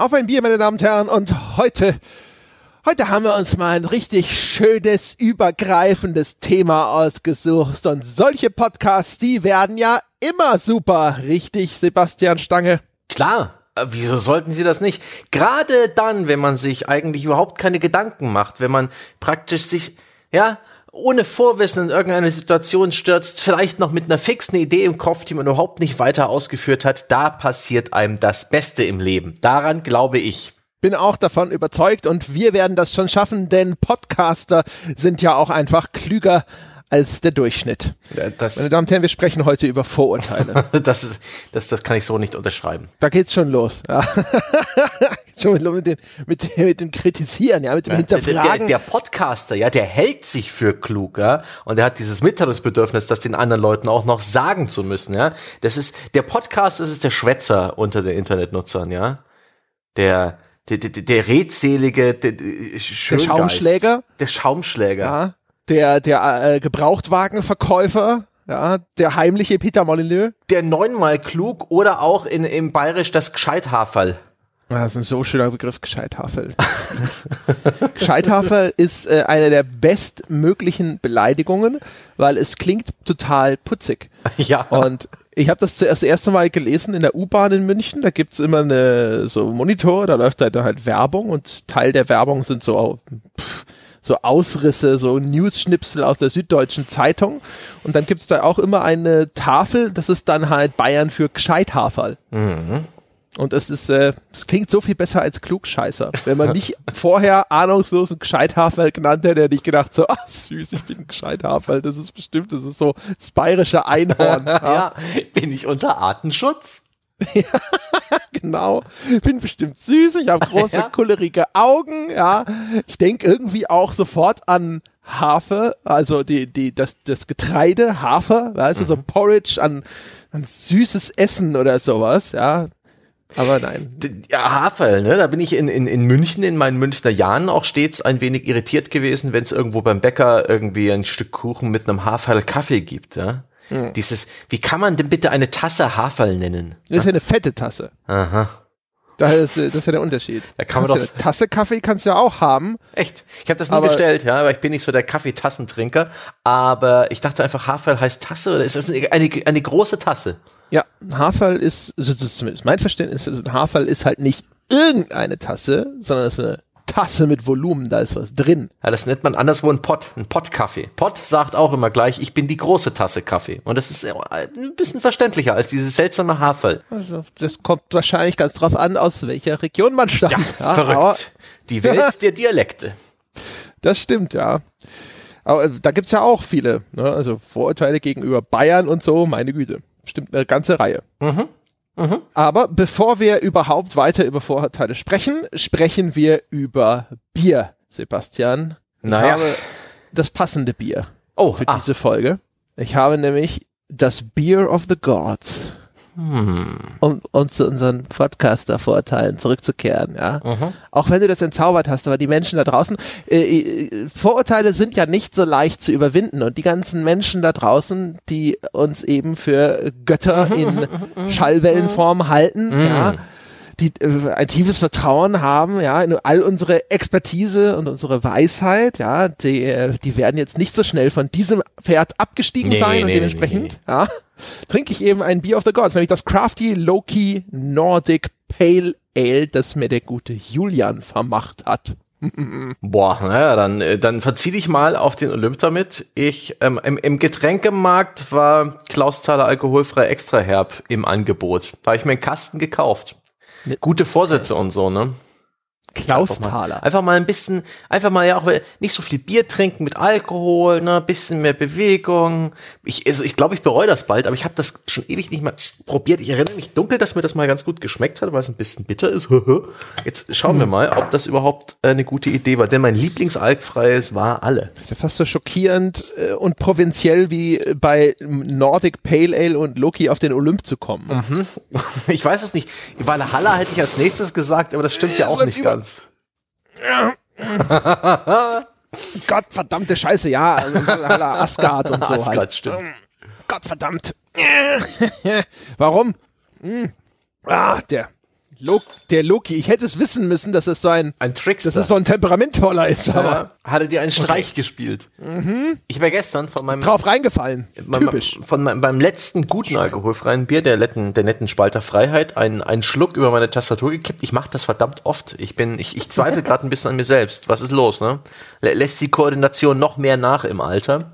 Auf ein Bier, meine Damen und Herren. Und heute, heute haben wir uns mal ein richtig schönes, übergreifendes Thema ausgesucht. Und solche Podcasts, die werden ja immer super. Richtig, Sebastian Stange? Klar. Äh, wieso sollten sie das nicht? Gerade dann, wenn man sich eigentlich überhaupt keine Gedanken macht, wenn man praktisch sich, ja, ohne Vorwissen in irgendeine Situation stürzt, vielleicht noch mit einer fixen Idee im Kopf, die man überhaupt nicht weiter ausgeführt hat, da passiert einem das Beste im Leben. Daran glaube ich. Bin auch davon überzeugt und wir werden das schon schaffen, denn Podcaster sind ja auch einfach klüger als der Durchschnitt. Das, Meine Damen und Herren, wir sprechen heute über Vorurteile. das, das, das kann ich so nicht unterschreiben. Da geht's schon los. Ja. schon mit dem, mit, mit dem Kritisieren, ja, mit dem Hinterfragen. Der, der, Podcaster, ja, der hält sich für klug, ja, und der hat dieses Mitteilungsbedürfnis, das den anderen Leuten auch noch sagen zu müssen, ja. Das ist, der Podcast, das ist der Schwätzer unter den Internetnutzern, ja. Der, der, der, der redselige, der, der Schaumschläger. Der Schaumschläger. Ja der, der äh, Gebrauchtwagenverkäufer, ja, der heimliche Peter Molyneux. Der neunmal klug oder auch in, im Bayerisch das Gescheithaferl. Das ist ein so schöner Begriff, Gescheithaferl. Gescheithaferl ist äh, eine der bestmöglichen Beleidigungen, weil es klingt total putzig. Ja. Und ich habe das zuerst das erste Mal gelesen in der U-Bahn in München. Da gibt's immer eine so Monitor, da läuft halt, halt Werbung und Teil der Werbung sind so pff, so Ausrisse, so News-Schnipsel aus der Süddeutschen Zeitung. Und dann gibt's da auch immer eine Tafel, das ist dann halt Bayern für Gescheithaferl. Mhm. Und es ist, äh, es klingt so viel besser als Klugscheißer. Wenn man nicht vorher ahnungslos einen Gescheithaferl genannt hätte, hätte ich gedacht so, ach süß, ich bin ein Gescheithaferl. Das ist bestimmt, das ist so das bayerische Einhorn. ja. bin ich unter Artenschutz? ja, genau. Bin bestimmt süß, ich habe große, ja. kullerige Augen, ja. Ich denke irgendwie auch sofort an Hafer, also die, die, das, das Getreide, Hafer, weißt du, so mhm. Porridge an, an süßes Essen oder sowas, ja. Aber nein. Ja, Haferl, ne? Da bin ich in, in, in München, in meinen Münchner Jahren auch stets ein wenig irritiert gewesen, wenn es irgendwo beim Bäcker irgendwie ein Stück Kuchen mit einem Haferl Kaffee gibt, ja. Mhm. Dieses, wie kann man denn bitte eine Tasse Haferl nennen? Das ist ja eine fette Tasse. Aha. Das ist, das ist ja der Unterschied. Da kann man doch. Ja Tasse Kaffee kannst du ja auch haben. Echt? Ich habe das nie aber bestellt, ja, weil ich bin nicht so der Kaffeetassentrinker. Aber ich dachte einfach, Haferl heißt Tasse oder ist das eine, eine, eine große Tasse? Ja, Haferl ist, also zumindest mein Verständnis, also Haferl ist halt nicht irgendeine Tasse, sondern es ist eine Tasse mit Volumen, da ist was drin. Ja, das nennt man anderswo ein Pott, ein Pott-Kaffee. Pott sagt auch immer gleich, ich bin die große Tasse Kaffee. Und das ist ein bisschen verständlicher als dieses seltsame Haferl. Also, das kommt wahrscheinlich ganz drauf an, aus welcher Region man stammt. Ja, ja verrückt. die Welt der Dialekte. Das stimmt, ja. Aber äh, da gibt's ja auch viele, ne? also Vorurteile gegenüber Bayern und so, meine Güte. Stimmt eine ganze Reihe. Mhm. Mhm. Aber bevor wir überhaupt weiter über Vorurteile sprechen, sprechen wir über Bier, Sebastian. Ich naja. habe das passende Bier oh, für ah. diese Folge. Ich habe nämlich das Beer of the Gods. Hm. Um, um zu unseren Podcaster-Vorteilen zurückzukehren, ja. Mhm. Auch wenn du das entzaubert hast, aber die Menschen da draußen, äh, äh, Vorurteile sind ja nicht so leicht zu überwinden und die ganzen Menschen da draußen, die uns eben für Götter mhm. in mhm. Schallwellenform halten, mhm. ja die äh, ein tiefes Vertrauen haben, ja, in all unsere Expertise und unsere Weisheit, ja, die, äh, die werden jetzt nicht so schnell von diesem Pferd abgestiegen nee, sein nee, und dementsprechend, nee, ja, trinke ich eben ein Beer of the Gods, nämlich das Crafty Loki Nordic Pale Ale, das mir der gute Julian vermacht hat. Boah, naja, dann, äh, dann verzieh dich mal auf den Olymp damit. Ich, ähm, im, im Getränkemarkt war Klausthaler alkoholfrei extra herb im Angebot. Da habe ich mir einen Kasten gekauft. Gute Vorsätze und so, ne? Klausthaler. Einfach mal ein bisschen, einfach mal ja auch nicht so viel Bier trinken mit Alkohol, ne, bisschen mehr Bewegung. Ich, also ich glaube, ich bereue das bald, aber ich habe das schon ewig nicht mal probiert. Ich erinnere mich dunkel, dass mir das mal ganz gut geschmeckt hat, weil es ein bisschen bitter ist. Jetzt schauen wir mal, ob das überhaupt eine gute Idee war. Denn mein Lieblingsalkfreies war alle. Das ist ja fast so schockierend äh, und provinziell wie bei Nordic Pale Ale und Loki auf den Olymp zu kommen. Mhm. Ich weiß es nicht. Valhalla hätte ich als nächstes gesagt, aber das stimmt ja auch nicht ganz. Gott verdammte Scheiße, ja. Asgard und so Asgard, halt. stimmt. Gott verdammt. Warum? Hm. Ah, der Lo der Loki, ich hätte es wissen müssen, dass es so ein, Ein Trickster. dass es so ein Temperamentvoller ist, aber Ja, hat er dir einen Streich gespielt. Ich war gestern von meinem drauf reingefallen. Beim- Typisch. Von meinem, beim letzten guten alkoholfreien Bier, der netten, der netten Spalter Freiheit, einen, einen Schluck über meine Tastatur gekippt. Ich mache das verdammt oft. Ich bin, ich, ich zweifle gerade ein bisschen an mir selbst. Was ist los, ne? Lä- Lässt die Koordination noch mehr nach im Alter?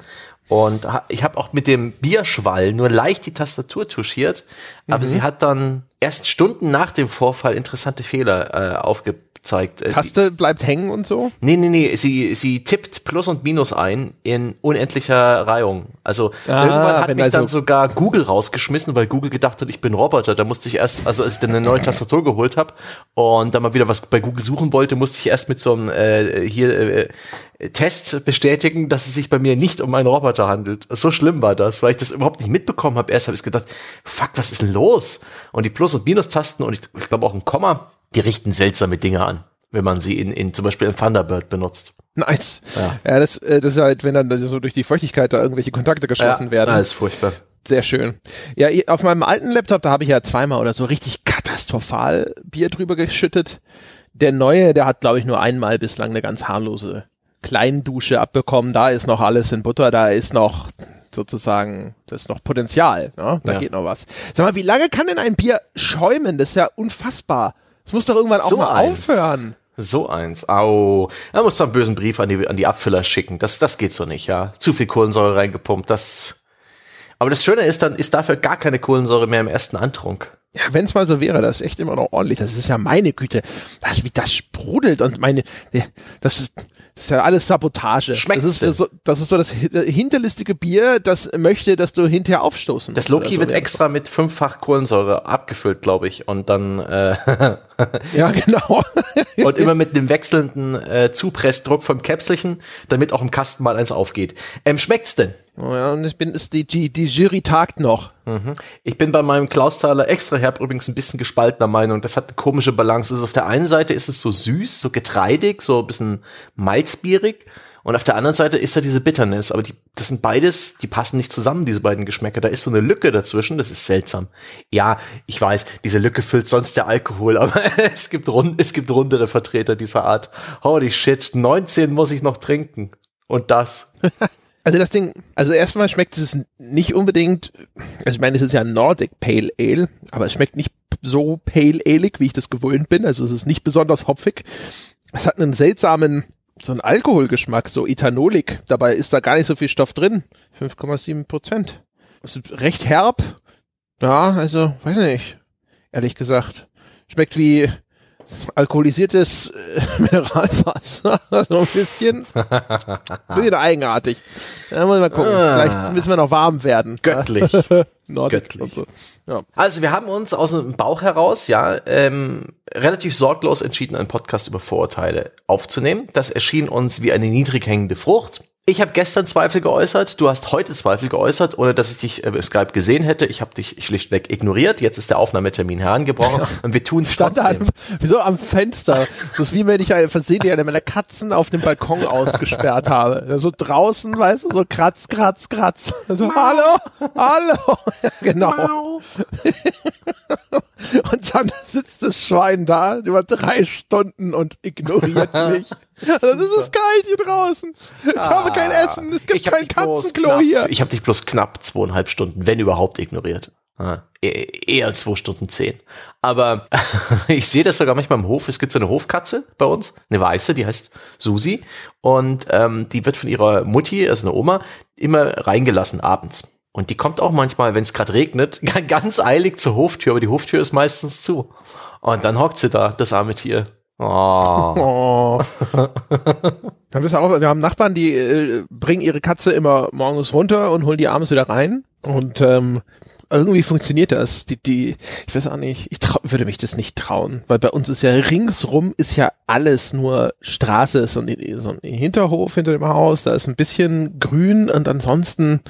Und ich habe auch mit dem Bierschwall nur leicht die Tastatur touchiert, aber sie hat dann erst Stunden nach dem Vorfall interessante Fehler äh, aufgezeigt. Äh, die- Taste bleibt hängen und so. Nee, nee, nee, sie, sie tippt Plus und Minus ein in unendlicher Reihung. Also Ah, irgendwann hat mich also- dann sogar Google rausgeschmissen, weil Google gedacht hat, ich bin Roboter. Da musste ich erst, also als ich dann eine neue Tastatur geholt habe und dann mal wieder was bei Google suchen wollte, musste ich erst mit so einem äh, hier äh, Test bestätigen, dass es sich bei mir nicht um einen Roboter handelt. So schlimm war das, weil ich das überhaupt nicht mitbekommen habe. Erst habe ich gedacht, fuck, was ist denn los? Und die Plus- und Minustasten und ich, ich glaube auch ein Komma, die richten seltsame Dinge an, wenn man sie in, in zum Beispiel in Thunderbird benutzt. Nice. Ja, das, äh, das ist halt, wenn dann so durch die Feuchtigkeit da irgendwelche Kontakte geschlossen werden. Das ist furchtbar. Sehr schön. Ja, auf meinem alten Laptop, da habe ich ja zweimal oder so richtig katastrophal Bier drüber geschüttet. Der neue, der hat, glaube ich, nur einmal bislang eine ganz harmlose Kleindusche abbekommen. Da ist noch alles in Butter, da ist noch sozusagen, das ist noch Potenzial. Ne? Da Ja. geht noch was. Sag mal, wie lange kann denn ein Bier schäumen? Das ist ja unfassbar. Das muss doch irgendwann auch So mal eins. aufhören. So eins. Au. Da musst du einen bösen Brief an die, an die Abfüller schicken. Das, das geht so nicht, ja. Zu viel Kohlensäure reingepumpt, das. Aber das Schöne ist, dann ist dafür gar keine Kohlensäure mehr im ersten Antrunk. Ja, wenn es mal so wäre, das ist echt immer noch ordentlich. Das ist ja meine Güte. Was, wie das sprudelt und meine, das ist, das ist ja alles Sabotage. Schmeckt's das ist, denn? so, das ist so das hi- hinterlistige Bier, das möchte, dass du hinterher aufstoßen Das Loki so. wird extra mit fünffach Kohlensäure abgefüllt, glaube ich. Und dann äh, Ja, genau. und immer mit dem wechselnden äh, Zupressdruck vom Käpselchen, damit auch im Kasten mal eins aufgeht. Ähm, schmeckt's denn? Oh ja, und ich bin, ist die, die, die Jury tagt noch. Ich bin bei meinem Klausthaler extra herb übrigens ein bisschen gespaltener Meinung. Das hat eine komische Balance. Ist auf der einen Seite ist es so süß, so getreidig, so ein bisschen malzbierig. Und auf der anderen Seite ist da diese Bitterness. Aber die, das sind beides, die passen nicht zusammen, diese beiden Geschmäcker. Da ist so eine Lücke dazwischen. Das ist seltsam. Ja, ich weiß, diese Lücke füllt sonst der Alkohol. Aber es gibt, rund, es gibt rundere Vertreter dieser Art. Holy shit, 19 muss ich noch trinken. Und das. Also das Ding, also erstmal schmeckt es nicht unbedingt, also ich meine, es ist ja Nordic Pale Ale, aber es schmeckt nicht so pale alig, wie ich das gewöhnt bin. Also es ist nicht besonders hopfig. Es hat einen seltsamen, so einen Alkoholgeschmack, so Ethanolik. Dabei ist da gar nicht so viel Stoff drin. 5,7 Prozent. Es ist recht herb. Ja, also, weiß nicht. Ehrlich gesagt. Schmeckt wie alkoholisiertes äh, Mineralwasser. so ein bisschen. bisschen eigenartig. Da muss ich mal gucken. Vielleicht müssen wir noch warm werden. Göttlich. Göttlich. so. Ja. Also wir haben uns aus dem Bauch heraus, ja, ähm, relativ sorglos entschieden, einen Podcast über Vorurteile aufzunehmen. Das erschien uns wie eine niedrig hängende Frucht. Ich habe gestern Zweifel geäußert, du hast heute Zweifel geäußert, ohne dass ich dich äh, im Skype gesehen hätte. Ich habe dich schlichtweg ignoriert. Jetzt ist der Aufnahmetermin herangebrochen und wir tun es Stand da trotzdem. am, wieso am Fenster? Das ist wie wenn ich eine versehentlich eine meiner Katzen auf dem Balkon ausgesperrt habe. So draußen, weißt du, so kratz, kratz, kratz. So, hallo, hallo. genau. Und dann sitzt das Schwein da über drei Stunden und ignoriert mich. Also, das ist kalt hier draußen. Ich habe kein Essen. Es gibt kein Katzenklo hier. Ich habe dich bloß knapp zweieinhalb Stunden, wenn überhaupt, ignoriert. Ah, e- eher zwei Stunden zehn. Aber ich sehe das sogar manchmal im Hof. Es gibt so eine Hofkatze bei uns, eine weiße, die heißt Susi. Und ähm, die wird von ihrer Mutti, also eine Oma, immer reingelassen abends. Und die kommt auch manchmal, wenn es gerade regnet, ganz eilig zur Hoftür, aber die Hoftür ist meistens zu. Und dann hockt sie da, das arme Tier. Oh. Oh. Dann du auch, wir haben Nachbarn, die äh, bringen ihre Katze immer morgens runter und holen die abends wieder rein. Und ähm, irgendwie funktioniert das. Die, die, ich weiß auch nicht, ich trau, würde mich das nicht trauen, weil bei uns ist ja ringsrum ist ja alles nur Straße, ist so ein, so ein Hinterhof hinter dem Haus, da ist ein bisschen grün und ansonsten,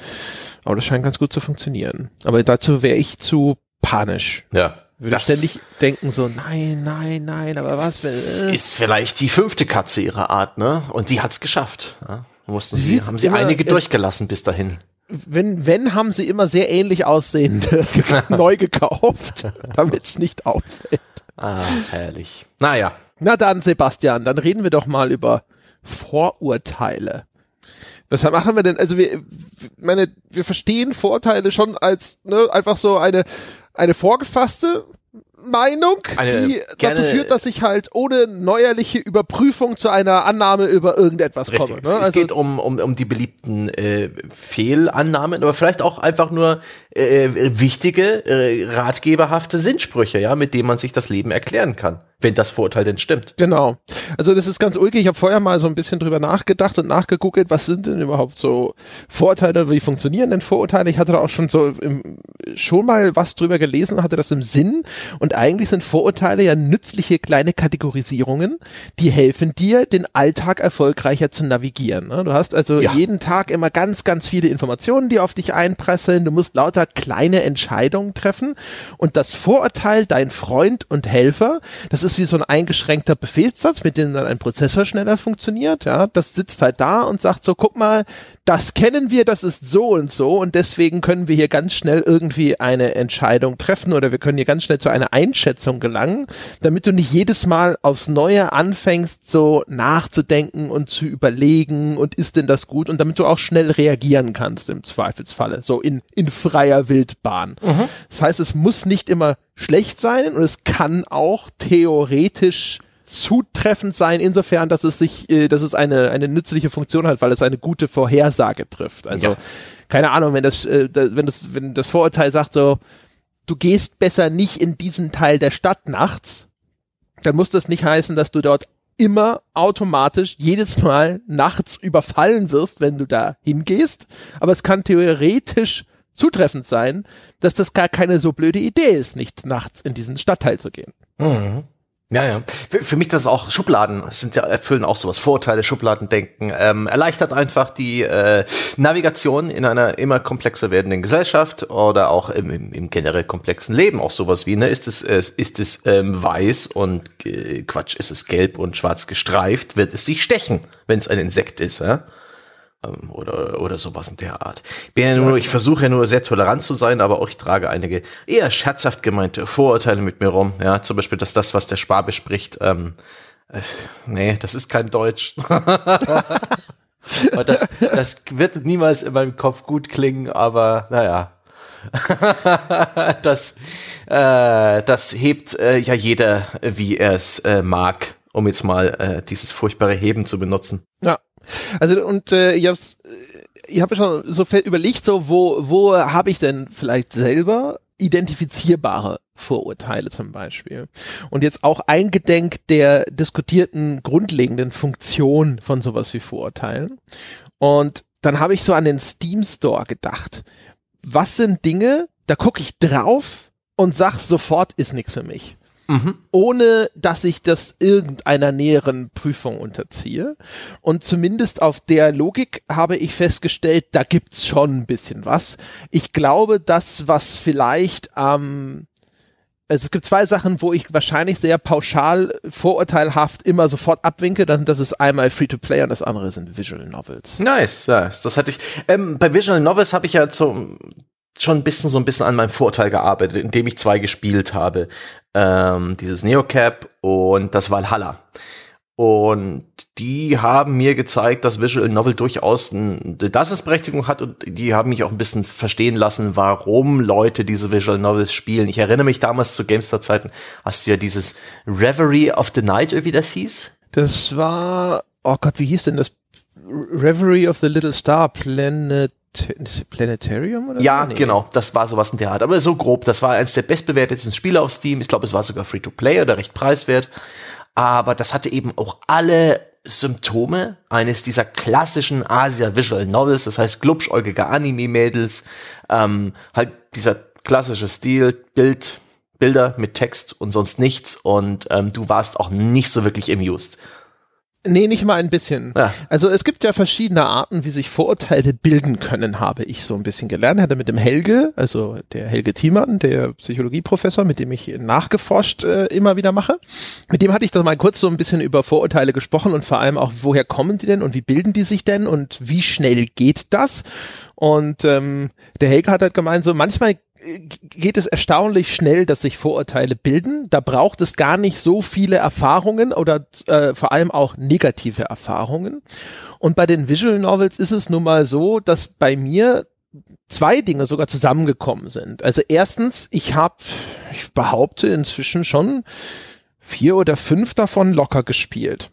aber das scheint ganz gut zu funktionieren. Aber dazu wäre ich zu panisch. Ja. Würde Das- ständig denken so, nein, nein, nein, aber was, Das äh, ist vielleicht die fünfte Katze ihrer Art, ne? Und die hat's geschafft. Ja? Mussten sie, sieht's haben sie einige durchgelassen bis dahin. Wenn, wenn, haben sie immer sehr ähnlich aussehende neu gekauft, damit es nicht auffällt. Ah, herrlich. Naja. Na dann, Sebastian, dann reden wir doch mal über Vorurteile. Was machen wir denn? Also wir, meine, wir verstehen Vorurteile schon als ne, einfach so eine eine vorgefasste Meinung, eine, die dazu führt, dass ich halt ohne neuerliche Überprüfung zu einer Annahme über irgendetwas Richtig. komme. Ne? Es, es also, geht um, um, um die beliebten äh, Fehlannahmen, aber vielleicht auch einfach nur äh, wichtige, äh, ratgeberhafte Sinnsprüche, ja, mit denen man sich das Leben erklären kann wenn das Vorurteil denn stimmt. Genau. Also das ist ganz ulkig. Ich habe vorher mal so ein bisschen drüber nachgedacht und nachgegoogelt, was sind denn überhaupt so Vorurteile, wie funktionieren denn Vorurteile? Ich hatte da auch schon so im, schon mal was drüber gelesen, hatte das im Sinn und eigentlich sind Vorurteile ja nützliche kleine Kategorisierungen, die helfen dir, den Alltag erfolgreicher zu navigieren. Ne? Du hast also ja. jeden Tag immer ganz, ganz viele Informationen, die auf dich einpresseln. Du musst lauter kleine Entscheidungen treffen und das Vorurteil, dein Freund und Helfer, das ist wie so ein eingeschränkter Befehlssatz, mit dem dann ein Prozessor schneller funktioniert. Ja, das sitzt halt da und sagt so, guck mal, das kennen wir, das ist so und so und deswegen können wir hier ganz schnell irgendwie eine Entscheidung treffen oder wir können hier ganz schnell zu einer Einschätzung gelangen, damit du nicht jedes Mal aufs Neue anfängst, so nachzudenken und zu überlegen und ist denn das gut und damit du auch schnell reagieren kannst im Zweifelsfalle, so in, in freier Wildbahn. Mhm. Das heißt, es muss nicht immer schlecht sein und es kann auch theoretisch zutreffend sein, insofern, dass es sich, äh, dass es eine, eine nützliche Funktion hat, weil es eine gute Vorhersage trifft. Also, ja. keine Ahnung, wenn das, äh, wenn das, wenn das Vorurteil sagt so, du gehst besser nicht in diesen Teil der Stadt nachts, dann muss das nicht heißen, dass du dort immer automatisch jedes Mal nachts überfallen wirst, wenn du da hingehst. Aber es kann theoretisch zutreffend sein, dass das gar keine so blöde Idee ist, nicht nachts in diesen Stadtteil zu gehen. Mhm. Ja, ja. Für, für mich das ist auch Schubladen sind ja erfüllen auch sowas Vorteile Schubladendenken ähm, erleichtert einfach die äh, Navigation in einer immer komplexer werdenden Gesellschaft oder auch im, im, im generell komplexen Leben auch sowas wie ne ist es äh, ist es ähm, weiß und äh, Quatsch ist es gelb und schwarz gestreift wird es sich stechen wenn es ein Insekt ist ja? Ähm, oder, oder sowas in der Art. Bin ja nur, ich versuche ja nur sehr tolerant zu sein, aber auch ich trage einige eher scherzhaft gemeinte Vorurteile mit mir rum. Ja, zum Beispiel, dass das, was der Schwabe spricht, ähm, äh, nee, das ist kein Deutsch. das, das wird niemals in meinem Kopf gut klingen, aber naja. das, äh, das hebt äh, ja jeder, wie er es äh, mag, um jetzt mal äh, dieses furchtbare Heben zu benutzen. Ja, also und äh, ich hab's, äh, ich habe schon so überlegt, so wo wo habe ich denn vielleicht selber identifizierbare Vorurteile zum Beispiel. Und jetzt auch eingedenk der diskutierten grundlegenden Funktion von sowas wie Vorurteilen. Und dann habe ich so an den Steam Store gedacht. Was sind Dinge, da gucke ich drauf und sag sofort, ist nichts für mich mhm. ohne dass ich das irgendeiner näheren Prüfung unterziehe. Und zumindest auf der Logik habe ich festgestellt, da gibt's schon ein bisschen was. Ich glaube, das, was vielleicht am ähm, also es gibt zwei Sachen, wo ich wahrscheinlich sehr pauschal, vorurteilhaft immer sofort abwinke. Dann, das ist einmal Free-to-Play und das andere sind Visual Novels. Nice, nice. Das hatte ich. Ähm, bei Visual Novels habe ich ja zum, schon ein bisschen so ein bisschen an meinem Vorteil gearbeitet, indem ich zwei gespielt habe ähm, dieses Neocap und das Valhalla. Und die haben mir gezeigt, dass Visual Novel durchaus eine Daseinsberechtigung hat und die haben mich auch ein bisschen verstehen lassen, warum Leute diese Visual Novels spielen. Ich erinnere mich damals zu GameStar-Zeiten, hast du ja dieses Reverie of the Night, wie das hieß? Das war, oh Gott, wie hieß denn das? Reverie of the Little Star Planet Planetarium oder Ja, so? nee. genau, das war sowas in der Art. Aber so grob, das war eines der bestbewertetsten Spiele auf Steam. Ich glaube, es war sogar Free-to-Play oder recht preiswert. Aber das hatte eben auch alle Symptome eines dieser klassischen Asia Visual Novels, das heißt glubschäugige Anime-Mädels, ähm, halt dieser klassische Stil, Bild, Bilder mit Text und sonst nichts und ähm, du warst auch nicht so wirklich amused. Nee, nicht mal ein bisschen. Ja. Also es gibt ja verschiedene Arten, wie sich Vorurteile bilden können, habe ich so ein bisschen gelernt. Hatte mit dem Helge, also der Helge Thiemann, der Psychologieprofessor, mit dem ich nachgeforscht äh, immer wieder mache. Mit dem hatte ich doch mal kurz so ein bisschen über Vorurteile gesprochen und vor allem auch, woher kommen die denn und wie bilden die sich denn und wie schnell geht das? Und ähm, der Helge hat halt gemeint, so manchmal geht es erstaunlich schnell, dass sich Vorurteile bilden. Da braucht es gar nicht so viele Erfahrungen oder äh, vor allem auch negative Erfahrungen. Und bei den Visual Novels ist es nun mal so, dass bei mir zwei Dinge sogar zusammengekommen sind. Also erstens, ich habe, ich behaupte inzwischen schon vier oder fünf davon locker gespielt.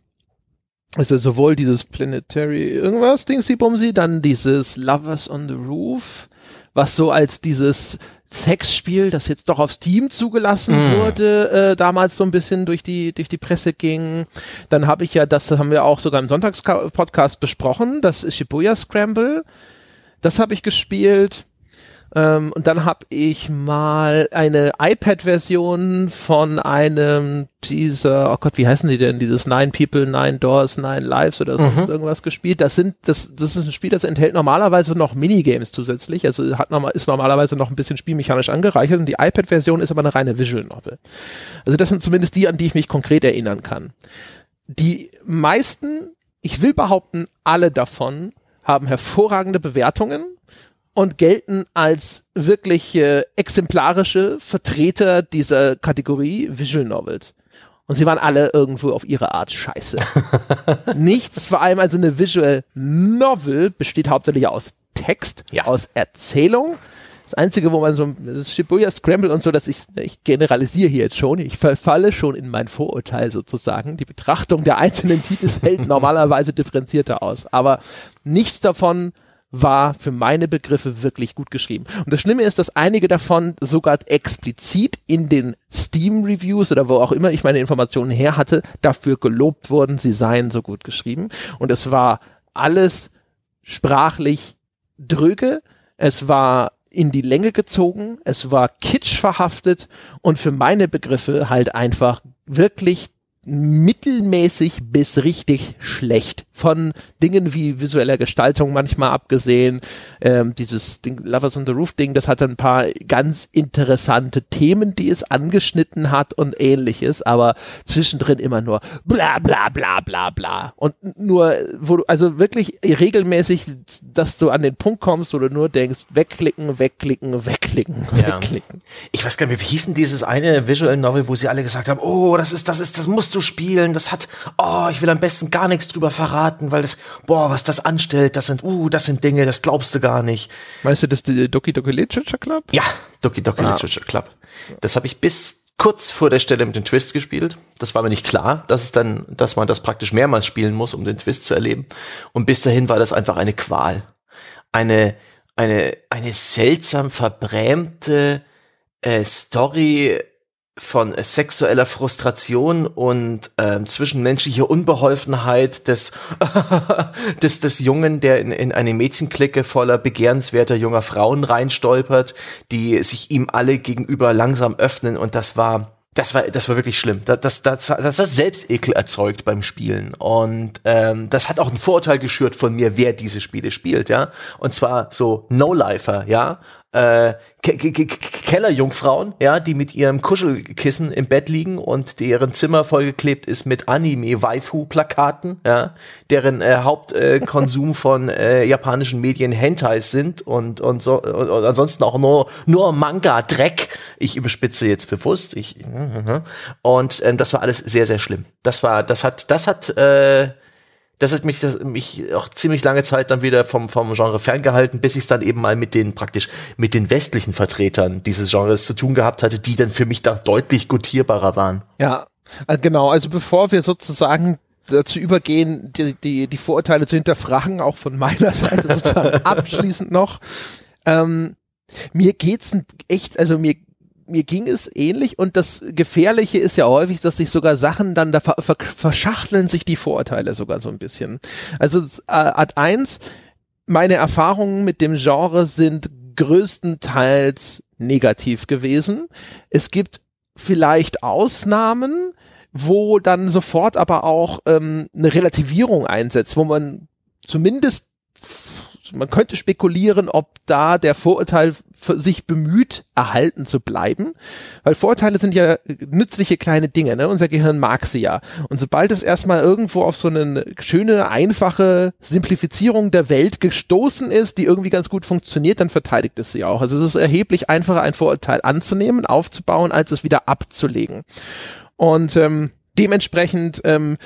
Also sowohl dieses Planetary irgendwas, Dingsy Bumsy, dann dieses Lovers on the Roof, was so als dieses Sexspiel, das jetzt doch auf Steam zugelassen mm. wurde, äh, damals so ein bisschen durch die durch die Presse ging. Dann habe ich ja, das haben wir auch sogar im Sonntagspodcast besprochen, das Shibuya Scramble. Das habe ich gespielt. Ähm, und dann habe ich mal eine iPad-Version von einem dieser, oh Gott, wie heißen die denn? Dieses Nine People, Nine Doors, Nine Lives oder sonst mhm. irgendwas gespielt. Das sind, das, das ist ein Spiel, das enthält normalerweise noch Minigames zusätzlich. Also hat normal, ist normalerweise noch ein bisschen spielmechanisch angereichert und die iPad-Version ist aber eine reine Visual Novel. Also das sind zumindest die, an die ich mich konkret erinnern kann. Die meisten, ich will behaupten, alle davon haben hervorragende Bewertungen und gelten als wirklich äh, exemplarische Vertreter dieser Kategorie Visual Novels. Und sie waren alle irgendwo auf ihre Art scheiße. Nichts, vor allem also eine Visual Novel besteht hauptsächlich aus Text, ja. aus Erzählung. Das Einzige, wo man so, das Shibuya Scramble und so, dass ich, ich generalisiere hier jetzt schon, ich verfalle schon in mein Vorurteil sozusagen. Die Betrachtung der einzelnen Titel fällt normalerweise differenzierter aus. Aber nichts davon war für meine Begriffe wirklich gut geschrieben. Und das Schlimme ist, dass einige davon sogar explizit in den Steam-Reviews oder wo auch immer ich meine Informationen her hatte, dafür gelobt wurden, sie seien so gut geschrieben. Und es war alles sprachlich dröge, es war in die Länge gezogen, es war kitsch verhaftet und für meine Begriffe halt einfach wirklich mittelmäßig bis richtig schlecht. Von Dingen wie visueller Gestaltung manchmal abgesehen. Ähm, dieses Ding, Lovers on the Roof Ding, das hat ein paar ganz interessante Themen, die es angeschnitten hat und ähnliches, aber zwischendrin immer nur bla bla bla bla bla. Und nur, wo du, also wirklich regelmäßig, dass du an den Punkt kommst, wo du nur denkst, wegklicken, wegklicken, wegklicken, ja. wegklicken. Ich weiß gar nicht, wie hieß denn dieses eine Visual Novel, wo sie alle gesagt haben, oh, das ist, das ist, das musst du spielen, das hat, oh, ich will am besten gar nichts drüber verraten, weil das, boah, was das anstellt, das sind, uh, das sind Dinge, das glaubst du gar nicht. Meinst du das die Doki Doki Literature Club? Ja, Doki Doki ah. Literature Club. Das habe ich bis kurz vor der Stelle mit dem Twist gespielt. Das war mir nicht klar, dass es dann, dass man das praktisch mehrmals spielen muss, um den Twist zu erleben. Und bis dahin war das einfach eine Qual. Eine, eine, eine seltsam verbrämte äh, Story von sexueller Frustration und ähm, zwischenmenschlicher Unbeholfenheit des, des, des Jungen, der in, in eine Mädchenklicke voller begehrenswerter junger Frauen reinstolpert, die sich ihm alle gegenüber langsam öffnen und das war das war, das war wirklich schlimm. Das, das, das, das hat Selbstekel erzeugt beim Spielen. Und ähm, das hat auch einen Vorurteil geschürt von mir, wer diese Spiele spielt, ja. Und zwar so No-Lifer, ja äh, Ke Ke Kellerjungfrauen, ja, die mit ihrem Kuschelkissen im Bett liegen und deren Zimmer vollgeklebt ist mit Anime-Waifu-Plakaten, ja, deren äh, Hauptkonsum äh, von äh, japanischen Medien Hentais sind und und so und, und ansonsten auch nur nur Manga-Dreck. Ich überspitze jetzt bewusst. Ich, und ähm, das war alles sehr sehr schlimm. Das war, das hat, das hat äh, das hat mich, das, mich auch ziemlich lange Zeit dann wieder vom, vom Genre ferngehalten, bis ich es dann eben mal mit den praktisch mit den westlichen Vertretern dieses Genres zu tun gehabt hatte, die dann für mich da deutlich gutierbarer waren. Ja, äh, genau. Also bevor wir sozusagen dazu übergehen, die, die, die Vorurteile zu hinterfragen, auch von meiner Seite sozusagen abschließend noch. Ähm, mir geht's echt, also mir mir ging es ähnlich und das Gefährliche ist ja häufig, dass sich sogar Sachen dann, da ver verschachteln sich die Vorurteile sogar so ein bisschen. Also äh, Art 1, meine Erfahrungen mit dem Genre sind größtenteils negativ gewesen. Es gibt vielleicht Ausnahmen, wo dann sofort aber auch ähm, eine Relativierung einsetzt, wo man zumindest man könnte spekulieren, ob da der Vorurteil sich bemüht, erhalten zu bleiben, weil Vorurteile sind ja nützliche kleine Dinge, ne? Unser Gehirn mag sie ja. Und sobald es erstmal irgendwo auf so eine schöne, einfache Simplifizierung der Welt gestoßen ist, die irgendwie ganz gut funktioniert, dann verteidigt es sie auch. Also es ist erheblich einfacher, ein Vorurteil anzunehmen, aufzubauen, als es wieder abzulegen. Und ähm, dementsprechend ähm,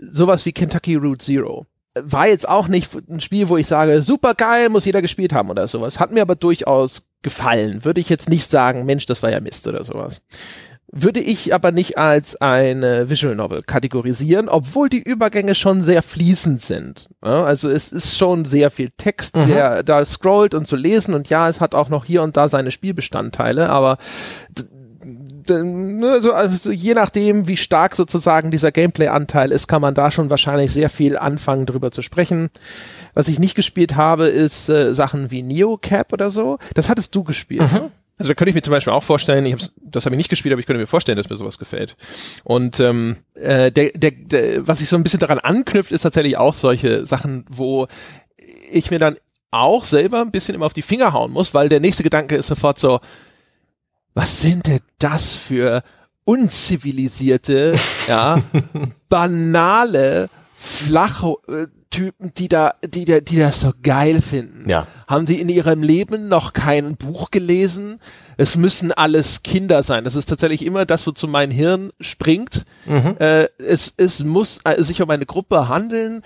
sowas wie Kentucky Route Zero war jetzt auch nicht ein Spiel, wo ich sage, super geil, muss jeder gespielt haben oder sowas. Hat mir aber durchaus gefallen. Würde ich jetzt nicht sagen, Mensch, das war ja Mist oder sowas. Würde ich aber nicht als eine Visual Novel kategorisieren, obwohl die Übergänge schon sehr fließend sind. Ja, also es ist schon sehr viel Text, mhm. der da scrollt und zu lesen und ja, es hat auch noch hier und da seine Spielbestandteile, aber also, also je nachdem, wie stark sozusagen dieser Gameplay-Anteil ist, kann man da schon wahrscheinlich sehr viel anfangen, drüber zu sprechen. Was ich nicht gespielt habe, ist äh, Sachen wie Neocap oder so. Das hattest du gespielt. Mhm. Also da könnte ich mir zum Beispiel auch vorstellen, ich hab's, das habe ich nicht gespielt, aber ich könnte mir vorstellen, dass mir sowas gefällt. Und ähm, äh, der, der, der, was sich so ein bisschen daran anknüpft, ist tatsächlich auch solche Sachen, wo ich mir dann auch selber ein bisschen immer auf die Finger hauen muss, weil der nächste Gedanke ist sofort so, was sind denn das für unzivilisierte, ja, banale, flache äh, Typen, die da, die, die, die das so geil finden. Ja. Haben sie in ihrem Leben noch kein Buch gelesen? Es müssen alles Kinder sein. Das ist tatsächlich immer das, wozu mein Hirn springt. Mhm. Äh, es, es muss äh, sich um eine Gruppe handeln,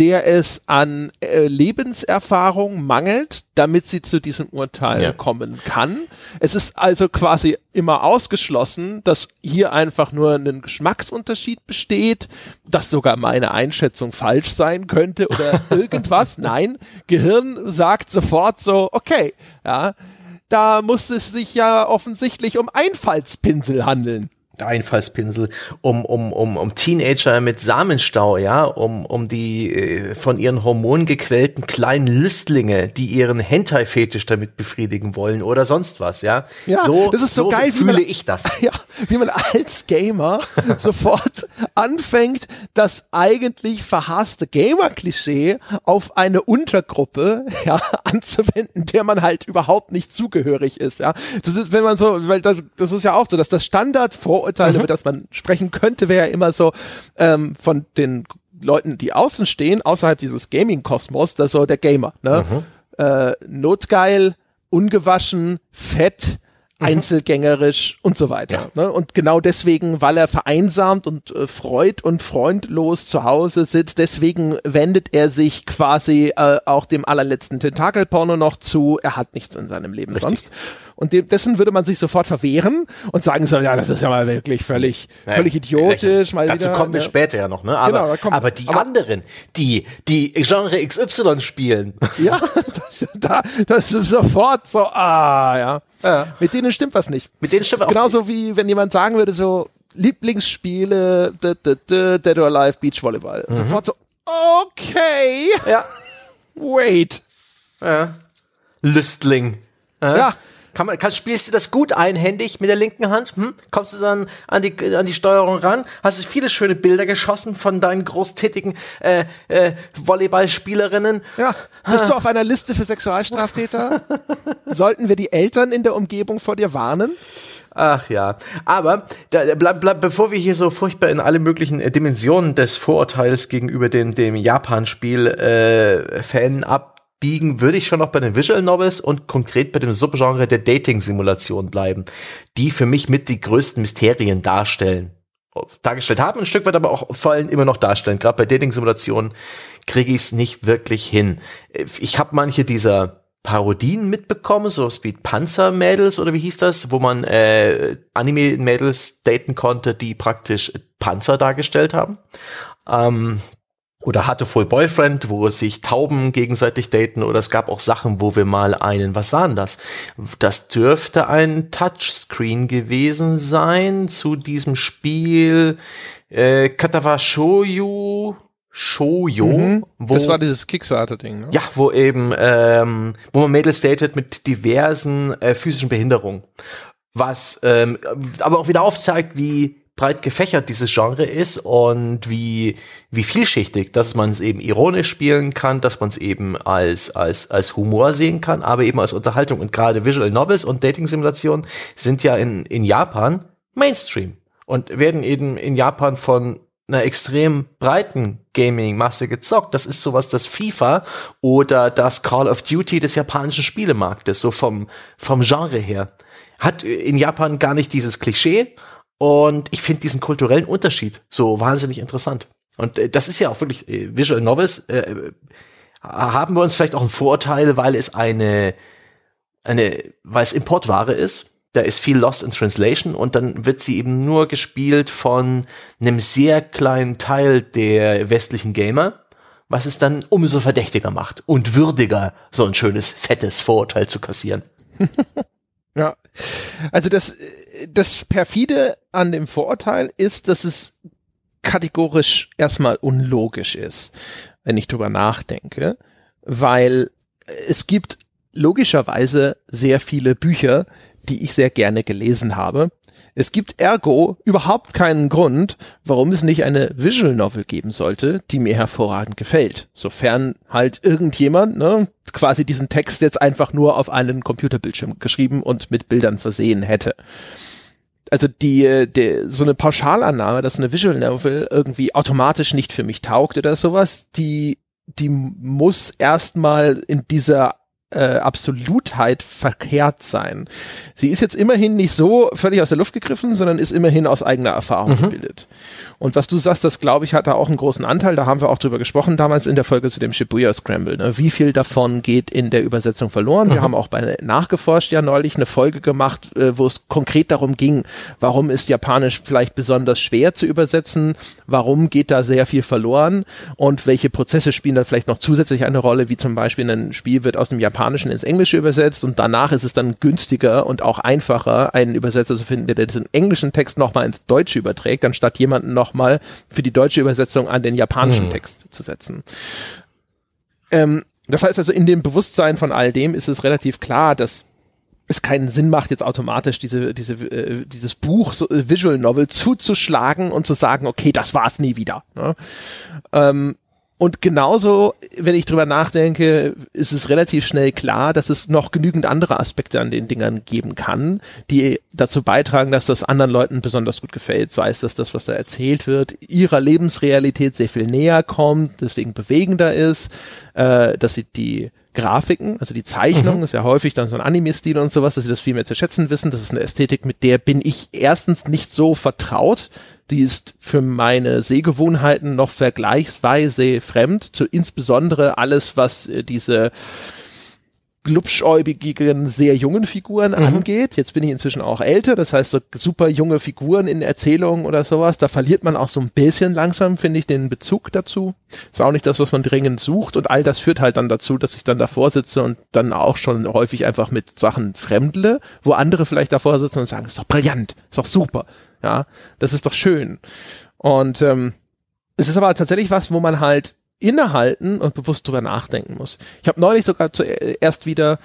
der es an äh, Lebenserfahrung mangelt, damit sie zu diesem Urteil ja. kommen kann. Es ist also quasi immer ausgeschlossen, dass hier einfach nur ein Geschmacksunterschied besteht, dass sogar meine Einschätzung falsch sein könnte oder irgendwas. Nein, Gehirn sagt sofort so, okay, ja, da muss es sich ja offensichtlich um Einfallspinsel handeln. Einfallspinsel, um, um, um, um Teenager mit Samenstau, ja, um, um die äh, von ihren Hormonen gequälten kleinen Lüstlinge, die ihren Hentai-Fetisch damit befriedigen wollen oder sonst was, ja. Ja, so, das ist so, so geil, fühle man, ich das. Ja, wie man als Gamer sofort anfängt, das eigentlich verhasste Gamer-Klischee auf eine Untergruppe, ja, anzuwenden, der man halt überhaupt nicht zugehörig ist, ja. Das ist, wenn man so, weil das, das ist ja auch so, dass das Standard vor Vorurteile, mhm. über das man sprechen könnte, wäre ja immer so ähm, von den Leuten, die außen stehen, außerhalb dieses Gaming-Kosmos, das ist so der Gamer. Ne? Mhm. Äh, notgeil, ungewaschen, fett. Einzelgängerisch und so weiter. Ja. Ne? Und genau deswegen, weil er vereinsamt und äh, freud und freundlos zu Hause sitzt, deswegen wendet er sich quasi äh, auch dem allerletzten Tentakelporno noch zu. Er hat nichts in seinem Leben Richtig. sonst. Und dem, dessen würde man sich sofort verwehren und sagen so, ja, das ist ja mal wirklich völlig, ja, völlig idiotisch. Mal dazu wieder, kommen wir ja. später ja noch, ne? Aber, genau, kommt, aber die aber, anderen, die, die Genre XY spielen. Ja, das, da, das ist sofort so, ah, ja. ja. Mit denen stimmt was nicht. Mit denen stimmt das ist genauso wie wenn jemand sagen würde, so, Lieblingsspiele, Dead or Alive, Beachvolleyball. Mhm. Sofort so, okay. Ja. Wait. Ja. Lüstling. Ja. Kann man, kann, spielst du das gut einhändig mit der linken Hand? Hm? Kommst du dann an die, an die Steuerung ran? Hast du viele schöne Bilder geschossen von deinen großtätigen äh, äh, Volleyballspielerinnen? Ja. Bist du auf einer Liste für Sexualstraftäter? Sollten wir die Eltern in der Umgebung vor dir warnen? Ach ja, aber da, bleib, bleib, bevor wir hier so furchtbar in alle möglichen äh, Dimensionen des Vorurteils gegenüber dem, dem Japan-Spiel äh, Fan ab biegen, würde ich schon noch bei den Visual Novels und konkret bei dem Subgenre der Dating-Simulation bleiben, die für mich mit die größten Mysterien darstellen. Dargestellt haben, ein Stück weit aber auch vor allem immer noch darstellen. Gerade bei Dating-Simulationen kriege ich es nicht wirklich hin. Ich habe manche dieser Parodien mitbekommen, so Speed Panzer Mädels oder wie hieß das, wo man äh, Anime Mädels daten konnte, die praktisch Panzer dargestellt haben. Ähm, oder hatte Full Boyfriend, wo sich Tauben gegenseitig daten oder es gab auch Sachen, wo wir mal einen, was waren das? Das dürfte ein Touchscreen gewesen sein zu diesem Spiel äh, Katawa Shoyu Shoujo, mhm, wo, das war dieses Kickstarter-Ding, ne? Ja, wo eben, ähm, wo man Mädels datet mit diversen äh, physischen Behinderungen. Was ähm, aber auch wieder aufzeigt, wie breit gefächert dieses Genre ist und wie, wie vielschichtig, dass man es eben ironisch spielen kann, dass man es eben als, als, als Humor sehen kann, aber eben als Unterhaltung. Und gerade Visual Novels und Dating-Simulationen sind ja in, in Japan Mainstream und werden eben in Japan von einer extrem breiten Gaming-Masse gezockt. Das ist sowas, das FIFA oder das Call of Duty des japanischen Spielemarktes, so vom, vom Genre her. Hat in Japan gar nicht dieses Klischee und ich finde diesen kulturellen Unterschied so wahnsinnig interessant. Und äh, das ist ja auch wirklich äh, Visual Novels. Äh, haben wir uns vielleicht auch ein Vorteil, weil es eine, eine, weil es Importware ist da ist viel Lost in Translation und dann wird sie eben nur gespielt von einem sehr kleinen Teil der westlichen Gamer, was es dann umso verdächtiger macht und würdiger, so ein schönes, fettes Vorurteil zu kassieren. ja, also das, das perfide an dem Vorurteil ist, dass es kategorisch erstmal unlogisch ist, wenn ich drüber nachdenke, weil es gibt logischerweise sehr viele Bücher, die ich sehr gerne gelesen habe. Es gibt ergo überhaupt keinen Grund, warum es nicht eine Visual Novel geben sollte, die mir hervorragend gefällt. Sofern halt irgendjemand ne, quasi diesen Text jetzt einfach nur auf einen Computerbildschirm geschrieben und mit Bildern versehen hätte. Also die, die so eine Pauschalannahme, dass eine Visual Novel irgendwie automatisch nicht für mich taugt oder sowas, die die muss erstmal in dieser äh, Absolutheit verkehrt sein. Sie ist jetzt immerhin nicht so völlig aus der Luft gegriffen, sondern ist immerhin aus eigener Erfahrung mhm. gebildet. Und was du sagst, das glaube ich, hat da auch einen großen Anteil. Da haben wir auch drüber gesprochen damals in der Folge zu dem Shibuya Scramble. Ne? Wie viel davon geht in der Übersetzung verloren? Mhm. Wir haben auch bei nachgeforscht ja neulich eine Folge gemacht, äh, wo es konkret darum ging, warum ist Japanisch vielleicht besonders schwer zu übersetzen? Warum geht da sehr viel verloren? Und welche Prozesse spielen da vielleicht noch zusätzlich eine Rolle, wie zum Beispiel ein Spiel wird aus dem Japanischen ins Englische übersetzt und danach ist es dann günstiger und auch einfacher, einen Übersetzer zu finden, der den englischen Text nochmal ins Deutsche überträgt, anstatt jemanden noch nochmal für die deutsche Übersetzung an den japanischen mhm. Text zu setzen. Ähm, das heißt also, in dem Bewusstsein von all dem ist es relativ klar, dass es keinen Sinn macht, jetzt automatisch diese, diese, äh, dieses Buch, so, äh, Visual Novel zuzuschlagen und zu sagen, okay, das war's nie wieder. Ne? Ähm, und genauso, wenn ich drüber nachdenke, ist es relativ schnell klar, dass es noch genügend andere Aspekte an den Dingern geben kann, die dazu beitragen, dass das anderen Leuten besonders gut gefällt. Sei es, dass das, was da erzählt wird, ihrer Lebensrealität sehr viel näher kommt, deswegen bewegender ist, äh, dass sie die Grafiken, also die Zeichnung, mhm. ist ja häufig dann so ein Anime-Stil und sowas, dass sie das viel mehr zu schätzen wissen. Das ist eine Ästhetik, mit der bin ich erstens nicht so vertraut die ist für meine Sehgewohnheiten noch vergleichsweise fremd, zu insbesondere alles, was äh, diese glubschäubigen, sehr jungen Figuren mhm. angeht. Jetzt bin ich inzwischen auch älter, das heißt so super junge Figuren in Erzählungen oder sowas, da verliert man auch so ein bisschen langsam, finde ich, den Bezug dazu. Ist auch nicht das, was man dringend sucht und all das führt halt dann dazu, dass ich dann davor sitze und dann auch schon häufig einfach mit Sachen fremdle, wo andere vielleicht davor sitzen und sagen, ist doch brillant, ist doch super. Ja, das ist doch schön. Und ähm, es ist aber tatsächlich was, wo man halt innehalten und bewusst drüber nachdenken muss. Ich habe neulich sogar zuerst wieder,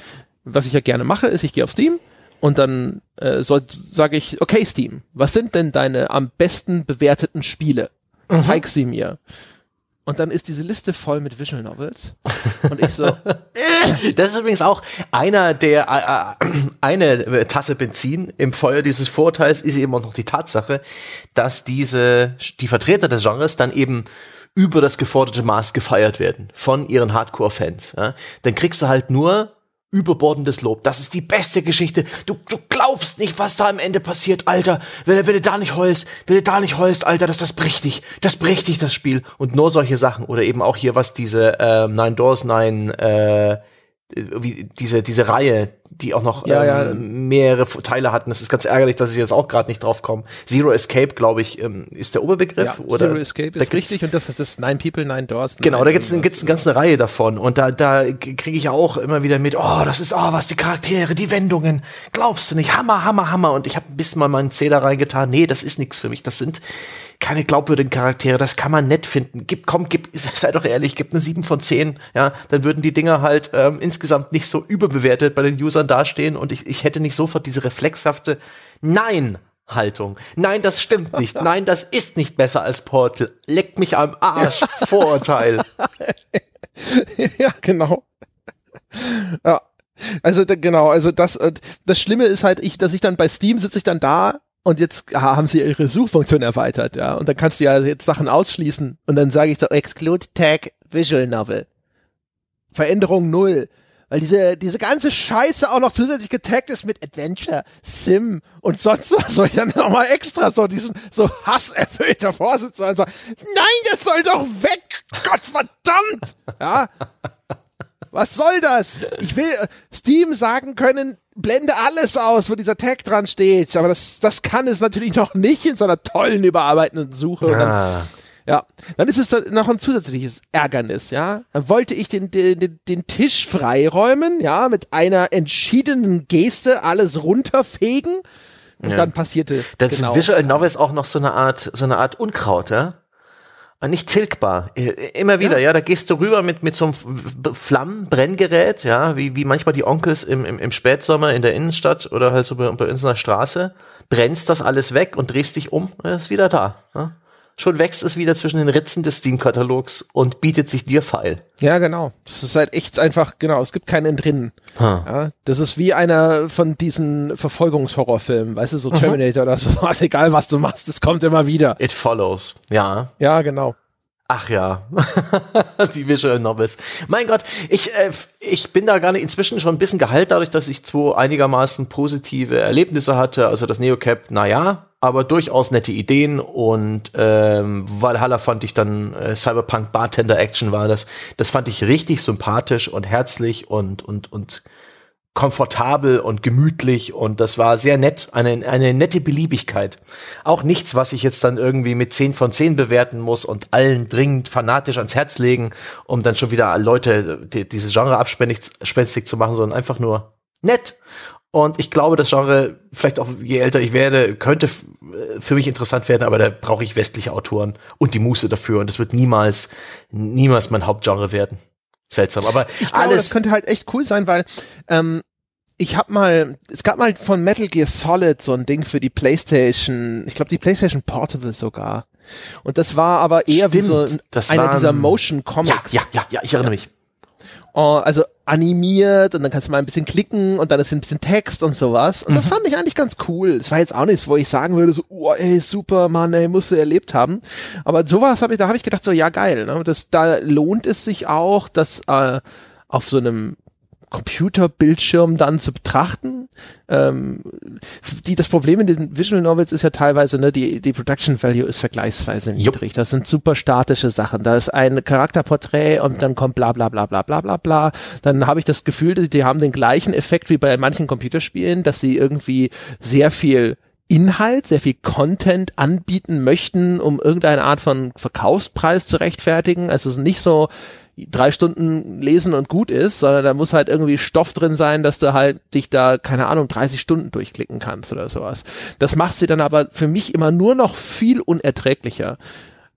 was ich ja gerne mache, ist, ich gehe auf Steam und dann äh, sage ich, okay Steam, was sind denn deine am besten bewerteten Spiele? Mhm. Zeig sie mir. Und dann ist diese Liste voll mit Visual Novels. Und ich so. das ist übrigens auch einer der, äh, äh, eine Tasse Benzin im Feuer dieses Vorteils ist eben auch noch die Tatsache, dass diese, die Vertreter des Genres dann eben über das geforderte Maß gefeiert werden von ihren Hardcore-Fans. Ja? Dann kriegst du halt nur überbordendes Lob. Das ist die beste Geschichte. Du, du glaubst nicht, was da am Ende passiert, Alter. Wenn, wenn du da nicht heulst, wenn du da nicht heulst, Alter, das, das bricht dich. Das bricht dich, das Spiel. Und nur solche Sachen. Oder eben auch hier, was diese äh, Nine Doors, Nine, äh, diese, diese Reihe, die auch noch ja, ähm, ja. mehrere Teile hatten. Das ist ganz ärgerlich, dass ich jetzt auch gerade nicht drauf komme. Zero Escape, glaube ich, ähm, ist der Oberbegriff. Ja, oder Zero Escape ist richtig und das ist das Nine People, Nine Doors. Genau, da gibt's gibt's eine ganze Reihe davon und da da kriege ich auch immer wieder mit, oh, das ist, oh, was die Charaktere, die Wendungen, glaubst du nicht, Hammer, Hammer, Hammer und ich habe bisschen mal meinen Zähler reingetan, nee, das ist nichts für mich, das sind keine glaubwürdigen Charaktere, das kann man nett finden. Gib, komm, gib, sei doch ehrlich, gib eine 7 von 10, ja, dann würden die Dinger halt ähm, insgesamt nicht so überbewertet bei den Usern dastehen und ich, ich hätte nicht sofort diese reflexhafte Nein, Haltung. Nein, das stimmt nicht. Nein, das ist nicht besser als Portal. Leckt mich am Arsch. Vorurteil. ja, genau. Ja. Also genau, also das äh, das Schlimme ist halt, ich, dass ich dann bei Steam sitze ich dann da und jetzt haben sie ihre Suchfunktion erweitert, ja, und dann kannst du ja jetzt Sachen ausschließen und dann sage ich so Exclude Tag Visual Novel. Veränderung null. Weil diese, diese ganze Scheiße auch noch zusätzlich getaggt ist mit Adventure, Sim und sonst was, soll ich dann nochmal extra so diesen, so hasserfüllter Vorsitzer und so, nein, das soll doch weg! Gott verdammt! Ja. Was soll das? Ich will äh, Steam sagen können, blende alles aus, wo dieser Tag dran steht. Aber das, das kann es natürlich noch nicht in so einer tollen, überarbeitenden Suche. Ja. Ja, dann ist es dann noch ein zusätzliches Ärgernis, ja. Dann wollte ich den, den, den Tisch freiräumen, ja, mit einer entschiedenen Geste alles runterfegen. Und ja. dann passierte. Das genau. Visual Novel ist auch noch so eine Art, so eine Art Unkraut, ja? Nicht tilgbar. Immer wieder, ja, ja da gehst du rüber mit, mit so einem Flammenbrenngerät, ja, wie, wie manchmal die Onkels im, im, im Spätsommer in der Innenstadt oder halt so bei, bei uns in der Straße, brennst das alles weg und drehst dich um, ist wieder da. Ja? Schon wächst es wieder zwischen den Ritzen des Steam-Katalogs und bietet sich dir feil. Ja, genau. Das ist halt echt einfach, genau, es gibt keinen drinnen. Huh. Ja, das ist wie einer von diesen Verfolgungshorrorfilmen, weißt du, so mhm. Terminator mhm. oder sowas, egal was du machst, es kommt immer wieder. It follows, ja. Ja, genau. Ach ja, die Visual Novels. Mein Gott, ich, äh, ich bin da gar nicht inzwischen schon ein bisschen geheilt dadurch, dass ich zwei einigermaßen positive Erlebnisse hatte. Also das Neocap, naja, aber durchaus nette Ideen und ähm, Valhalla fand ich dann äh, Cyberpunk Bartender Action war das. Das fand ich richtig sympathisch und herzlich und und und komfortabel und gemütlich und das war sehr nett, eine, eine nette Beliebigkeit. Auch nichts, was ich jetzt dann irgendwie mit 10 von 10 bewerten muss und allen dringend fanatisch ans Herz legen, um dann schon wieder Leute die, dieses Genre abspenstig zu machen, sondern einfach nur nett. Und ich glaube, das Genre, vielleicht auch je älter ich werde, könnte für mich interessant werden, aber da brauche ich westliche Autoren und die Muße dafür. Und das wird niemals, niemals mein Hauptgenre werden. Seltsam, aber ich glaube, alles. Das könnte halt echt cool sein, weil ähm, ich habe mal, es gab mal von Metal Gear Solid so ein Ding für die PlayStation, ich glaube die PlayStation Portable sogar. Und das war aber eher Stimmt, wie so einer dieser Motion Comics. Ja, ja, ja, ja ich erinnere ja. mich. Uh, also animiert und dann kannst du mal ein bisschen klicken und dann ist ein bisschen Text und sowas. Und mhm. das fand ich eigentlich ganz cool. Es war jetzt auch nichts, wo ich sagen würde, so, oh, ey, super, Mann, ey, musst du erlebt haben. Aber sowas habe ich, da habe ich gedacht, so, ja, geil. Ne? Das, da lohnt es sich auch, dass äh, auf so einem Computerbildschirm dann zu betrachten. Ähm, die, das Problem in den Visual Novels ist ja teilweise, ne, die, die Production Value ist vergleichsweise niedrig. Das sind super statische Sachen. Da ist ein Charakterporträt und dann kommt bla bla bla bla bla bla bla. Dann habe ich das Gefühl, die haben den gleichen Effekt wie bei manchen Computerspielen, dass sie irgendwie sehr viel Inhalt, sehr viel Content anbieten möchten, um irgendeine Art von Verkaufspreis zu rechtfertigen. Also es ist nicht so, drei Stunden lesen und gut ist, sondern da muss halt irgendwie Stoff drin sein, dass du halt dich da, keine Ahnung, 30 Stunden durchklicken kannst oder sowas. Das macht sie dann aber für mich immer nur noch viel unerträglicher.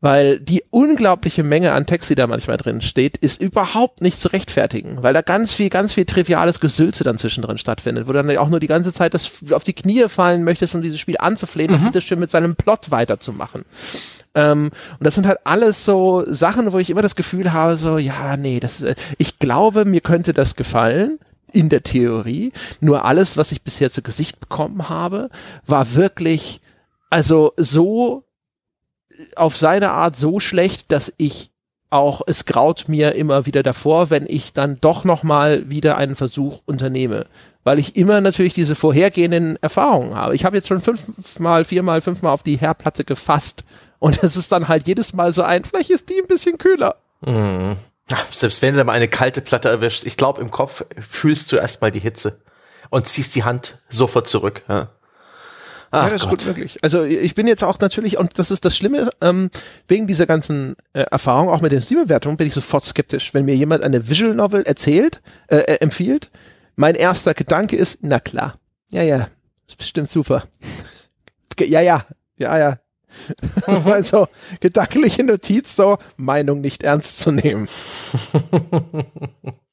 Weil die unglaubliche Menge an Text, die da manchmal drin steht, ist überhaupt nicht zu rechtfertigen, weil da ganz viel, ganz viel triviales Gesülze dann zwischendrin stattfindet, wo du dann auch nur die ganze Zeit das auf die Knie fallen möchtest, um dieses Spiel anzuflehen mhm. und schön mit seinem Plot weiterzumachen. Ähm, und das sind halt alles so Sachen, wo ich immer das Gefühl habe, so, ja, nee, das, äh, ich glaube, mir könnte das gefallen in der Theorie. Nur alles, was ich bisher zu Gesicht bekommen habe, war wirklich, also so auf seine Art so schlecht, dass ich auch, es graut mir immer wieder davor, wenn ich dann doch nochmal wieder einen Versuch unternehme. Weil ich immer natürlich diese vorhergehenden Erfahrungen habe. Ich habe jetzt schon fünfmal, viermal, fünfmal auf die Herdplatte gefasst und es ist dann halt jedes Mal so ein, vielleicht ist die ein bisschen kühler. Mhm. Selbst wenn du mal eine kalte Platte erwischst, ich glaube, im Kopf fühlst du erstmal die Hitze und ziehst die Hand sofort zurück. Ja. Ach ja, das Gott. ist gut möglich. Also ich bin jetzt auch natürlich, und das ist das Schlimme, ähm, wegen dieser ganzen äh, Erfahrung, auch mit den Steam-Bewertungen, bin ich sofort skeptisch. Wenn mir jemand eine Visual Novel erzählt, äh, äh, empfiehlt, mein erster Gedanke ist, na klar, ja, ja, ist bestimmt super. ja, ja, ja, ja, also gedankliche Notiz, so Meinung nicht ernst zu nehmen.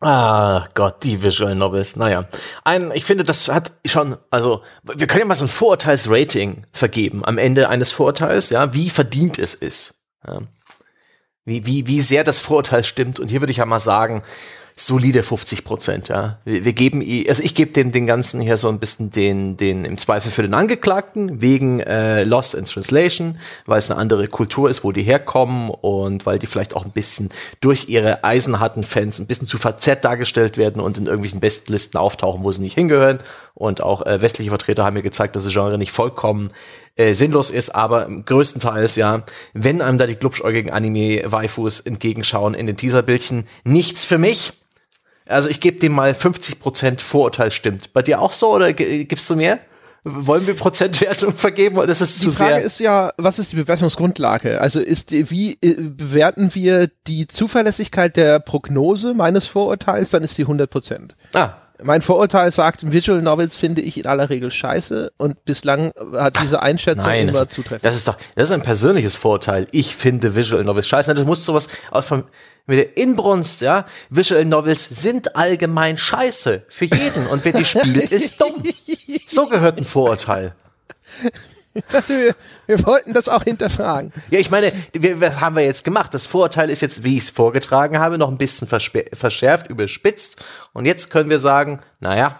Ah Gott, die Visual Novels. Naja, ein, ich finde, das hat schon, also wir können ja mal so ein Vorurteilsrating vergeben am Ende eines Vorurteils, ja, wie verdient es ist. Ja. Wie, wie, wie sehr das Vorurteil stimmt. Und hier würde ich ja mal sagen, solide 50 Prozent, ja. Wir, wir geben, also ich gebe den, den ganzen hier so ein bisschen den, den im Zweifel für den Angeklagten wegen äh, Lost in Translation, weil es eine andere Kultur ist, wo die herkommen und weil die vielleicht auch ein bisschen durch ihre eisenharten Fans ein bisschen zu verzerrt dargestellt werden und in irgendwelchen Bestlisten auftauchen, wo sie nicht hingehören. Und auch äh, westliche Vertreter haben mir gezeigt, dass das Genre nicht vollkommen äh, sinnlos ist, aber größtenteils ja, wenn einem da die glubschäugigen Anime-Waifus entgegenschauen in den Teaserbildchen, nichts für mich. Also ich gebe dem mal 50% Vorurteil stimmt. Bei dir auch so oder gibst du mehr? Wollen wir Prozentwertung vergeben oder ist es zu sehr? Die Frage ist ja, was ist die Bewertungsgrundlage? Also ist wie äh, bewerten wir die Zuverlässigkeit der Prognose meines Vorurteils, dann ist die 100 Ah, mein Vorurteil sagt, Visual Novels finde ich in aller Regel scheiße und bislang hat diese Einschätzung Nein, immer das, zutreffend. Das ist doch, das ist ein persönliches Vorurteil. Ich finde Visual Novels scheiße. Du musst sowas aus von, mit der Inbrunst, ja. Visual Novels sind allgemein scheiße. Für jeden. Und wer die spielt, ist dumm. So gehört ein Vorurteil. Wir, wir wollten das auch hinterfragen. Ja, ich meine, wir, wir haben wir jetzt gemacht. Das Vorurteil ist jetzt, wie ich es vorgetragen habe, noch ein bisschen verschärft, überspitzt. Und jetzt können wir sagen, naja,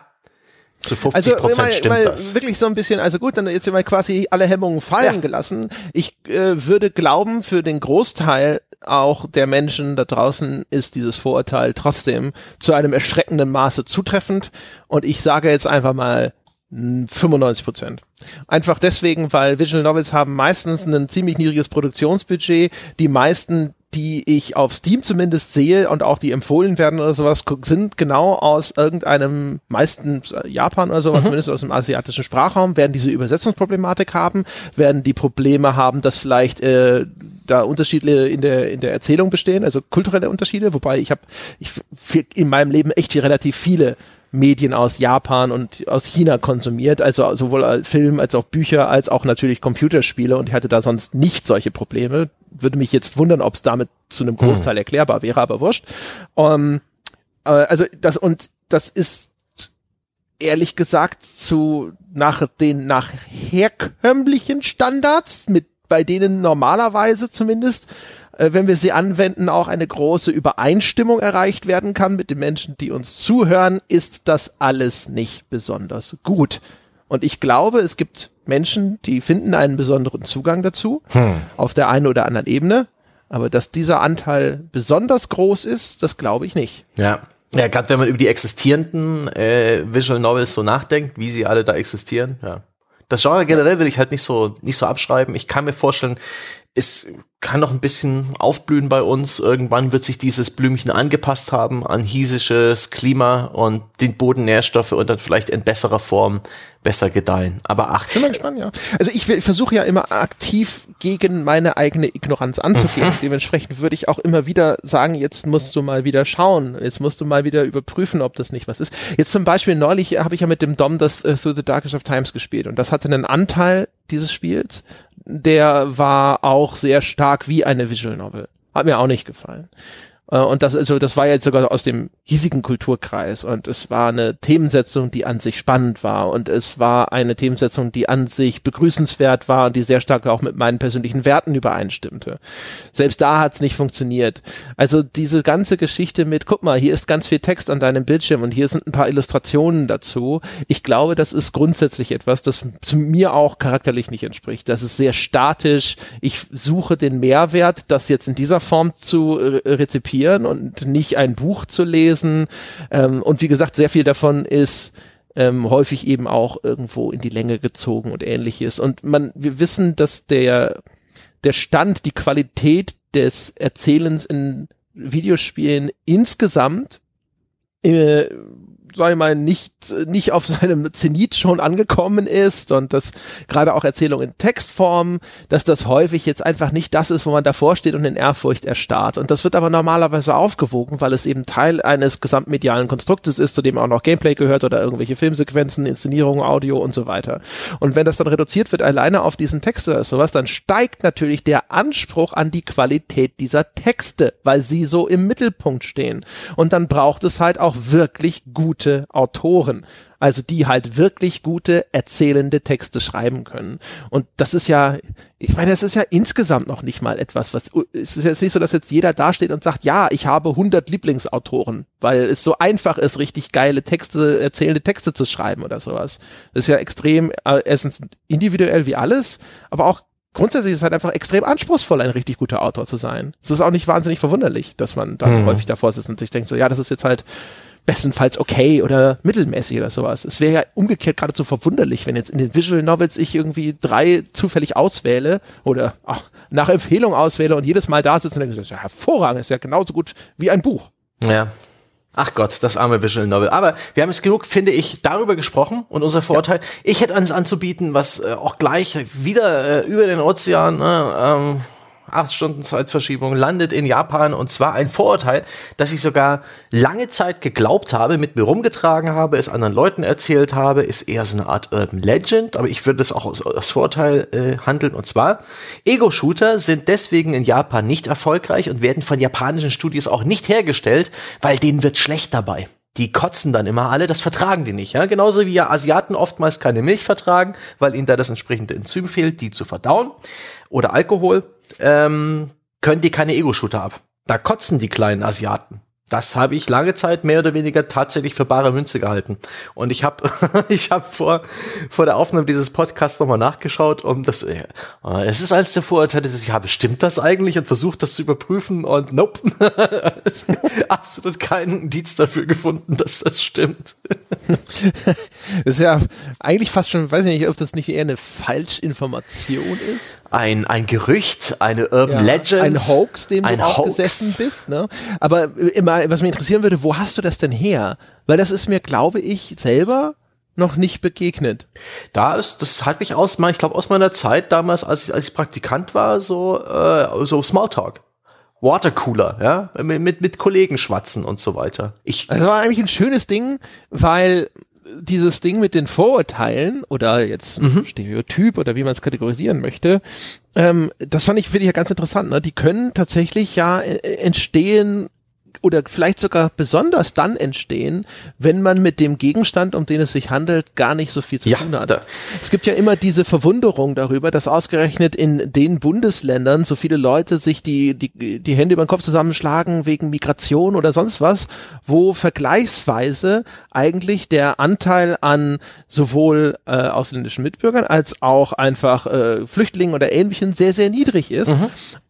zu 50 also, Prozent stimmt mal das. Wirklich so ein bisschen, also gut, dann jetzt mal quasi alle Hemmungen fallen ja. gelassen. Ich äh, würde glauben, für den Großteil auch der Menschen da draußen ist dieses Vorurteil trotzdem zu einem erschreckenden Maße zutreffend. Und ich sage jetzt einfach mal 95 Prozent. Einfach deswegen, weil Visual Novels haben meistens ein ziemlich niedriges Produktionsbudget. Die meisten, die ich auf Steam zumindest sehe und auch die empfohlen werden oder sowas, sind genau aus irgendeinem, meistens Japan oder sowas, mhm. zumindest aus dem asiatischen Sprachraum, werden diese Übersetzungsproblematik haben, werden die Probleme haben, dass vielleicht äh, da Unterschiede in der in der Erzählung bestehen, also kulturelle Unterschiede, wobei ich habe ich in meinem Leben echt relativ viele Medien aus Japan und aus China konsumiert, also sowohl Film als auch Bücher als auch natürlich Computerspiele und ich hatte da sonst nicht solche Probleme. Würde mich jetzt wundern, ob es damit zu einem Großteil hm. erklärbar wäre, aber wurscht. Um, äh, also das und das ist ehrlich gesagt zu nach den nach herkömmlichen Standards mit bei denen normalerweise zumindest wenn wir sie anwenden, auch eine große Übereinstimmung erreicht werden kann mit den Menschen, die uns zuhören, ist das alles nicht besonders gut. Und ich glaube, es gibt Menschen, die finden einen besonderen Zugang dazu, hm. auf der einen oder anderen Ebene. Aber dass dieser Anteil besonders groß ist, das glaube ich nicht. Ja. Ja, gerade wenn man über die existierenden äh, Visual Novels so nachdenkt, wie sie alle da existieren, ja. Das Genre generell will ich halt nicht so nicht so abschreiben. Ich kann mir vorstellen, es kann noch ein bisschen aufblühen bei uns. Irgendwann wird sich dieses Blümchen angepasst haben an hiesisches Klima und den Bodennährstoffe und dann vielleicht in besserer Form besser gedeihen. Aber ach. Bin mal gespannt, ja. Also ich, versuche ja immer aktiv gegen meine eigene Ignoranz anzugehen. Mhm. Dementsprechend würde ich auch immer wieder sagen, jetzt musst du mal wieder schauen. Jetzt musst du mal wieder überprüfen, ob das nicht was ist. Jetzt zum Beispiel neulich habe ich ja mit dem Dom das uh, Through the Darkest of Times gespielt und das hatte einen Anteil dieses Spiels, der war auch sehr stark wie eine Visual Novel. Hat mir auch nicht gefallen. Äh, und das, also das war jetzt sogar aus dem hiesigen Kulturkreis und es war eine Themensetzung, die an sich spannend war und es war eine Themensetzung, die an sich begrüßenswert war und die sehr stark auch mit meinen persönlichen Werten übereinstimmte. Selbst da hat es nicht funktioniert. Also diese ganze Geschichte mit, guck mal, hier ist ganz viel Text an deinem Bildschirm und hier sind ein paar Illustrationen dazu. Ich glaube, das ist grundsätzlich etwas, das zu mir auch charakterlich nicht entspricht. Das ist sehr statisch. Ich suche den Mehrwert, das jetzt in dieser Form zu rezipieren kopieren und nicht ein Buch zu lesen. Ähm, und wie gesagt, sehr viel davon ist ähm, häufig eben auch irgendwo in die Länge gezogen und ähnliches. Und man, wir wissen, dass der, der Stand, die Qualität des Erzählens in Videospielen insgesamt äh, sag ich mal, nicht, nicht auf seinem Zenit schon angekommen ist und dass gerade auch Erzählung in Textform, dass das häufig jetzt einfach nicht das ist, wo man davor steht und in Ehrfurcht erstarrt. Und das wird aber normalerweise aufgewogen, weil es eben Teil eines gesamtmedialen Konstruktes ist, zu dem auch noch Gameplay gehört oder irgendwelche Filmsequenzen, Inszenierungen, Audio und so weiter. Und wenn das dann reduziert wird alleine auf diesen Text oder sowas, dann steigt natürlich der Anspruch an die Qualität dieser Texte, weil sie so im Mittelpunkt stehen. Und dann braucht es halt auch wirklich gute Autoren. Also die halt wirklich gute erzählende Texte schreiben können. Und das ist ja, ich meine, das ist ja insgesamt noch nicht mal etwas, was, es ist jetzt nicht so, dass jetzt jeder dasteht und sagt, ja, ich habe 100 Lieblingsautoren, weil es so einfach ist, richtig geile Texte, erzählende Texte zu schreiben oder sowas. Das ist ja extrem, äh, erstens individuell wie alles, aber auch grundsätzlich ist es halt einfach extrem anspruchsvoll, ein richtig guter Autor zu sein. Es ist auch nicht wahnsinnig verwunderlich, dass man dann hm. häufig davor sitzt und sich denkt so, ja, das ist jetzt halt bestenfalls okay oder mittelmäßig oder sowas. Es wäre ja umgekehrt geradezu verwunderlich, wenn jetzt in den Visual Novels ich irgendwie drei zufällig auswähle oder nach Empfehlung auswähle und jedes Mal da sitze und denke, das ist ja hervorragend, ist ja genauso gut wie ein Buch. Ja. Ach Gott, das arme Visual Novel. Aber wir haben jetzt genug, finde ich, darüber gesprochen und unser Vorteil. Ja. Ich hätte eines anzubieten, was äh, auch gleich wieder äh, über den Ozean ne, ähm, acht Stunden Zeitverschiebung, landet in Japan und zwar ein Vorurteil, das ich sogar lange Zeit geglaubt habe, mit mir rumgetragen habe, es anderen Leuten erzählt habe, ist eher so eine Art Urban Legend, aber ich würde es auch als, als Vorurteil äh, handeln. Und zwar, Ego-Shooter sind deswegen in Japan nicht erfolgreich und werden von japanischen Studios auch nicht hergestellt, weil denen wird schlecht dabei die kotzen dann immer alle, das vertragen die nicht. Ja? Genauso wie ja Asiaten oftmals keine Milch vertragen, weil ihnen da das entsprechende Enzym fehlt, die zu verdauen. Oder Alkohol ähm, können die keine Ego-Shooter ab. Da kotzen die kleinen Asiaten. Das habe ich lange Zeit mehr oder weniger tatsächlich für bare Münze gehalten. Und ich habe ich hab vor, vor der Aufnahme dieses Podcasts nochmal nachgeschaut, um das, äh, es ist eines der Vorurteile, dass ich habe, stimmt das eigentlich? Und versucht das zu überprüfen und nope. absolut keinen Indiz dafür gefunden, dass das stimmt. das ist ja eigentlich fast schon, weiß ich nicht, ob das nicht eher eine Falschinformation ist. Ein, ein Gerücht, eine Urban ja, Legend. Ein Hoax, dem du Hoax. aufgesessen bist, ne? Aber immer was mich interessieren würde, wo hast du das denn her? Weil das ist mir, glaube ich, selber noch nicht begegnet. Da ist, das halte ich aus, ich glaube aus meiner Zeit damals, als ich, als ich Praktikant war, so, äh, so Smalltalk. Watercooler, ja, mit, mit, mit Kollegen schwatzen und so weiter. Ich das war eigentlich ein schönes Ding, weil dieses Ding mit den Vorurteilen oder jetzt mhm. Stereotyp oder wie man es kategorisieren möchte, ähm, das fand ich, finde ich ja ganz interessant. Ne? Die können tatsächlich ja äh, entstehen oder vielleicht sogar besonders dann entstehen, wenn man mit dem Gegenstand, um den es sich handelt, gar nicht so viel zu ja, tun hat. Da. Es gibt ja immer diese Verwunderung darüber, dass ausgerechnet in den Bundesländern so viele Leute sich die, die, die Hände über den Kopf zusammenschlagen wegen Migration oder sonst was, wo vergleichsweise eigentlich der Anteil an sowohl äh, ausländischen Mitbürgern als auch einfach äh, Flüchtlingen oder Ähnlichem sehr, sehr niedrig ist. Mhm.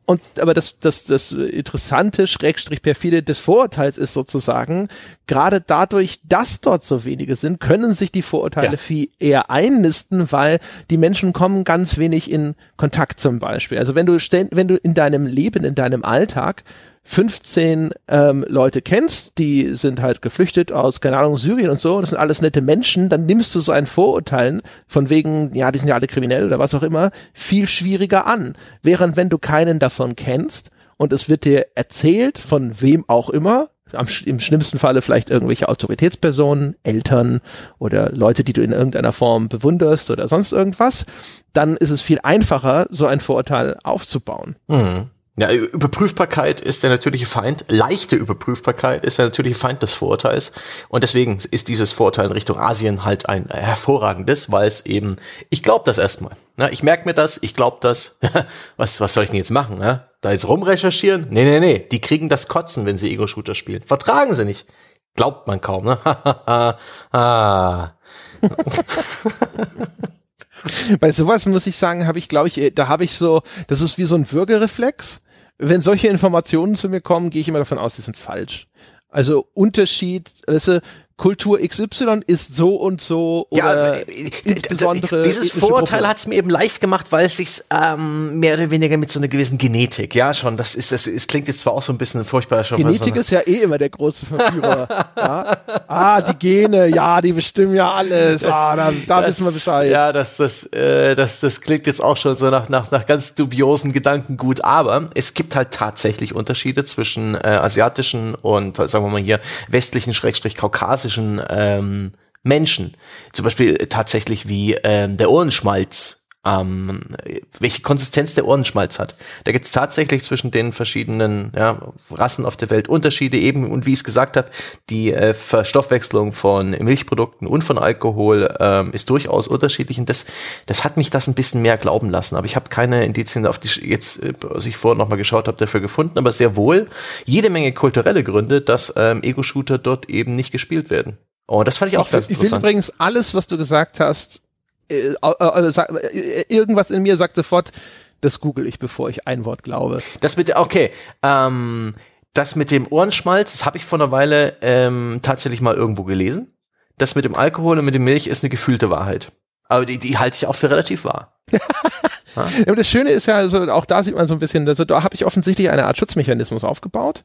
Und aber das, das, das interessante, Schrägstrich perfide des Vorurteils ist sozusagen, gerade dadurch, dass dort so wenige sind, können sich die Vorurteile ja. viel eher einnisten, weil die Menschen kommen ganz wenig in Kontakt zum Beispiel. Also wenn du, wenn du in deinem Leben, in deinem Alltag 15 ähm, Leute kennst, die sind halt geflüchtet aus, keine Ahnung, Syrien und so, das sind alles nette Menschen, dann nimmst du so ein Vorurteilen von wegen, ja, die sind ja alle kriminell oder was auch immer, viel schwieriger an. Während wenn du keinen davon kennst und es wird dir erzählt, von wem auch immer, am, im schlimmsten Falle vielleicht irgendwelche Autoritätspersonen, Eltern oder Leute, die du in irgendeiner Form bewunderst oder sonst irgendwas, dann ist es viel einfacher, so ein Vorurteil aufzubauen. Mhm. Ja, Überprüfbarkeit ist der natürliche Feind. Leichte Überprüfbarkeit ist der natürliche Feind des Vorurteils. Und deswegen ist dieses Vorurteil in Richtung Asien halt ein hervorragendes, weil es eben, ich glaube das erstmal. Ne? Ich merke mir das, ich glaube das. was, was soll ich denn jetzt machen? Ne? Da jetzt rumrecherchieren? Nee, nee, nee. Die kriegen das Kotzen, wenn sie Ego-Shooter spielen. Vertragen sie nicht. Glaubt man kaum, ne? ah. Bei sowas muss ich sagen, habe ich, glaube ich, da habe ich so, das ist wie so ein Würgereflex wenn solche Informationen zu mir kommen, gehe ich immer davon aus, die sind falsch. Also Unterschied, weißt du, Kultur XY ist so und so oder ja, äh, insbesondere dieses Vorurteil hat es mir eben leicht gemacht, weil es sich ähm, mehr oder weniger mit so einer gewissen Genetik, ja schon, das ist das es klingt jetzt zwar auch so ein bisschen furchtbar schon. Genetik so ist ja eh immer der große Verführer. ja? Ah, die Gene, ja, die bestimmen ja alles. Das, ah, da, da das, wissen wir Bescheid. Ja, das das äh, das das klingt jetzt auch schon so nach nach nach ganz dubiosen Gedankengut, aber es gibt halt tatsächlich Unterschiede zwischen äh, asiatischen und sagen wir mal hier westlichen Schrägstrich kaukasischen klassischen ähm, Menschen. Zum Beispiel tatsächlich wie ähm, der Ohrenschmalz ähm, welche Konsistenz der Ohrenschmalz hat. Da gibt es tatsächlich zwischen den verschiedenen ja, Rassen auf der Welt Unterschiede eben und wie ich es gesagt habe, die äh, Verstoffwechslung von Milchprodukten und von Alkohol ähm, ist durchaus unterschiedlich und das, das hat mich das ein bisschen mehr glauben lassen. Aber ich habe keine Indizien, auf die ich jetzt, äh, was ich vorher nochmal geschaut habe, dafür gefunden, aber sehr wohl jede Menge kulturelle Gründe, dass ähm, Ego-Shooter dort eben nicht gespielt werden. Oh, das fand ich auch ich, ganz ich interessant. Ich finde übrigens alles, was du gesagt hast, äh, äh, äh, irgendwas in mir sagt sofort, das google ich, bevor ich ein Wort glaube. Das mit, okay, ähm, das mit dem Ohrenschmalz, das habe ich vor einer Weile ähm, tatsächlich mal irgendwo gelesen. Das mit dem Alkohol und mit dem Milch ist eine gefühlte Wahrheit. Aber die, die halte ich auch für relativ wahr. ja, das Schöne ist ja, also auch da sieht man so ein bisschen, also da habe ich offensichtlich eine Art Schutzmechanismus aufgebaut,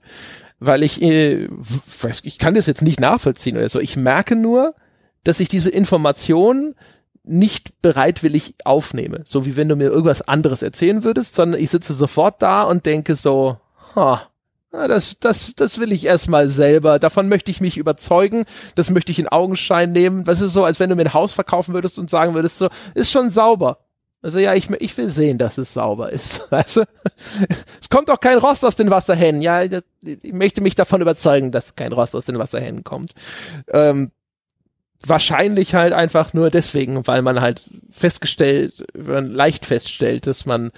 weil ich, äh, weiß, ich kann das jetzt nicht nachvollziehen oder so. Ich merke nur, dass ich diese Informationen nicht bereitwillig aufnehme. So wie wenn du mir irgendwas anderes erzählen würdest, sondern ich sitze sofort da und denke so, ha, das, das, das will ich erstmal selber. Davon möchte ich mich überzeugen. Das möchte ich in Augenschein nehmen. Was ist so, als wenn du mir ein Haus verkaufen würdest und sagen würdest, so, ist schon sauber. Also ja, ich, ich will sehen, dass es sauber ist. Weißt du? Es kommt doch kein Rost aus den Wasserhähnen. Ja, ich möchte mich davon überzeugen, dass kein Rost aus den Wasserhähnen kommt. Ähm, wahrscheinlich halt einfach nur deswegen, weil man halt festgestellt, leicht feststellt, dass man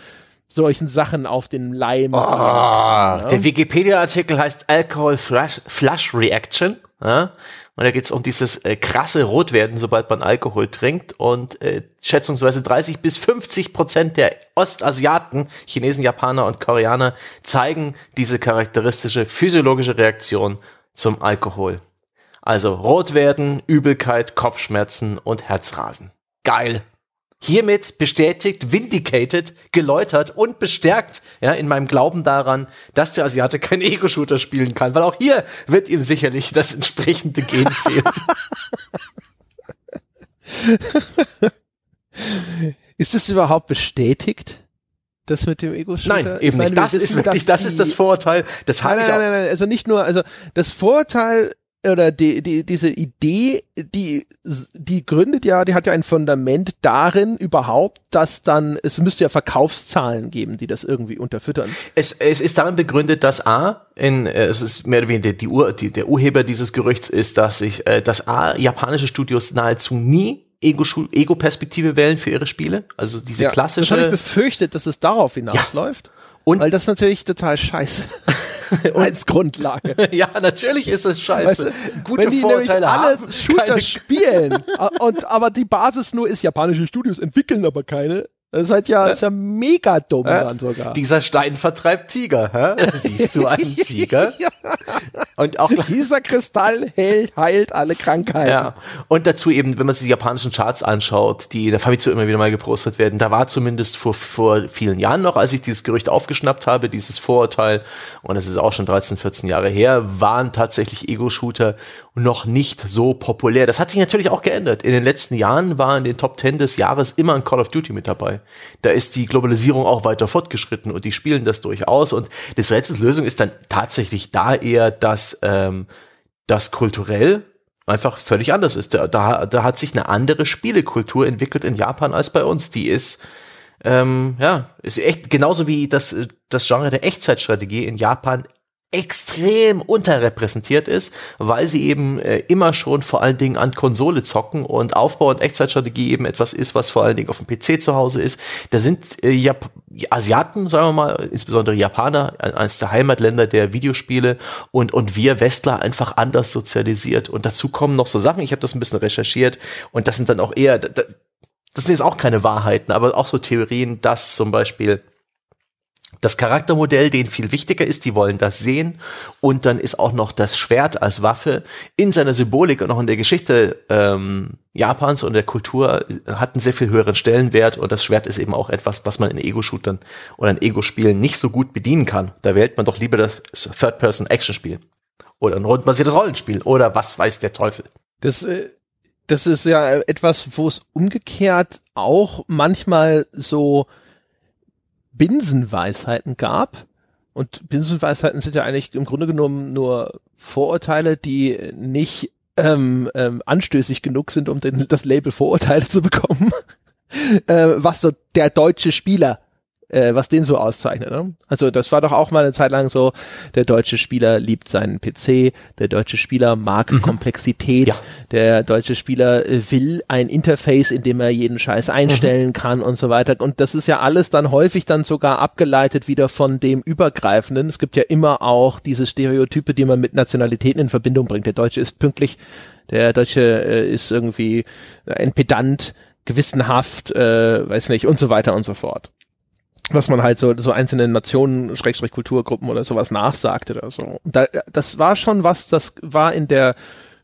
solchen Sachen auf den Leim. Oh, ja. Der Wikipedia-Artikel heißt Alcohol Flush, Flush Reaction. Ja? Und da geht es um dieses äh, krasse Rotwerden, sobald man Alkohol trinkt. Und äh, schätzungsweise 30 bis 50 Prozent der Ostasiaten, Chinesen, Japaner und Koreaner zeigen diese charakteristische physiologische Reaktion zum Alkohol. Also rot werden, Übelkeit, Kopfschmerzen und Herzrasen. Geil. Hiermit bestätigt, vindicated, geläutert und bestärkt ja, in meinem Glauben daran, dass der Asiate kein Ego-Shooter spielen kann, weil auch hier wird ihm sicherlich das entsprechende Gen fehlen. Ist es überhaupt bestätigt? Das mit dem Ego-Shooter? Nein, eben meine, nicht. Das ist wirklich, das ist das Vorurteil. Das nein, nein, nein, nein, also nicht nur, also das Vorurteil oder die, die, diese Idee, die, die gründet ja, die hat ja ein Fundament darin überhaupt, dass dann, es müsste ja Verkaufszahlen geben, die das irgendwie unterfüttern. Es, es ist darin begründet, dass A, in, äh, es ist mehr oder weniger die, Ur, die, der Urheber dieses Gerüchts ist, dass sich, äh, dass A, japanische Studios nahezu nie Ego-Perspektive wählen für ihre Spiele. Also diese ja, klassische. Das habe ich befürchtet, dass es darauf hinausläuft. Ja. Und Weil das natürlich total scheiße als Grundlage. ja, natürlich ist es scheiße. Weißt du, Gute wenn die Vorteile nämlich alle haben, Shooter spielen, und, aber die Basis nur ist, japanische Studios entwickeln aber keine, das ist halt ja, ist ja mega dumm äh? dann sogar. Dieser Stein vertreibt Tiger. Hä? Siehst du einen Tiger? ja. Und auch dieser Kristall hält, heilt alle Krankheiten. Ja. Und dazu eben, wenn man sich die japanischen Charts anschaut, die in der Famitsu immer wieder mal gepostet werden, da war zumindest vor, vor vielen Jahren noch, als ich dieses Gerücht aufgeschnappt habe, dieses Vorurteil, und das ist auch schon 13, 14 Jahre her, waren tatsächlich Ego-Shooter noch nicht so populär. Das hat sich natürlich auch geändert. In den letzten Jahren war in den Top 10 des Jahres immer ein Call of Duty mit dabei. Da ist die Globalisierung auch weiter fortgeschritten und die spielen das durchaus. Und des Rätsels Lösung ist dann tatsächlich da eher, dass ähm, das kulturell einfach völlig anders ist. Da, da, da hat sich eine andere Spielekultur entwickelt in Japan als bei uns. Die ist ähm, ja, ist echt genauso wie das, das Genre der Echtzeitstrategie in Japan extrem unterrepräsentiert ist, weil sie eben äh, immer schon vor allen Dingen an Konsole zocken und Aufbau und Echtzeitstrategie eben etwas ist, was vor allen Dingen auf dem PC zu Hause ist. Da sind äh, Jap Asiaten, sagen wir mal, insbesondere Japaner, eines der Heimatländer der Videospiele und, und wir Westler einfach anders sozialisiert. Und dazu kommen noch so Sachen, ich habe das ein bisschen recherchiert und das sind dann auch eher, das sind jetzt auch keine Wahrheiten, aber auch so Theorien, dass zum Beispiel das Charaktermodell denen viel wichtiger ist, die wollen das sehen und dann ist auch noch das Schwert als Waffe in seiner Symbolik und auch in der Geschichte ähm, Japans und der Kultur hat einen sehr viel höheren Stellenwert und das Schwert ist eben auch etwas, was man in Ego-Shootern oder in Ego-Spielen nicht so gut bedienen kann. Da wählt man doch lieber das Third-Person-Action-Spiel oder ein rundenbasiertes Rollenspiel oder was weiß der Teufel. Das äh das ist ja etwas, wo es umgekehrt auch manchmal so Binsenweisheiten gab. Und Binsenweisheiten sind ja eigentlich im Grunde genommen nur Vorurteile, die nicht ähm, ähm, anstößig genug sind, um den, das Label Vorurteile zu bekommen. äh, was so der deutsche Spieler äh, was den so auszeichnet. Ne? Also das war doch auch mal eine Zeit lang so, der deutsche Spieler liebt seinen PC, der deutsche Spieler mag mhm. Komplexität, ja. der deutsche Spieler äh, will ein Interface, in dem er jeden Scheiß einstellen mhm. kann und so weiter. Und das ist ja alles dann häufig dann sogar abgeleitet wieder von dem Übergreifenden. Es gibt ja immer auch diese Stereotype, die man mit Nationalitäten in Verbindung bringt. Der Deutsche ist pünktlich, der Deutsche äh, ist irgendwie ein Pedant, gewissenhaft, äh, weiß nicht, und so weiter und so fort was man halt so, so einzelne Nationen, Schrägstrich Kulturgruppen oder sowas nachsagt oder so. Da, das war schon was, das war in der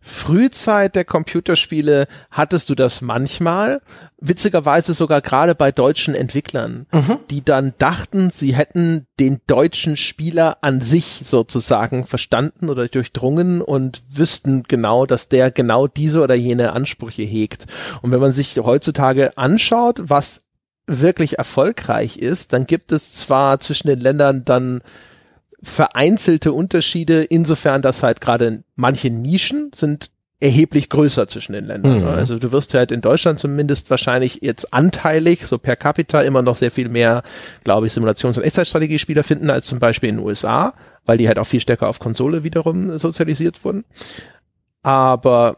Frühzeit der Computerspiele hattest du das manchmal, witzigerweise sogar gerade bei deutschen Entwicklern, mhm. die dann dachten, sie hätten den deutschen Spieler an sich sozusagen verstanden oder durchdrungen und wüssten genau, dass der genau diese oder jene Ansprüche hegt. Und wenn man sich heutzutage anschaut, was wirklich erfolgreich ist, dann gibt es zwar zwischen den Ländern dann vereinzelte Unterschiede, insofern, dass halt gerade manche Nischen sind erheblich größer zwischen den Ländern. Mhm. Also du wirst halt in Deutschland zumindest wahrscheinlich jetzt anteilig, so per capita immer noch sehr viel mehr, glaube ich, Simulations- und Echtzeitstrategiespieler finden als zum Beispiel in den USA, weil die halt auch viel stärker auf Konsole wiederum sozialisiert wurden. Aber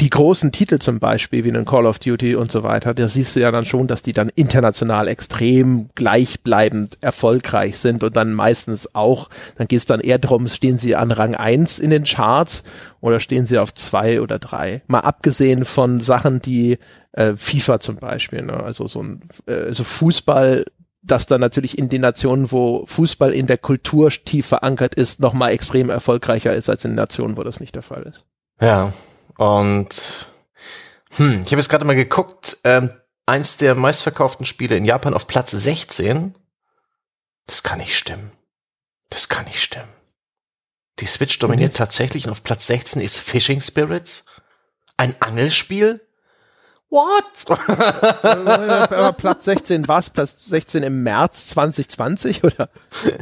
die großen Titel zum Beispiel, wie ein Call of Duty und so weiter, da siehst du ja dann schon, dass die dann international extrem gleichbleibend erfolgreich sind und dann meistens auch, dann geht es dann eher darum, stehen sie an Rang 1 in den Charts oder stehen sie auf 2 oder 3. Mal abgesehen von Sachen, die äh, FIFA zum Beispiel, ne? also so ein äh, so Fußball das dann natürlich in den Nationen, wo Fußball in der Kultur tief verankert ist, nochmal extrem erfolgreicher ist als in Nationen, wo das nicht der Fall ist. Ja, und hm, ich habe jetzt gerade mal geguckt, ähm, eins der meistverkauften Spiele in Japan auf Platz 16. Das kann nicht stimmen. Das kann nicht stimmen. Die Switch dominiert mhm. tatsächlich und auf Platz 16 ist Fishing Spirits. Ein Angelspiel? What? Aber Platz 16 war es Platz 16 im März 2020 oder?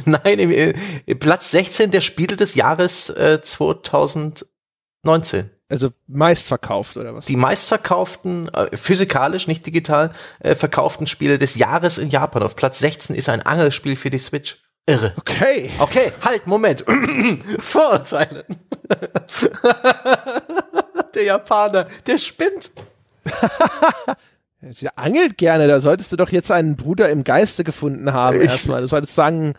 Nein, im, im äh, Platz 16 der Spiele des Jahres äh, 2019. Also meistverkauft oder was? Die meistverkauften, äh, physikalisch, nicht digital, äh, verkauften Spiele des Jahres in Japan. Auf Platz 16 ist ein Angelspiel für die Switch. Irre. Okay. Okay, halt, Moment. Vorurteile. der Japaner, der spinnt. Sie angelt gerne, da solltest du doch jetzt einen Bruder im Geiste gefunden haben erstmal. Du solltest sagen,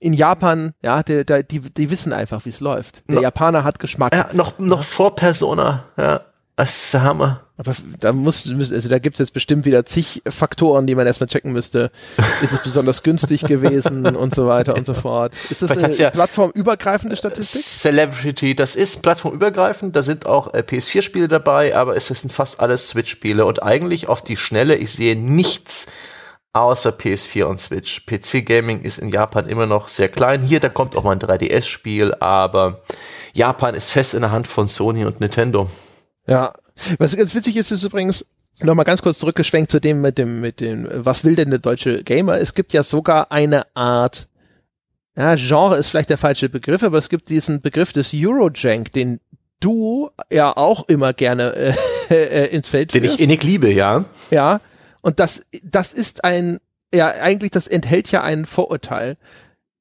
in Japan, ja, der, die, die wissen einfach, wie es läuft. Der no, Japaner hat Geschmack. Ja, noch, noch ja. vor Persona, ja. Das ist der Hammer. Aber da muss, also da gibt's jetzt bestimmt wieder zig Faktoren, die man erstmal checken müsste. Ist es besonders günstig gewesen und so weiter und so fort. Ist das eine ja plattformübergreifende Statistik? Celebrity, das ist plattformübergreifend. Da sind auch äh, PS4-Spiele dabei, aber es sind fast alles Switch-Spiele. Und eigentlich auf die Schnelle, ich sehe nichts, außer PS4 und Switch. PC-Gaming ist in Japan immer noch sehr klein. Hier, da kommt auch mal ein 3DS-Spiel, aber Japan ist fest in der Hand von Sony und Nintendo. Ja, was ganz witzig ist, ist übrigens, nochmal ganz kurz zurückgeschwenkt zu dem mit dem, mit dem, was will denn der deutsche Gamer? Es gibt ja sogar eine Art, ja, Genre ist vielleicht der falsche Begriff, aber es gibt diesen Begriff des Eurojank, den du ja auch immer gerne äh, äh, ins Feld führst. Den ich innig liebe, ja. Ja, und das, das ist ein, ja, eigentlich, das enthält ja ein Vorurteil.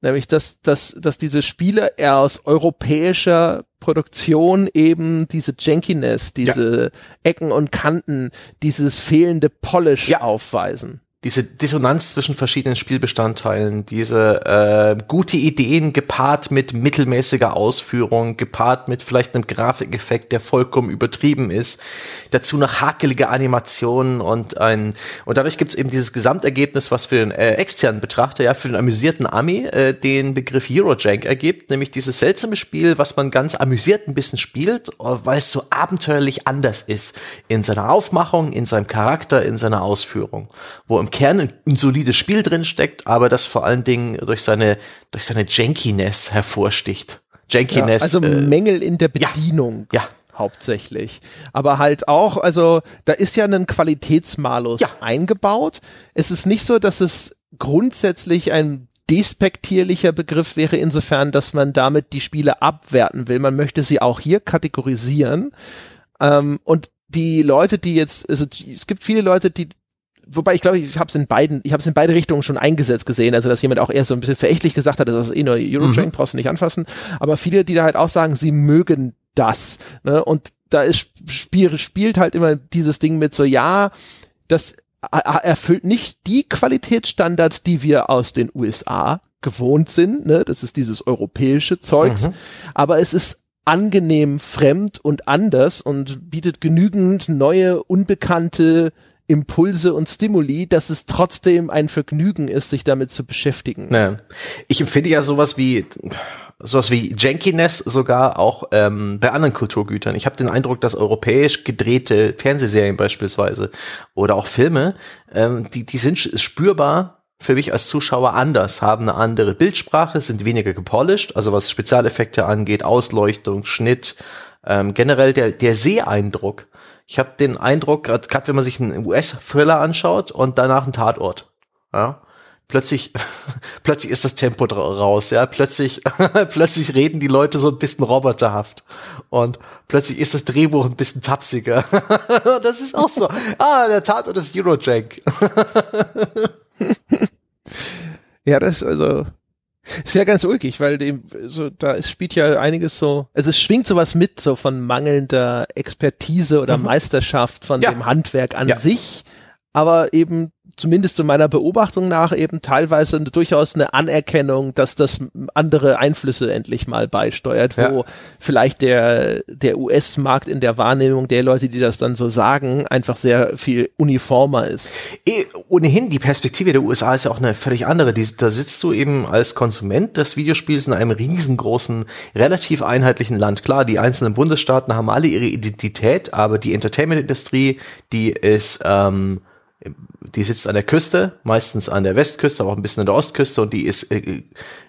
Nämlich, dass, dass, dass diese Spiele eher aus europäischer Produktion eben diese Jankiness, diese ja. Ecken und Kanten, dieses fehlende Polish ja. aufweisen. Diese Dissonanz zwischen verschiedenen Spielbestandteilen, diese äh, gute Ideen gepaart mit mittelmäßiger Ausführung, gepaart mit vielleicht einem Grafikeffekt, der vollkommen übertrieben ist, dazu noch hakelige Animationen und ein und dadurch gibt es eben dieses Gesamtergebnis, was für den äh, externen Betrachter, ja, für den amüsierten Ami äh, den Begriff Eurojank ergibt, nämlich dieses seltsame Spiel, was man ganz amüsiert ein bisschen spielt, weil es so abenteuerlich anders ist in seiner Aufmachung, in seinem Charakter, in seiner Ausführung, wo im Kern ein, solides Spiel drin steckt, aber das vor allen Dingen durch seine, durch seine Jankiness hervorsticht. Jankiness. Ja, also äh, Mängel in der Bedienung. ja. ja hauptsächlich. Aber halt auch, also da ist ja ein Qualitätsmalus ja. eingebaut. Es ist nicht so, dass es grundsätzlich ein despektierlicher Begriff wäre insofern, dass man damit die Spiele abwerten will. Man möchte sie auch hier kategorisieren. Ähm, und die Leute, die jetzt, also es gibt viele Leute, die wobei ich glaube, ich habe es in beiden, ich habe es in beide Richtungen schon eingesetzt gesehen, also dass jemand auch eher so ein bisschen verächtlich gesagt hat, das ist eh nur Eurotrain, mhm. brauchst du nicht anfassen, aber viele, die da halt auch sagen, sie mögen das, ne? und da ist Spiel, spielt halt immer dieses Ding mit so, ja, das erfüllt nicht die Qualitätsstandards, die wir aus den USA gewohnt sind, ne? das ist dieses europäische Zeugs, mhm. aber es ist angenehm fremd und anders und bietet genügend neue, unbekannte Impulse und Stimuli, dass es trotzdem ein Vergnügen ist, sich damit zu beschäftigen. Ja. Ich empfinde ja sowas wie sowas wie Jankiness sogar auch ähm, bei anderen Kulturgütern. Ich habe den Eindruck, dass europäisch gedrehte Fernsehserien beispielsweise oder auch Filme, ähm, die, die sind spürbar für mich als Zuschauer anders, haben eine andere Bildsprache, sind weniger gepolished, also was Spezialeffekte angeht, Ausleuchtung, Schnitt, ähm, generell der, der Seeeindruck ich habe den Eindruck, gerade wenn man sich einen US-Thriller anschaut und danach einen Tatort, ja, plötzlich, plötzlich ist das Tempo raus, ja, plötzlich, plötzlich reden die Leute so ein bisschen roboterhaft und plötzlich ist das Drehbuch ein bisschen tapsiger. das ist auch so. Ah, der Tatort ist Eurojank. ja, das ist also, ist ja ganz ulkig, weil dem, so, da spielt ja einiges so, also es schwingt sowas mit, so von mangelnder Expertise oder mhm. Meisterschaft von ja. dem Handwerk an ja. sich, aber eben zumindest zu meiner Beobachtung nach eben teilweise durchaus eine Anerkennung, dass das andere Einflüsse endlich mal beisteuert, wo ja. vielleicht der, der US-Markt in der Wahrnehmung der Leute, die das dann so sagen, einfach sehr viel uniformer ist. Eh, ohnehin, die Perspektive der USA ist ja auch eine völlig andere. Die, da sitzt du eben als Konsument des Videospiels in einem riesengroßen, relativ einheitlichen Land. Klar, die einzelnen Bundesstaaten haben alle ihre Identität, aber die Entertainment-Industrie, die ist ähm, die sitzt an der Küste, meistens an der Westküste, aber auch ein bisschen an der Ostküste und die ist äh,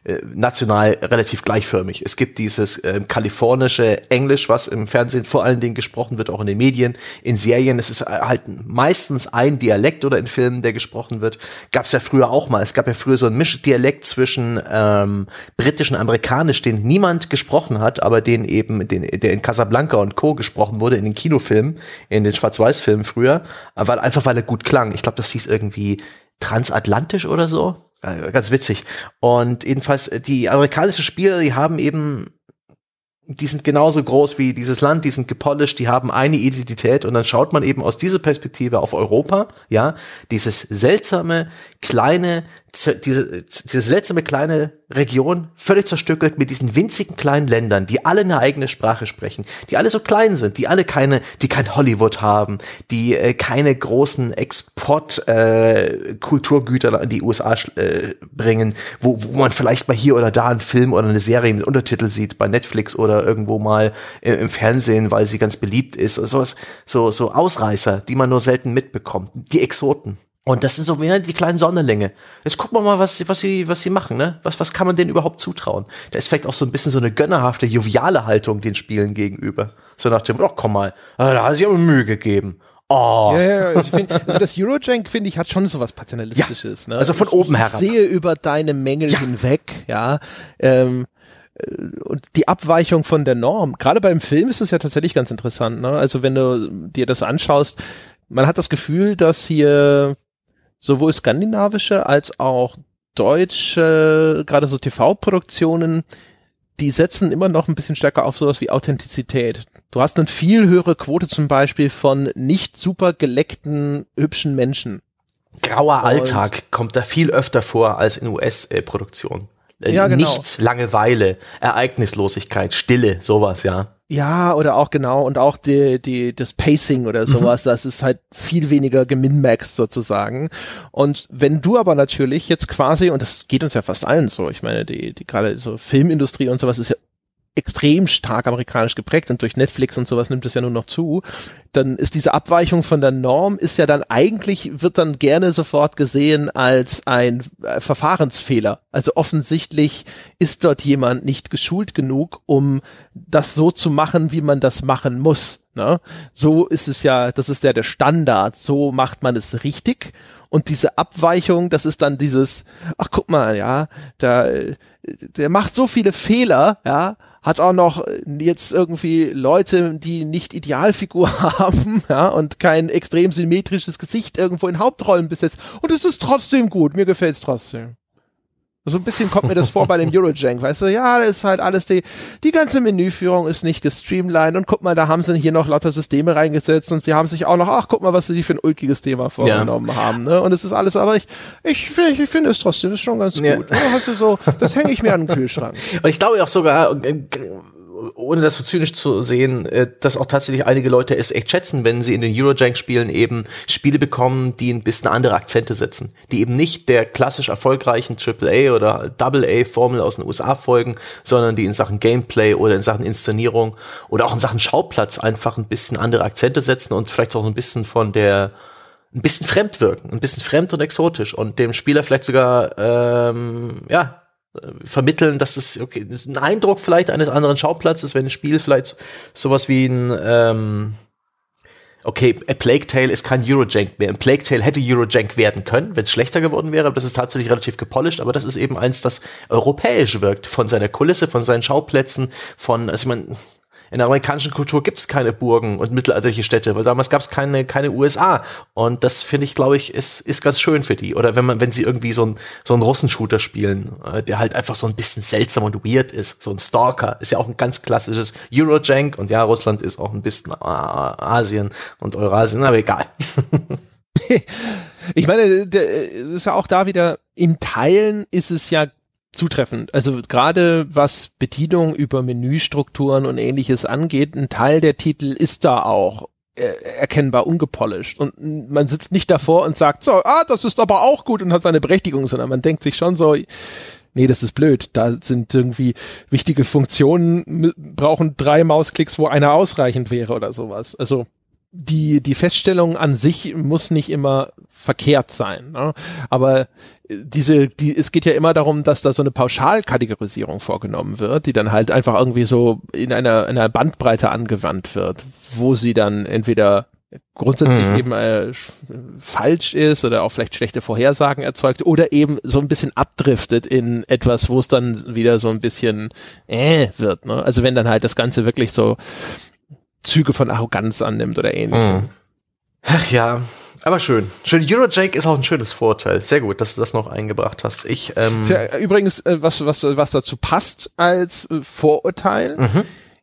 äh, national relativ gleichförmig. Es gibt dieses äh, kalifornische Englisch, was im Fernsehen vor allen Dingen gesprochen wird, auch in den Medien, in Serien. Es ist äh, halt meistens ein Dialekt oder in Filmen, der gesprochen wird. Gab es ja früher auch mal. Es gab ja früher so ein Mischdialekt zwischen ähm, britisch und amerikanisch, den niemand gesprochen hat, aber den eben, den, der in Casablanca und Co. gesprochen wurde in den Kinofilmen, in den Schwarz-Weiß-Filmen früher, weil einfach weil er gut klang. Ich glaube, das hieß irgendwie transatlantisch oder so. Ganz witzig. Und jedenfalls, äh, die amerikanischen Spieler, die haben eben die sind genauso groß wie dieses Land, die sind gepolished, die haben eine Identität und dann schaut man eben aus dieser Perspektive auf Europa, ja, dieses seltsame, kleine, diese, diese seltsame kleine Region, völlig zerstückelt mit diesen winzigen kleinen Ländern, die alle eine eigene Sprache sprechen, die alle so klein sind, die alle keine, die kein Hollywood haben, die äh, keine großen Export-Kulturgüter äh, an die USA äh, bringen, wo, wo man vielleicht mal hier oder da einen Film oder eine Serie mit Untertitel sieht, bei Netflix oder irgendwo mal äh, im Fernsehen, weil sie ganz beliebt ist, so, so, so Ausreißer, die man nur selten mitbekommt, die Exoten. Und das sind so wie die kleinen Sonderlinge. Jetzt gucken wir mal, was, was, sie, was sie machen, ne? Was, was kann man denen überhaupt zutrauen? Da ist vielleicht auch so ein bisschen so eine gönnerhafte, joviale Haltung den Spielen gegenüber. So nach dem, oh, komm mal, ah, da hat sich aber Mühe gegeben. Oh. Ja, ja, ich find, also das Eurojank, finde ich, hat schon so was Paternalistisches. Ja, ne? Also von oben herab. Ich sehe über deine Mängel ja. hinweg, ja. Ähm, äh, und die Abweichung von der Norm. Gerade beim Film ist es ja tatsächlich ganz interessant. Ne? Also wenn du dir das anschaust, man hat das Gefühl, dass hier sowohl skandinavische als auch deutsche, gerade so TV-Produktionen, die setzen immer noch ein bisschen stärker auf sowas wie Authentizität. Du hast eine viel höhere Quote zum Beispiel von nicht super geleckten, hübschen Menschen. Grauer Alltag kommt da viel öfter vor als in US-Produktionen. Äh, ja, genau. Nichts, Langeweile, Ereignislosigkeit, Stille, sowas, ja. Ja, oder auch genau, und auch die, die, das Pacing oder mhm. sowas, mhm. das ist halt viel weniger geminmaxed sozusagen. Und wenn du aber natürlich jetzt quasi, und das geht uns ja fast allen so, ich meine, die, die gerade so Filmindustrie und sowas ist ja extrem stark amerikanisch geprägt und durch Netflix und sowas nimmt es ja nur noch zu, dann ist diese Abweichung von der Norm ist ja dann eigentlich, wird dann gerne sofort gesehen als ein äh, Verfahrensfehler. Also offensichtlich ist dort jemand nicht geschult genug, um das so zu machen, wie man das machen muss. Ne? So ist es ja, das ist ja der Standard, so macht man es richtig. Und diese Abweichung, das ist dann dieses, ach guck mal, ja, da, äh, der macht so viele Fehler, ja, hat auch noch jetzt irgendwie Leute, die nicht Idealfigur haben, ja, und kein extrem symmetrisches Gesicht irgendwo in Hauptrollen besetzt. Und es ist trotzdem gut, mir gefällt's trotzdem. So ein bisschen kommt mir das vor bei dem Eurojank, weißt du? Ja, da ist halt alles die, die ganze Menüführung ist nicht gestreamlined und guck mal, da haben sie hier noch lauter Systeme reingesetzt und sie haben sich auch noch, ach, guck mal, was sie sich für ein ulkiges Thema vorgenommen ja. haben, ne? Und es ist alles, aber ich, ich, ich, ich finde es trotzdem, ist schon ganz ja. gut. Ja, hast du so, das hänge ich mir an den Kühlschrank. Und ich glaube auch sogar, äh, ohne das so zynisch zu sehen, äh, dass auch tatsächlich einige Leute es echt schätzen, wenn sie in den Eurojank-Spielen eben Spiele bekommen, die ein bisschen andere Akzente setzen, die eben nicht der klassisch erfolgreichen AAA oder AA-Formel aus den USA folgen, sondern die in Sachen Gameplay oder in Sachen Inszenierung oder auch in Sachen Schauplatz einfach ein bisschen andere Akzente setzen und vielleicht auch ein bisschen von der ein bisschen fremd wirken, ein bisschen fremd und exotisch und dem Spieler vielleicht sogar ähm, ja vermitteln, dass es okay, ein Eindruck vielleicht eines anderen Schauplatzes, wenn ein Spiel vielleicht sowas wie ein ähm, okay, A Plague Tale ist kein Eurojank mehr. Ein Plague Tale hätte Eurojank werden können, wenn es schlechter geworden wäre, aber das ist tatsächlich relativ gepolished, aber das ist eben eins, das europäisch wirkt, von seiner Kulisse, von seinen Schauplätzen, von, also ich meine, in der amerikanischen Kultur gibt es keine Burgen und mittelalterliche Städte, weil damals gab es keine, keine USA. Und das finde ich, glaube ich, ist, ist ganz schön für die. Oder wenn man, wenn sie irgendwie so ein so ein Russenshooter spielen, äh, der halt einfach so ein bisschen seltsam und weird ist. So ein Stalker ist ja auch ein ganz klassisches Eurojank und ja, Russland ist auch ein bisschen Asien und Eurasien, aber egal. ich meine, das ist ja auch da wieder, in Teilen ist es ja zutreffend. Also gerade was Bedienung über Menüstrukturen und ähnliches angeht, ein Teil der Titel ist da auch äh, erkennbar ungepolished und man sitzt nicht davor und sagt so, ah, das ist aber auch gut und hat seine Berechtigung, sondern man denkt sich schon so, nee, das ist blöd. Da sind irgendwie wichtige Funktionen, brauchen drei Mausklicks, wo einer ausreichend wäre oder sowas. Also die, die Feststellung an sich muss nicht immer verkehrt sein. Ne? Aber diese, die, es geht ja immer darum, dass da so eine Pauschalkategorisierung vorgenommen wird, die dann halt einfach irgendwie so in einer, in einer Bandbreite angewandt wird, wo sie dann entweder grundsätzlich mhm. eben äh, falsch ist oder auch vielleicht schlechte Vorhersagen erzeugt oder eben so ein bisschen abdriftet in etwas, wo es dann wieder so ein bisschen äh wird. Ne? Also wenn dann halt das Ganze wirklich so Züge von Arroganz annimmt oder ähnlich. Mhm. Ach ja, aber schön. Schön. Eurojake ist auch ein schönes Vorteil. Sehr gut, dass du das noch eingebracht hast. Ich, ähm ja, übrigens, äh, was, was, was dazu passt als äh, Vorurteil, mhm.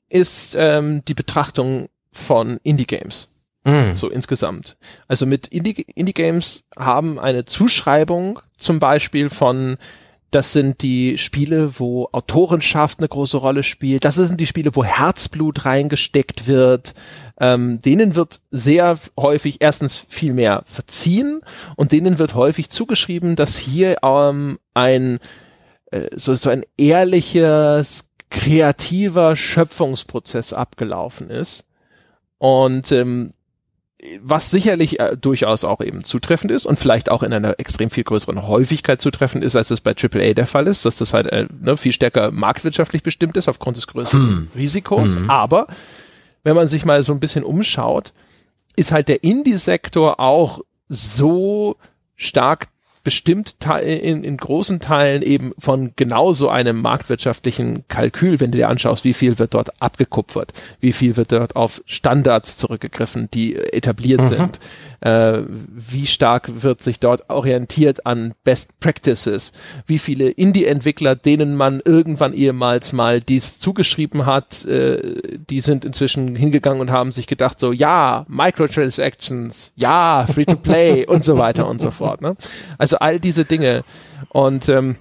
ist ähm, die Betrachtung von Indie-Games. Mhm. So insgesamt. Also mit Indie-Games Indie haben eine Zuschreibung zum Beispiel von das sind die Spiele, wo Autorenschaft eine große Rolle spielt. Das sind die Spiele, wo Herzblut reingesteckt wird. Ähm, denen wird sehr häufig erstens viel mehr verziehen und denen wird häufig zugeschrieben, dass hier ähm, ein äh, so, so ein ehrliches, kreativer Schöpfungsprozess abgelaufen ist. Und ähm, was sicherlich äh, durchaus auch eben zutreffend ist und vielleicht auch in einer extrem viel größeren Häufigkeit zutreffend ist, als es bei AAA der Fall ist, dass das halt äh, ne, viel stärker marktwirtschaftlich bestimmt ist aufgrund des größeren hm. Risikos. Hm. Aber wenn man sich mal so ein bisschen umschaut, ist halt der Indie-Sektor auch so stark bestimmt in, in großen Teilen eben von genau so einem marktwirtschaftlichen Kalkül, wenn du dir anschaust, wie viel wird dort abgekupfert, wie viel wird dort auf Standards zurückgegriffen, die etabliert mhm. sind, äh, wie stark wird sich dort orientiert an Best Practices, wie viele Indie-Entwickler, denen man irgendwann ehemals mal dies zugeschrieben hat, äh, die sind inzwischen hingegangen und haben sich gedacht so, ja, Microtransactions, ja, Free-to-Play und so weiter und so fort. Ne? Also all diese Dinge und ähm,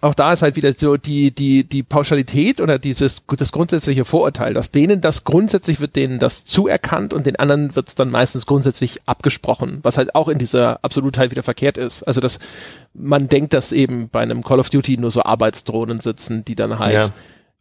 auch da ist halt wieder so die, die, die Pauschalität oder dieses, das grundsätzliche Vorurteil, dass denen das grundsätzlich wird denen das zuerkannt und den anderen wird es dann meistens grundsätzlich abgesprochen, was halt auch in dieser Absolutheit wieder verkehrt ist. Also, dass man denkt, dass eben bei einem Call of Duty nur so Arbeitsdrohnen sitzen, die dann halt ja.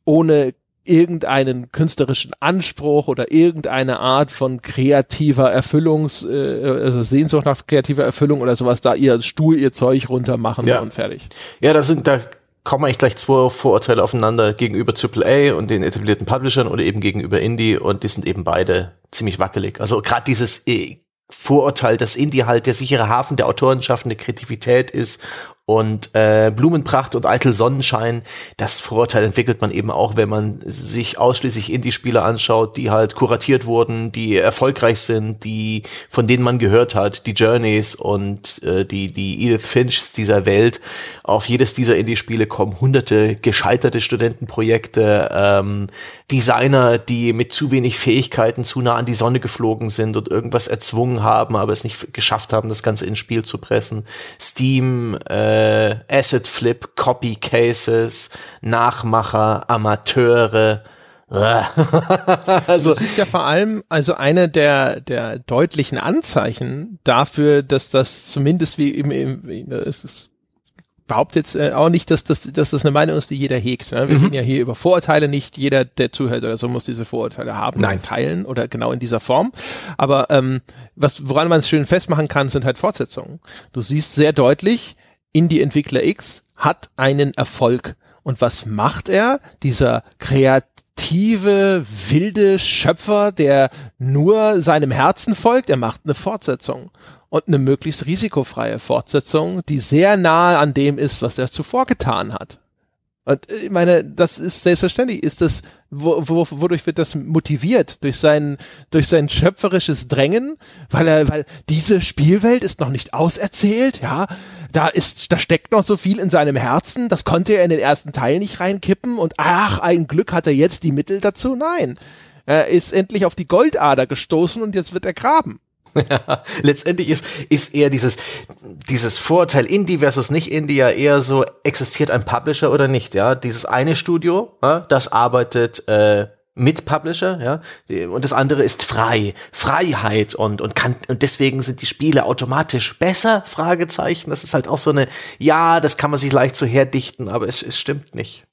ohne irgendeinen künstlerischen Anspruch oder irgendeine Art von kreativer Erfüllungs, äh, also Sehnsucht nach kreativer Erfüllung oder sowas, da ihr Stuhl, ihr Zeug runter machen ja. und fertig. Ja, da sind, da kommen eigentlich gleich zwei Vorurteile aufeinander gegenüber AAA und den etablierten Publishern oder eben gegenüber Indie und die sind eben beide ziemlich wackelig. Also gerade dieses äh, Vorurteil, dass Indie halt der sichere Hafen der Autorenschaft, der Kreativität ist und äh, Blumenpracht und eitel Sonnenschein, das Vorurteil entwickelt man eben auch, wenn man sich ausschließlich Indie-Spiele anschaut, die halt kuratiert wurden, die erfolgreich sind, die von denen man gehört hat, die Journeys und äh, die die Edith Finchs dieser Welt. Auf jedes dieser Indie-Spiele kommen hunderte gescheiterte Studentenprojekte, ähm, Designer, die mit zu wenig Fähigkeiten zu nah an die Sonne geflogen sind und irgendwas erzwungen haben, aber es nicht geschafft haben, das Ganze ins Spiel zu pressen. Steam äh, äh, Acid Flip, Copy Cases, Nachmacher, Amateure. also, das ist ja vor allem also eine der, der deutlichen Anzeichen dafür, dass das zumindest wie im, im es ist behaupte jetzt äh, auch nicht, dass das, dass das eine Meinung ist, die jeder hegt. Ne? Wir mhm. reden ja hier über Vorurteile, nicht jeder, der zuhört oder so, muss diese Vorurteile haben, Nein. teilen oder genau in dieser Form. Aber ähm, was, woran man es schön festmachen kann, sind halt Fortsetzungen. Du siehst sehr deutlich, Indie-Entwickler X hat einen Erfolg. Und was macht er? Dieser kreative, wilde Schöpfer, der nur seinem Herzen folgt, er macht eine Fortsetzung. Und eine möglichst risikofreie Fortsetzung, die sehr nahe an dem ist, was er zuvor getan hat. Und ich meine, das ist selbstverständlich, ist das, wo, wo, wodurch wird das motiviert? Durch sein, durch sein schöpferisches Drängen, weil er, weil diese Spielwelt ist noch nicht auserzählt, ja, da ist, da steckt noch so viel in seinem Herzen, das konnte er in den ersten Teil nicht reinkippen und ach, ein Glück hat er jetzt die Mittel dazu. Nein. Er ist endlich auf die Goldader gestoßen und jetzt wird er graben. Ja, letztendlich ist, ist eher dieses, dieses Vorurteil Indie versus nicht Indie ja eher so, existiert ein Publisher oder nicht, ja? Dieses eine Studio, ja, das arbeitet äh, mit Publisher, ja, und das andere ist frei, Freiheit und und kann und deswegen sind die Spiele automatisch besser? Fragezeichen. Das ist halt auch so eine, ja, das kann man sich leicht so herdichten, aber es, es stimmt nicht.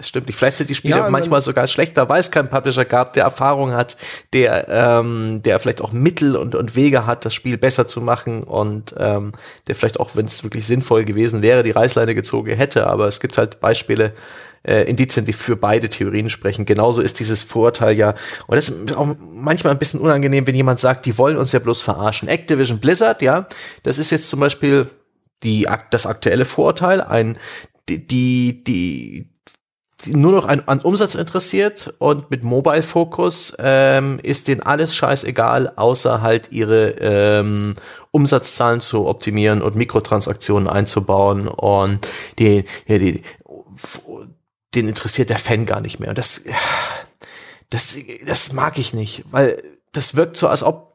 Es stimmt nicht. Vielleicht sind die Spiele ja, manchmal sogar schlechter, weil es keinen Publisher gab, der Erfahrung hat, der, ähm, der vielleicht auch Mittel und, und Wege hat, das Spiel besser zu machen und ähm, der vielleicht auch, wenn es wirklich sinnvoll gewesen wäre, die Reißleine gezogen hätte. Aber es gibt halt Beispiele, äh, Indizien, die für beide Theorien sprechen. Genauso ist dieses Vorurteil ja, und das ist auch manchmal ein bisschen unangenehm, wenn jemand sagt, die wollen uns ja bloß verarschen. Activision Blizzard, ja, das ist jetzt zum Beispiel die, das aktuelle Vorurteil, ein, die, die, die nur noch an, an Umsatz interessiert und mit Mobile Focus ähm, ist denen alles scheißegal, außer halt ihre ähm, Umsatzzahlen zu optimieren und Mikrotransaktionen einzubauen und die, die, die den interessiert der Fan gar nicht mehr. Und das, das, das mag ich nicht, weil das wirkt so, als ob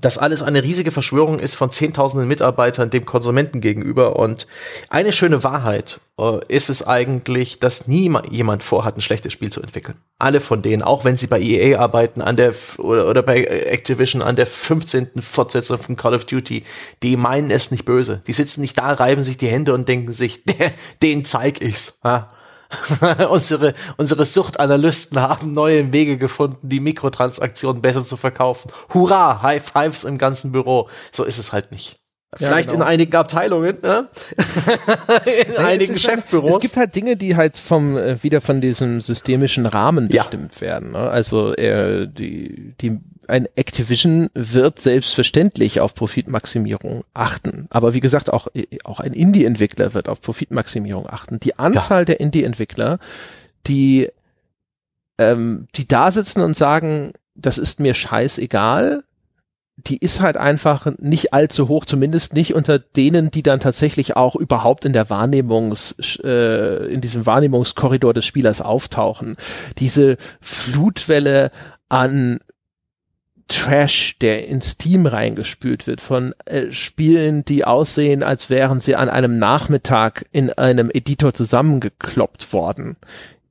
das alles eine riesige Verschwörung ist von zehntausenden Mitarbeitern dem Konsumenten gegenüber. Und eine schöne Wahrheit äh, ist es eigentlich, dass nie jemand vorhat, ein schlechtes Spiel zu entwickeln. Alle von denen, auch wenn sie bei EA arbeiten, an der oder, oder bei Activision an der 15. Fortsetzung von Call of Duty, die meinen es nicht böse. Die sitzen nicht da, reiben sich die Hände und denken sich, den zeig ich's. Ja? unsere, unsere Suchtanalysten haben neue Wege gefunden, die Mikrotransaktionen besser zu verkaufen. Hurra, High Fives im ganzen Büro. So ist es halt nicht. Vielleicht ja, genau. in einigen Abteilungen, ne? in ja, einigen halt- Chefbüros. Halt, es gibt halt Dinge, die halt vom äh, wieder von diesem systemischen Rahmen bestimmt ja. werden. Ne? Also äh, die, die ein Activision wird selbstverständlich auf Profitmaximierung achten. Aber wie gesagt, auch, auch ein Indie-Entwickler wird auf Profitmaximierung achten. Die Anzahl ja. der Indie-Entwickler, die, ähm, die da sitzen und sagen, das ist mir scheißegal, die ist halt einfach nicht allzu hoch, zumindest nicht unter denen, die dann tatsächlich auch überhaupt in der Wahrnehmungs, äh, in diesem Wahrnehmungskorridor des Spielers auftauchen. Diese Flutwelle an Trash, der in Steam reingespült wird, von äh, Spielen, die aussehen, als wären sie an einem Nachmittag in einem Editor zusammengekloppt worden.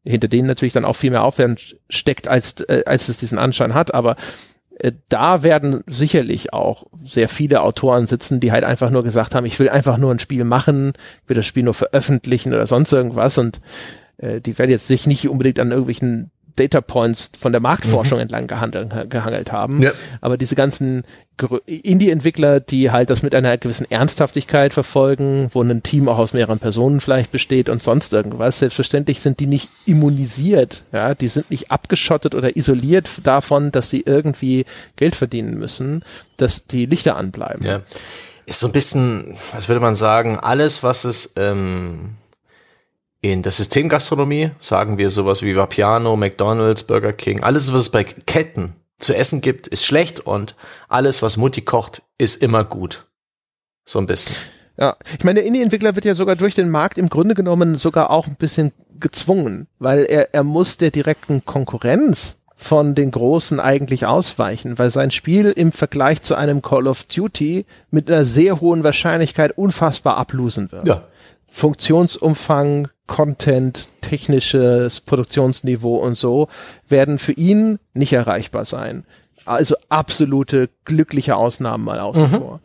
Hinter denen natürlich dann auch viel mehr Aufwand steckt, als, äh, als es diesen Anschein hat, aber äh, da werden sicherlich auch sehr viele Autoren sitzen, die halt einfach nur gesagt haben, ich will einfach nur ein Spiel machen, will das Spiel nur veröffentlichen oder sonst irgendwas und äh, die werden jetzt sich nicht unbedingt an irgendwelchen Data Points von der Marktforschung mhm. entlang gehandelt, gehangelt haben. Ja. Aber diese ganzen Indie-Entwickler, die halt das mit einer gewissen Ernsthaftigkeit verfolgen, wo ein Team auch aus mehreren Personen vielleicht besteht und sonst irgendwas, selbstverständlich sind die nicht immunisiert. Ja, die sind nicht abgeschottet oder isoliert davon, dass sie irgendwie Geld verdienen müssen, dass die Lichter anbleiben. Ja. Ist so ein bisschen, was würde man sagen, alles, was es ähm in der Systemgastronomie sagen wir sowas wie Vapiano, McDonald's, Burger King, alles, was es bei Ketten zu essen gibt, ist schlecht und alles, was Mutti kocht, ist immer gut. So ein bisschen. Ja, ich meine, der Indie-Entwickler wird ja sogar durch den Markt im Grunde genommen sogar auch ein bisschen gezwungen, weil er, er muss der direkten Konkurrenz von den Großen eigentlich ausweichen, weil sein Spiel im Vergleich zu einem Call of Duty mit einer sehr hohen Wahrscheinlichkeit unfassbar ablosen wird. Ja. Funktionsumfang, Content, technisches Produktionsniveau und so werden für ihn nicht erreichbar sein. Also absolute glückliche Ausnahmen mal außen mhm. vor.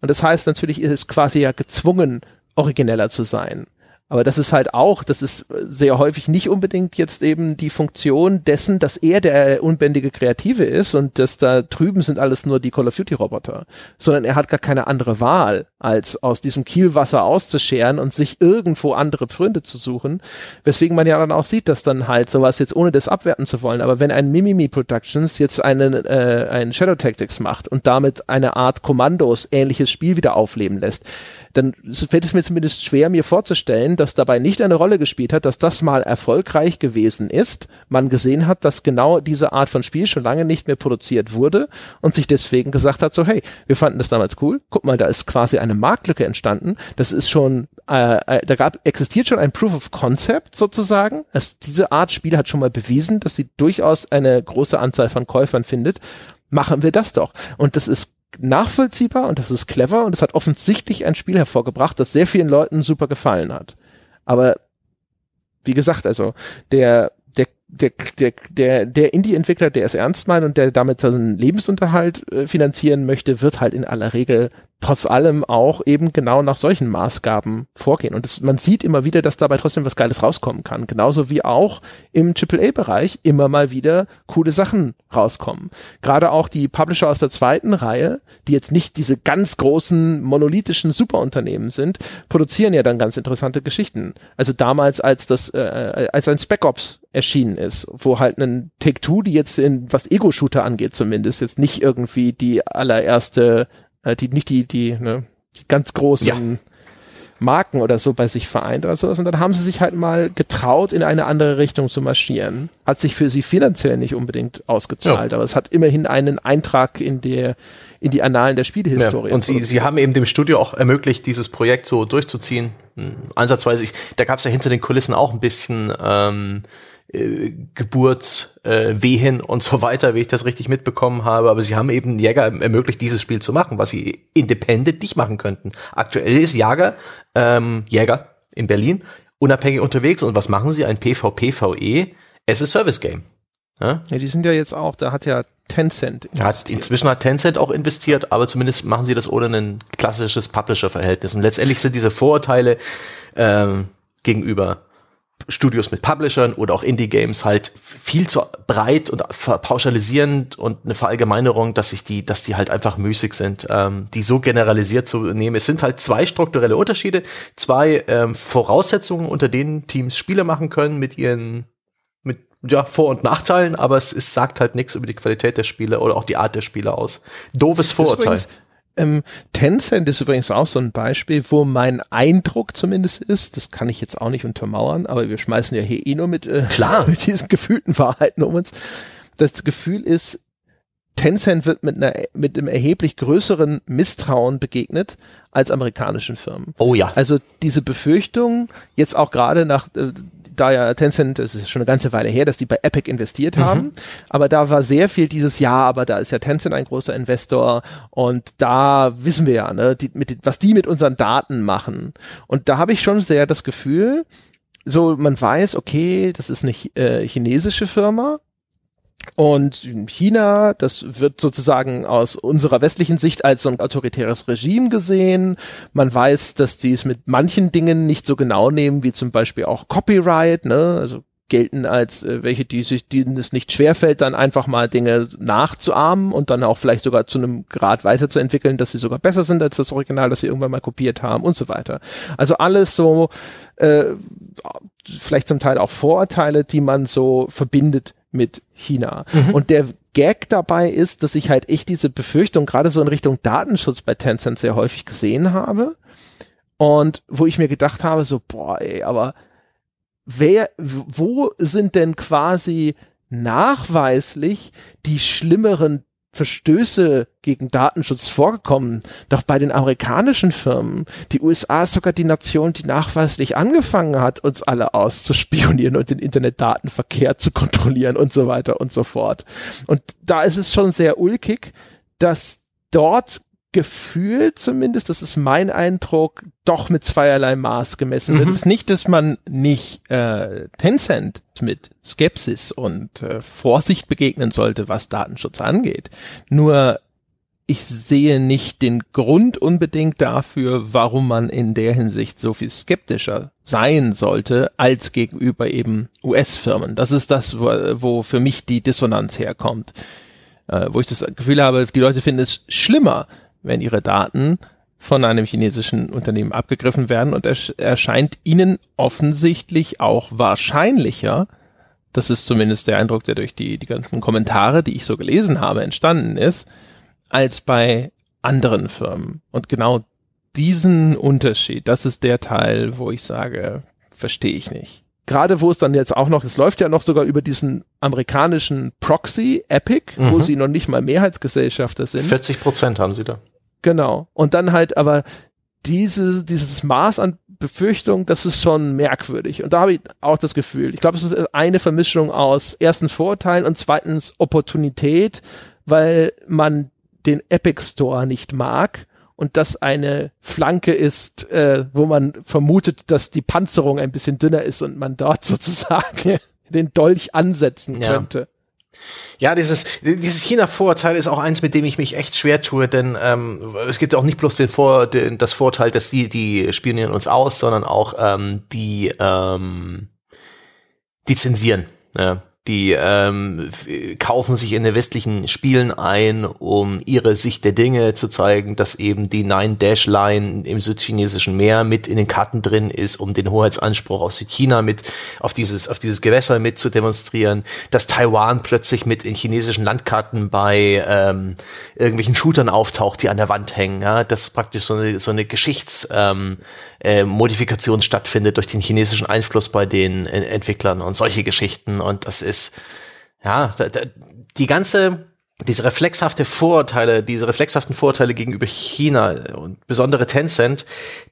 Und das heißt natürlich, ist es quasi ja gezwungen, origineller zu sein. Aber das ist halt auch, das ist sehr häufig nicht unbedingt jetzt eben die Funktion dessen, dass er der unbändige Kreative ist und dass da drüben sind alles nur die Call of Duty Roboter, sondern er hat gar keine andere Wahl, als aus diesem Kielwasser auszuscheren und sich irgendwo andere Freunde zu suchen. Weswegen man ja dann auch sieht, dass dann halt sowas jetzt ohne das abwerten zu wollen, aber wenn ein Mimimi Productions jetzt einen, äh, einen Shadow Tactics macht und damit eine Art Kommandos ähnliches Spiel wieder aufleben lässt, dann fällt es mir zumindest schwer, mir vorzustellen, dass dabei nicht eine Rolle gespielt hat, dass das mal erfolgreich gewesen ist, man gesehen hat, dass genau diese Art von Spiel schon lange nicht mehr produziert wurde und sich deswegen gesagt hat, so hey, wir fanden das damals cool, guck mal, da ist quasi eine Marktlücke entstanden, das ist schon, äh, äh, da gab, existiert schon ein Proof of Concept sozusagen, also diese Art Spiel hat schon mal bewiesen, dass sie durchaus eine große Anzahl von Käufern findet, machen wir das doch. Und das ist nachvollziehbar und das ist clever und es hat offensichtlich ein Spiel hervorgebracht, das sehr vielen Leuten super gefallen hat. Aber wie gesagt, also der der der der der, der Indie-Entwickler, der es ernst meint und der damit seinen Lebensunterhalt äh, finanzieren möchte, wird halt in aller Regel trotz allem auch eben genau nach solchen Maßgaben vorgehen. Und das, man sieht immer wieder, dass dabei trotzdem was Geiles rauskommen kann. Genauso wie auch im AAA-Bereich immer mal wieder coole Sachen rauskommen. Gerade auch die Publisher aus der zweiten Reihe, die jetzt nicht diese ganz großen monolithischen Superunternehmen sind, produzieren ja dann ganz interessante Geschichten. Also damals, als das, äh, als ein Spec Ops erschienen ist, wo halt ein Take-Two, die jetzt in was Ego-Shooter angeht zumindest, jetzt nicht irgendwie die allererste äh, die nicht die, die, ne, die ganz großen ja. Marken oder so bei sich vereint oder sowas. Und dann haben sie sich halt mal getraut, in eine andere Richtung zu marschieren. Hat sich für sie finanziell nicht unbedingt ausgezahlt, ja. aber es hat immerhin einen Eintrag in der, in die Annalen der Spielehistorie. Ja. Und sie, sie haben eben dem Studio auch ermöglicht, dieses Projekt so durchzuziehen. Hm, ansatzweise, ich, da gab es ja hinter den Kulissen auch ein bisschen ähm, äh, Geburtswehen äh, und so weiter, wie ich das richtig mitbekommen habe. Aber sie haben eben Jäger ermöglicht, dieses Spiel zu machen, was sie independent nicht machen könnten. Aktuell ist Jäger, ähm, Jäger in Berlin unabhängig unterwegs. Und was machen sie? Ein PvP-VE as a Service Game. Ja? ja, die sind ja jetzt auch, da hat ja Tencent investiert. Ja, inzwischen hat Tencent auch investiert, aber zumindest machen sie das ohne ein klassisches Publisher-Verhältnis. Und letztendlich sind diese Vorurteile ähm, gegenüber Studios mit Publishern oder auch Indie-Games halt viel zu breit und pauschalisierend und eine Verallgemeinerung, dass sich die, dass die halt einfach müßig sind, ähm, die so generalisiert zu nehmen. Es sind halt zwei strukturelle Unterschiede, zwei ähm, Voraussetzungen, unter denen Teams Spiele machen können mit ihren mit ja, Vor- und Nachteilen, aber es, es sagt halt nichts über die Qualität der Spiele oder auch die Art der Spiele aus. Doofes Vorurteil. Ähm, Tencent ist übrigens auch so ein Beispiel, wo mein Eindruck zumindest ist, das kann ich jetzt auch nicht untermauern, aber wir schmeißen ja hier eh nur mit, äh, Klar. mit diesen gefühlten Wahrheiten um uns. Das Gefühl ist, Tencent wird mit, einer, mit einem erheblich größeren Misstrauen begegnet als amerikanischen Firmen. Oh ja. Also diese Befürchtung, jetzt auch gerade nach, äh, da ja Tencent, es ist schon eine ganze Weile her, dass die bei Epic investiert mhm. haben, aber da war sehr viel dieses Jahr, aber da ist ja Tencent ein großer Investor und da wissen wir ja, ne, die, mit, was die mit unseren Daten machen. Und da habe ich schon sehr das Gefühl, so man weiß, okay, das ist eine äh, chinesische Firma, und China, das wird sozusagen aus unserer westlichen Sicht als so ein autoritäres Regime gesehen. Man weiß, dass die es mit manchen Dingen nicht so genau nehmen, wie zum Beispiel auch Copyright, ne? Also gelten als äh, welche, die sich, denen es nicht schwerfällt, dann einfach mal Dinge nachzuahmen und dann auch vielleicht sogar zu einem Grad weiterzuentwickeln, dass sie sogar besser sind als das Original, das sie irgendwann mal kopiert haben und so weiter. Also alles so, äh, vielleicht zum Teil auch Vorurteile, die man so verbindet mit China. Mhm. Und der Gag dabei ist, dass ich halt echt diese Befürchtung gerade so in Richtung Datenschutz bei Tencent sehr häufig gesehen habe. Und wo ich mir gedacht habe, so, boah, ey, aber wer, wo sind denn quasi nachweislich die schlimmeren Verstöße gegen Datenschutz vorgekommen. Doch bei den amerikanischen Firmen, die USA ist sogar die Nation, die nachweislich angefangen hat, uns alle auszuspionieren und den Internetdatenverkehr zu kontrollieren und so weiter und so fort. Und da ist es schon sehr ulkig, dass dort gefühlt zumindest, das ist mein Eindruck, doch mit zweierlei Maß gemessen wird. Mhm. Es ist nicht, dass man nicht äh, Tencent mit Skepsis und äh, Vorsicht begegnen sollte, was Datenschutz angeht. Nur ich sehe nicht den Grund unbedingt dafür, warum man in der Hinsicht so viel skeptischer sein sollte als gegenüber eben US-Firmen. Das ist das, wo, wo für mich die Dissonanz herkommt. Äh, wo ich das Gefühl habe, die Leute finden es schlimmer, wenn ihre Daten von einem chinesischen Unternehmen abgegriffen werden und es erscheint ihnen offensichtlich auch wahrscheinlicher, das ist zumindest der Eindruck, der durch die, die ganzen Kommentare, die ich so gelesen habe, entstanden ist, als bei anderen Firmen. Und genau diesen Unterschied, das ist der Teil, wo ich sage, verstehe ich nicht. Gerade wo es dann jetzt auch noch, es läuft ja noch sogar über diesen amerikanischen Proxy, Epic, mhm. wo sie noch nicht mal Mehrheitsgesellschafter sind. 40 Prozent haben sie da. Genau. Und dann halt aber diese, dieses Maß an Befürchtung, das ist schon merkwürdig. Und da habe ich auch das Gefühl. Ich glaube, es ist eine Vermischung aus erstens Vorurteilen und zweitens Opportunität, weil man den Epic Store nicht mag und das eine Flanke ist, äh, wo man vermutet, dass die Panzerung ein bisschen dünner ist und man dort sozusagen den Dolch ansetzen könnte. Ja. Ja, dieses, dieses China-Vorurteil ist auch eins, mit dem ich mich echt schwer tue, denn ähm, es gibt auch nicht bloß den Vor, den, das Vorteil, dass die, die spionieren uns aus, sondern auch ähm, die, ähm, die zensieren. Ja die ähm, kaufen sich in den westlichen Spielen ein, um ihre Sicht der Dinge zu zeigen, dass eben die Nine-Dash-Line im südchinesischen Meer mit in den Karten drin ist, um den Hoheitsanspruch aus Südchina mit auf dieses, auf dieses Gewässer mit zu demonstrieren, dass Taiwan plötzlich mit in chinesischen Landkarten bei ähm, irgendwelchen Shootern auftaucht, die an der Wand hängen, ja, dass praktisch so eine, so eine Geschichts- ähm, äh, Modifikation stattfindet durch den chinesischen Einfluss bei den äh, Entwicklern und solche Geschichten. Und das ist, ja, da, da, die ganze, diese reflexhafte Vorurteile, diese reflexhaften Vorurteile gegenüber China und besondere Tencent,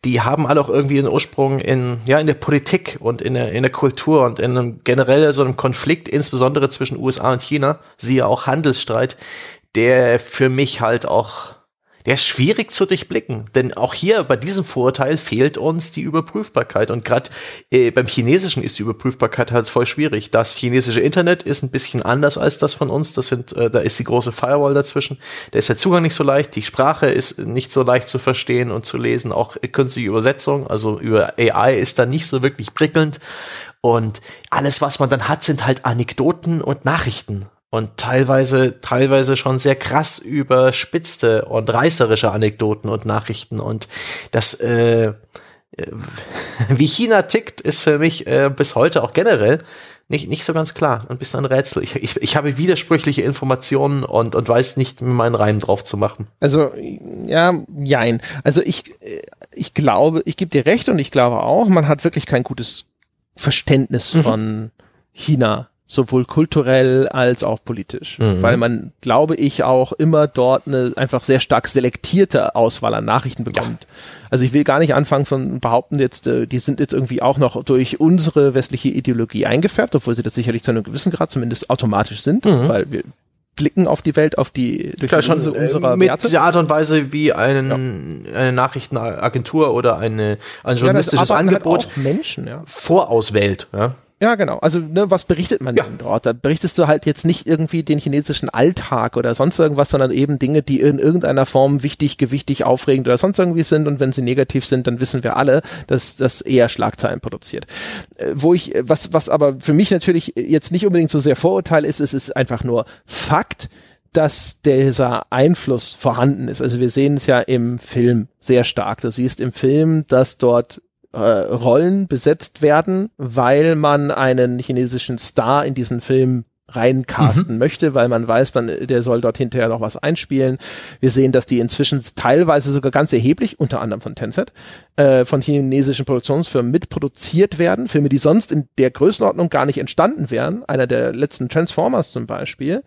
die haben alle auch irgendwie einen Ursprung in, ja, in der Politik und in der, in der Kultur und in einem generell so einem Konflikt, insbesondere zwischen USA und China, siehe auch Handelsstreit, der für mich halt auch ist schwierig zu durchblicken. Denn auch hier bei diesem Vorurteil fehlt uns die Überprüfbarkeit. Und gerade äh, beim Chinesischen ist die Überprüfbarkeit halt voll schwierig. Das chinesische Internet ist ein bisschen anders als das von uns. Das sind, äh, da ist die große Firewall dazwischen. Da ist der Zugang nicht so leicht. Die Sprache ist nicht so leicht zu verstehen und zu lesen. Auch künstliche Übersetzung, also über AI ist da nicht so wirklich prickelnd. Und alles, was man dann hat, sind halt Anekdoten und Nachrichten und teilweise, teilweise schon sehr krass überspitzte und reißerische Anekdoten und Nachrichten und das, äh, wie China tickt, ist für mich äh, bis heute auch generell nicht, nicht so ganz klar. Ein bisschen ein Rätsel. Ich, ich, ich habe widersprüchliche Informationen und, und weiß nicht, meinen Reim drauf zu machen. Also, ja, jein. Also ich, ich glaube, ich gebe dir recht und ich glaube auch, man hat wirklich kein gutes Verständnis mhm. von China sowohl kulturell als auch politisch, mhm. weil man, glaube ich, auch immer dort eine einfach sehr stark selektierte Auswahl an Nachrichten bekommt. Ja. Also ich will gar nicht anfangen von behaupten jetzt, äh, die sind jetzt irgendwie auch noch durch unsere westliche Ideologie eingefärbt, obwohl sie das sicherlich zu einem gewissen Grad zumindest automatisch sind, mhm. weil wir blicken auf die Welt, auf die durch Klar, schon, unserer mit Werte. dieser Art und Weise, wie einen, ja. eine Nachrichtenagentur oder eine, ein journalistisches ja, halt Angebot halt Menschen, ja. vorauswählt. Ja. Ja, genau. Also, ne, was berichtet man ja. denn dort? Da berichtest du halt jetzt nicht irgendwie den chinesischen Alltag oder sonst irgendwas, sondern eben Dinge, die in irgendeiner Form wichtig, gewichtig, aufregend oder sonst irgendwie sind. Und wenn sie negativ sind, dann wissen wir alle, dass das eher Schlagzeilen produziert. Äh, wo ich, was, was aber für mich natürlich jetzt nicht unbedingt so sehr Vorurteil ist, ist, ist einfach nur Fakt dass dieser Einfluss vorhanden ist. Also wir sehen es ja im Film sehr stark. Du siehst im Film, dass dort äh, Rollen besetzt werden, weil man einen chinesischen Star in diesen Film reincasten mhm. möchte, weil man weiß, dann der soll dort hinterher noch was einspielen. Wir sehen, dass die inzwischen teilweise sogar ganz erheblich, unter anderem von Tencent, äh, von chinesischen Produktionsfirmen mitproduziert werden. Filme, die sonst in der Größenordnung gar nicht entstanden wären. Einer der letzten Transformers zum Beispiel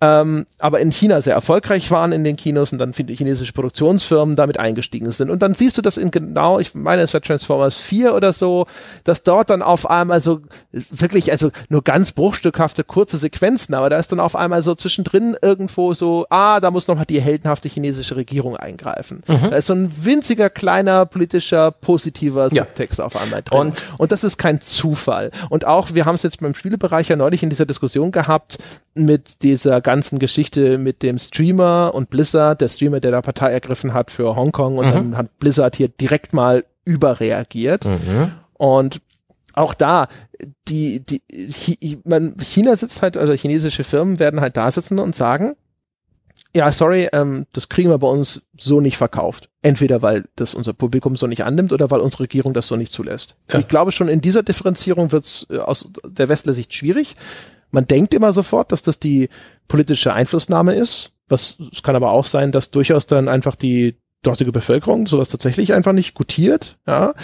ähm, aber in China sehr erfolgreich waren in den Kinos und dann viele chinesische Produktionsfirmen damit eingestiegen sind. Und dann siehst du das in genau, ich meine, es war Transformers 4 oder so, dass dort dann auf einmal so wirklich, also nur ganz bruchstückhafte kurze Sequenzen, aber da ist dann auf einmal so zwischendrin irgendwo so, ah, da muss nochmal die heldenhafte chinesische Regierung eingreifen. Mhm. Da ist so ein winziger, kleiner, politischer, positiver Subtext ja. auf einmal drin. Und, und das ist kein Zufall. Und auch, wir haben es jetzt beim Spielebereich ja neulich in dieser Diskussion gehabt, mit dieser ganzen Geschichte mit dem Streamer und Blizzard, der Streamer, der da Partei ergriffen hat für Hongkong und mhm. dann hat Blizzard hier direkt mal überreagiert. Mhm. Und auch da, die, die, China sitzt halt, oder chinesische Firmen werden halt da sitzen und sagen, ja, sorry, ähm, das kriegen wir bei uns so nicht verkauft. Entweder weil das unser Publikum so nicht annimmt oder weil unsere Regierung das so nicht zulässt. Ja. Ich glaube schon in dieser Differenzierung wird es äh, aus der Westler Sicht schwierig. Man denkt immer sofort, dass das die politische Einflussnahme ist. Was, es kann aber auch sein, dass durchaus dann einfach die dortige Bevölkerung sowas tatsächlich einfach nicht gutiert. Ja,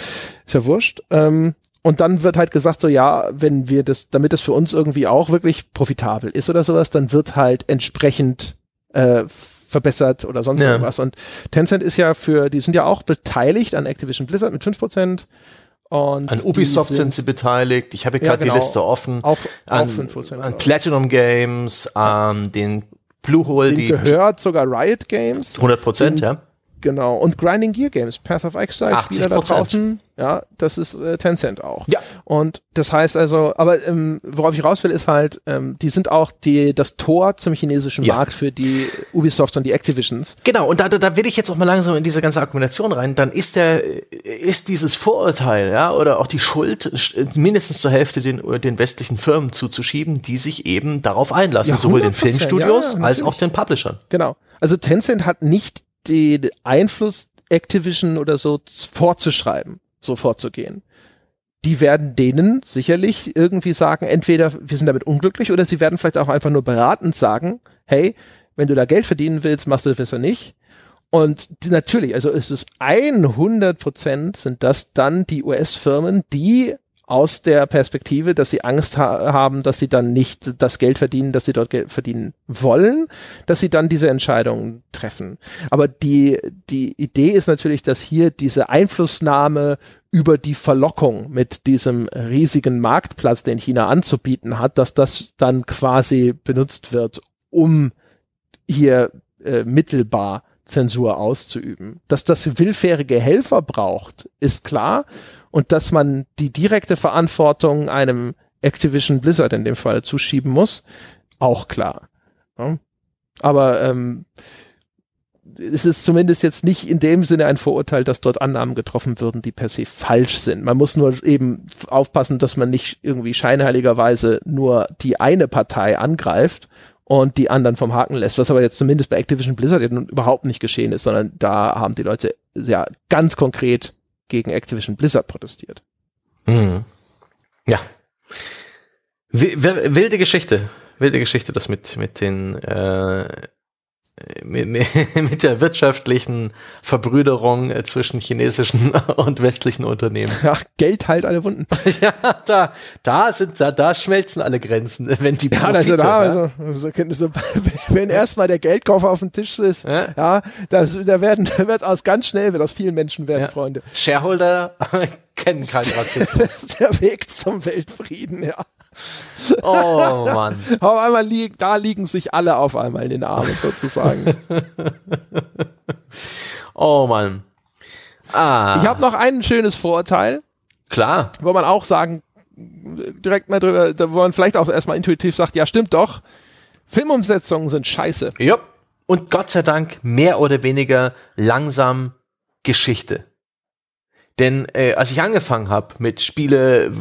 ist ja wurscht. Ähm, und dann wird halt gesagt, so ja, wenn wir das, damit das für uns irgendwie auch wirklich profitabel ist oder sowas, dann wird halt entsprechend äh, verbessert oder sonst ja. irgendwas. Und Tencent ist ja für, die sind ja auch beteiligt an Activision Blizzard mit fünf Prozent und an Ubisoft sind, sind, sie beteiligt. Ich habe gerade ja, genau. die Liste offen. Auch, an, auch an Platinum Games, an den Bluehole, die gehört sogar Riot Games. 100 Prozent, ja. Genau. Und Grinding Gear Games, Path of Exile, Spieler da draußen, ja, das ist äh, Tencent auch. Ja. Und das heißt also, aber ähm, worauf ich raus will, ist halt, ähm, die sind auch die, das Tor zum chinesischen ja. Markt für die Ubisofts und die Activisions. Genau, und da, da, da will ich jetzt auch mal langsam in diese ganze Argumentation rein. Dann ist der, ist dieses Vorurteil, ja, oder auch die Schuld mindestens zur Hälfte den, den westlichen Firmen zuzuschieben, die sich eben darauf einlassen, ja, sowohl den Filmstudios ja, als auch den Publishern. Genau. Also Tencent hat nicht den Einfluss Activision oder so vorzuschreiben so vorzugehen. Die werden denen sicherlich irgendwie sagen, entweder wir sind damit unglücklich oder sie werden vielleicht auch einfach nur beratend sagen, hey, wenn du da Geld verdienen willst, machst du das besser nicht. Und die, natürlich, also es ist 100 Prozent sind das dann die US-Firmen, die aus der Perspektive, dass sie Angst ha haben, dass sie dann nicht das Geld verdienen, dass sie dort Geld verdienen wollen, dass sie dann diese Entscheidungen treffen. Aber die, die Idee ist natürlich, dass hier diese Einflussnahme über die Verlockung mit diesem riesigen Marktplatz, den China anzubieten hat, dass das dann quasi benutzt wird, um hier äh, mittelbar Zensur auszuüben. Dass das willfährige Helfer braucht, ist klar und dass man die direkte Verantwortung einem Activision Blizzard in dem Fall zuschieben muss, auch klar. Ja. Aber ähm, es ist zumindest jetzt nicht in dem Sinne ein Vorurteil, dass dort Annahmen getroffen würden, die per se falsch sind. Man muss nur eben aufpassen, dass man nicht irgendwie scheinheiligerweise nur die eine Partei angreift und die anderen vom Haken lässt, was aber jetzt zumindest bei Activision Blizzard überhaupt nicht geschehen ist, sondern da haben die Leute ja ganz konkret gegen Activision Blizzard protestiert. Mhm. Ja. Wilde Geschichte. Wilde Geschichte, das mit, mit den äh, mit, mit der wirtschaftlichen Verbrüderung äh, zwischen chinesischen und westlichen Unternehmen. Ja, Geld heilt alle Wunden. ja, da, da sind, da, da schmelzen alle Grenzen, wenn die Profite, also da, also, also, also wenn erstmal der Geldkoffer auf dem Tisch ist, ja, ja das, da werden, da wird aus ganz schnell, wird aus vielen Menschen werden, ja. Freunde. Shareholder kennen keinen Rassismus. Das ist der Weg zum Weltfrieden, ja. Oh Mann. auf einmal liegen, da liegen sich alle auf einmal in den Armen sozusagen. oh Mann. Ah. Ich habe noch ein schönes Vorurteil. Klar. Wo man auch sagen, direkt mal drüber, wo man vielleicht auch erstmal intuitiv sagt, ja stimmt doch, Filmumsetzungen sind scheiße. Ja. Und Gott sei Dank mehr oder weniger langsam Geschichte. Denn äh, als ich angefangen habe mit Spiele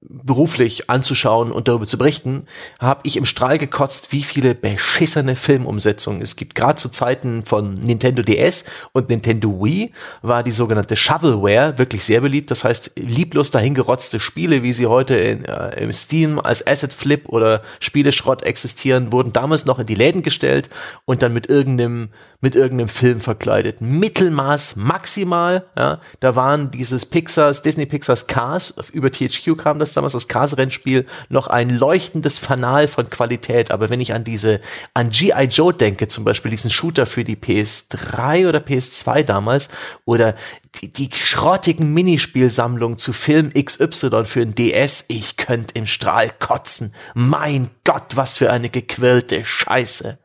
beruflich anzuschauen und darüber zu berichten, habe ich im Strahl gekotzt, wie viele beschissene Filmumsetzungen es gibt. Gerade zu Zeiten von Nintendo DS und Nintendo Wii war die sogenannte Shovelware wirklich sehr beliebt. Das heißt, lieblos dahingerotzte Spiele, wie sie heute in, äh, im Steam als Asset Flip oder Spieleschrott existieren, wurden damals noch in die Läden gestellt und dann mit irgendeinem mit irgendeinem Film verkleidet. Mittelmaß maximal. Ja, da waren dieses Pixars, Disney Pixars Cars, über THQ kam das damals, das Cars-Rennspiel, noch ein leuchtendes Fanal von Qualität. Aber wenn ich an diese, an G.I. Joe denke, zum Beispiel diesen Shooter für die PS3 oder PS2 damals, oder die, die schrottigen Minispielsammlungen zu Film XY für ein DS, ich könnte im Strahl kotzen. Mein Gott, was für eine gequirlte Scheiße.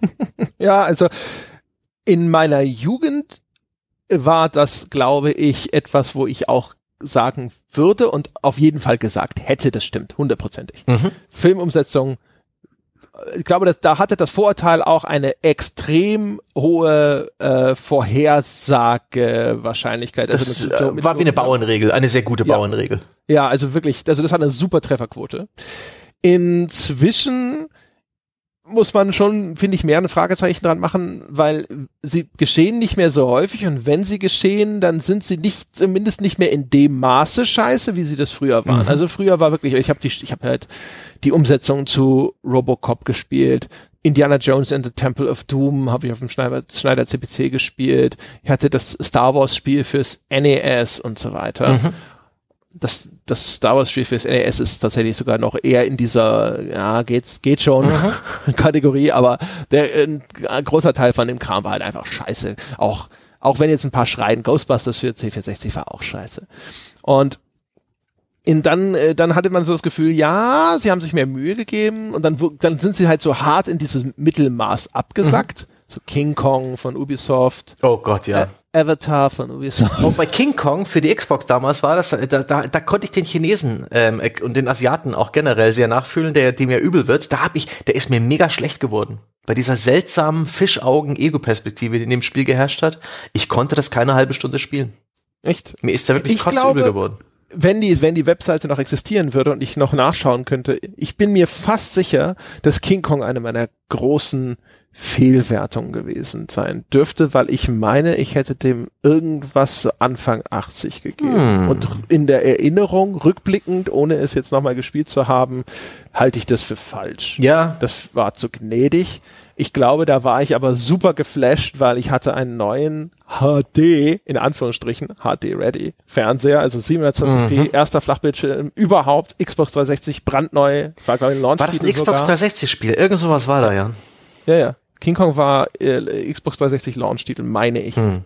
ja, also in meiner Jugend war das, glaube ich, etwas, wo ich auch sagen würde und auf jeden Fall gesagt hätte, das stimmt, hundertprozentig. Mhm. Filmumsetzung, ich glaube, dass, da hatte das Vorurteil auch eine extrem hohe äh, Vorhersagewahrscheinlichkeit. Also das mit, äh, war wie eine Bauernregel, eine sehr gute ja. Bauernregel. Ja, also wirklich, also das hat eine super Trefferquote. Inzwischen muss man schon, finde ich, mehr ein Fragezeichen dran machen, weil sie geschehen nicht mehr so häufig und wenn sie geschehen, dann sind sie nicht, zumindest nicht mehr in dem Maße scheiße, wie sie das früher waren. Mhm. Also früher war wirklich, ich habe die, ich habe halt die Umsetzung zu Robocop gespielt, Indiana Jones and the Temple of Doom habe ich auf dem Schneider, Schneider CPC gespielt, ich hatte das Star Wars Spiel fürs NES und so weiter. Mhm das, das Star Wars Spiel fürs NES ist tatsächlich sogar noch eher in dieser, ja, geht's, geht schon mhm. Kategorie, aber der, ein großer Teil von dem Kram war halt einfach scheiße. Auch, auch wenn jetzt ein paar schreien, Ghostbusters für C460 war auch scheiße. Und in dann, äh, dann hatte man so das Gefühl, ja, sie haben sich mehr Mühe gegeben und dann, dann sind sie halt so hart in dieses Mittelmaß abgesackt. Mhm. So King Kong von Ubisoft. Oh Gott, ja. Äh, Avatar von Ubisoft. Und bei King Kong für die Xbox damals war das, da, da, da konnte ich den Chinesen ähm, und den Asiaten auch generell sehr nachfühlen, der dem ja übel wird. Da hab ich, der ist mir mega schlecht geworden. Bei dieser seltsamen Fischaugen-Ego-Perspektive, die in dem Spiel geherrscht hat, ich konnte das keine halbe Stunde spielen. Echt? Mir ist da wirklich kotzübel geworden wenn die, wenn die Webseite noch existieren würde und ich noch nachschauen könnte, ich bin mir fast sicher, dass King Kong eine meiner großen Fehlwertungen gewesen sein dürfte, weil ich meine, ich hätte dem irgendwas Anfang 80 gegeben. Hm. Und in der Erinnerung, rückblickend, ohne es jetzt nochmal gespielt zu haben, halte ich das für falsch. Ja. Das war zu gnädig. Ich glaube, da war ich aber super geflasht, weil ich hatte einen neuen HD, in Anführungsstrichen, HD-Ready Fernseher, also 720p, mhm. erster Flachbildschirm überhaupt, Xbox 360 brandneu, war glaube ich ein Launch War das ein Xbox 360 Spiel? Irgend sowas war da, ja. Ja, ja. King Kong war äh, Xbox 360 Launch-Titel, meine ich. Mhm.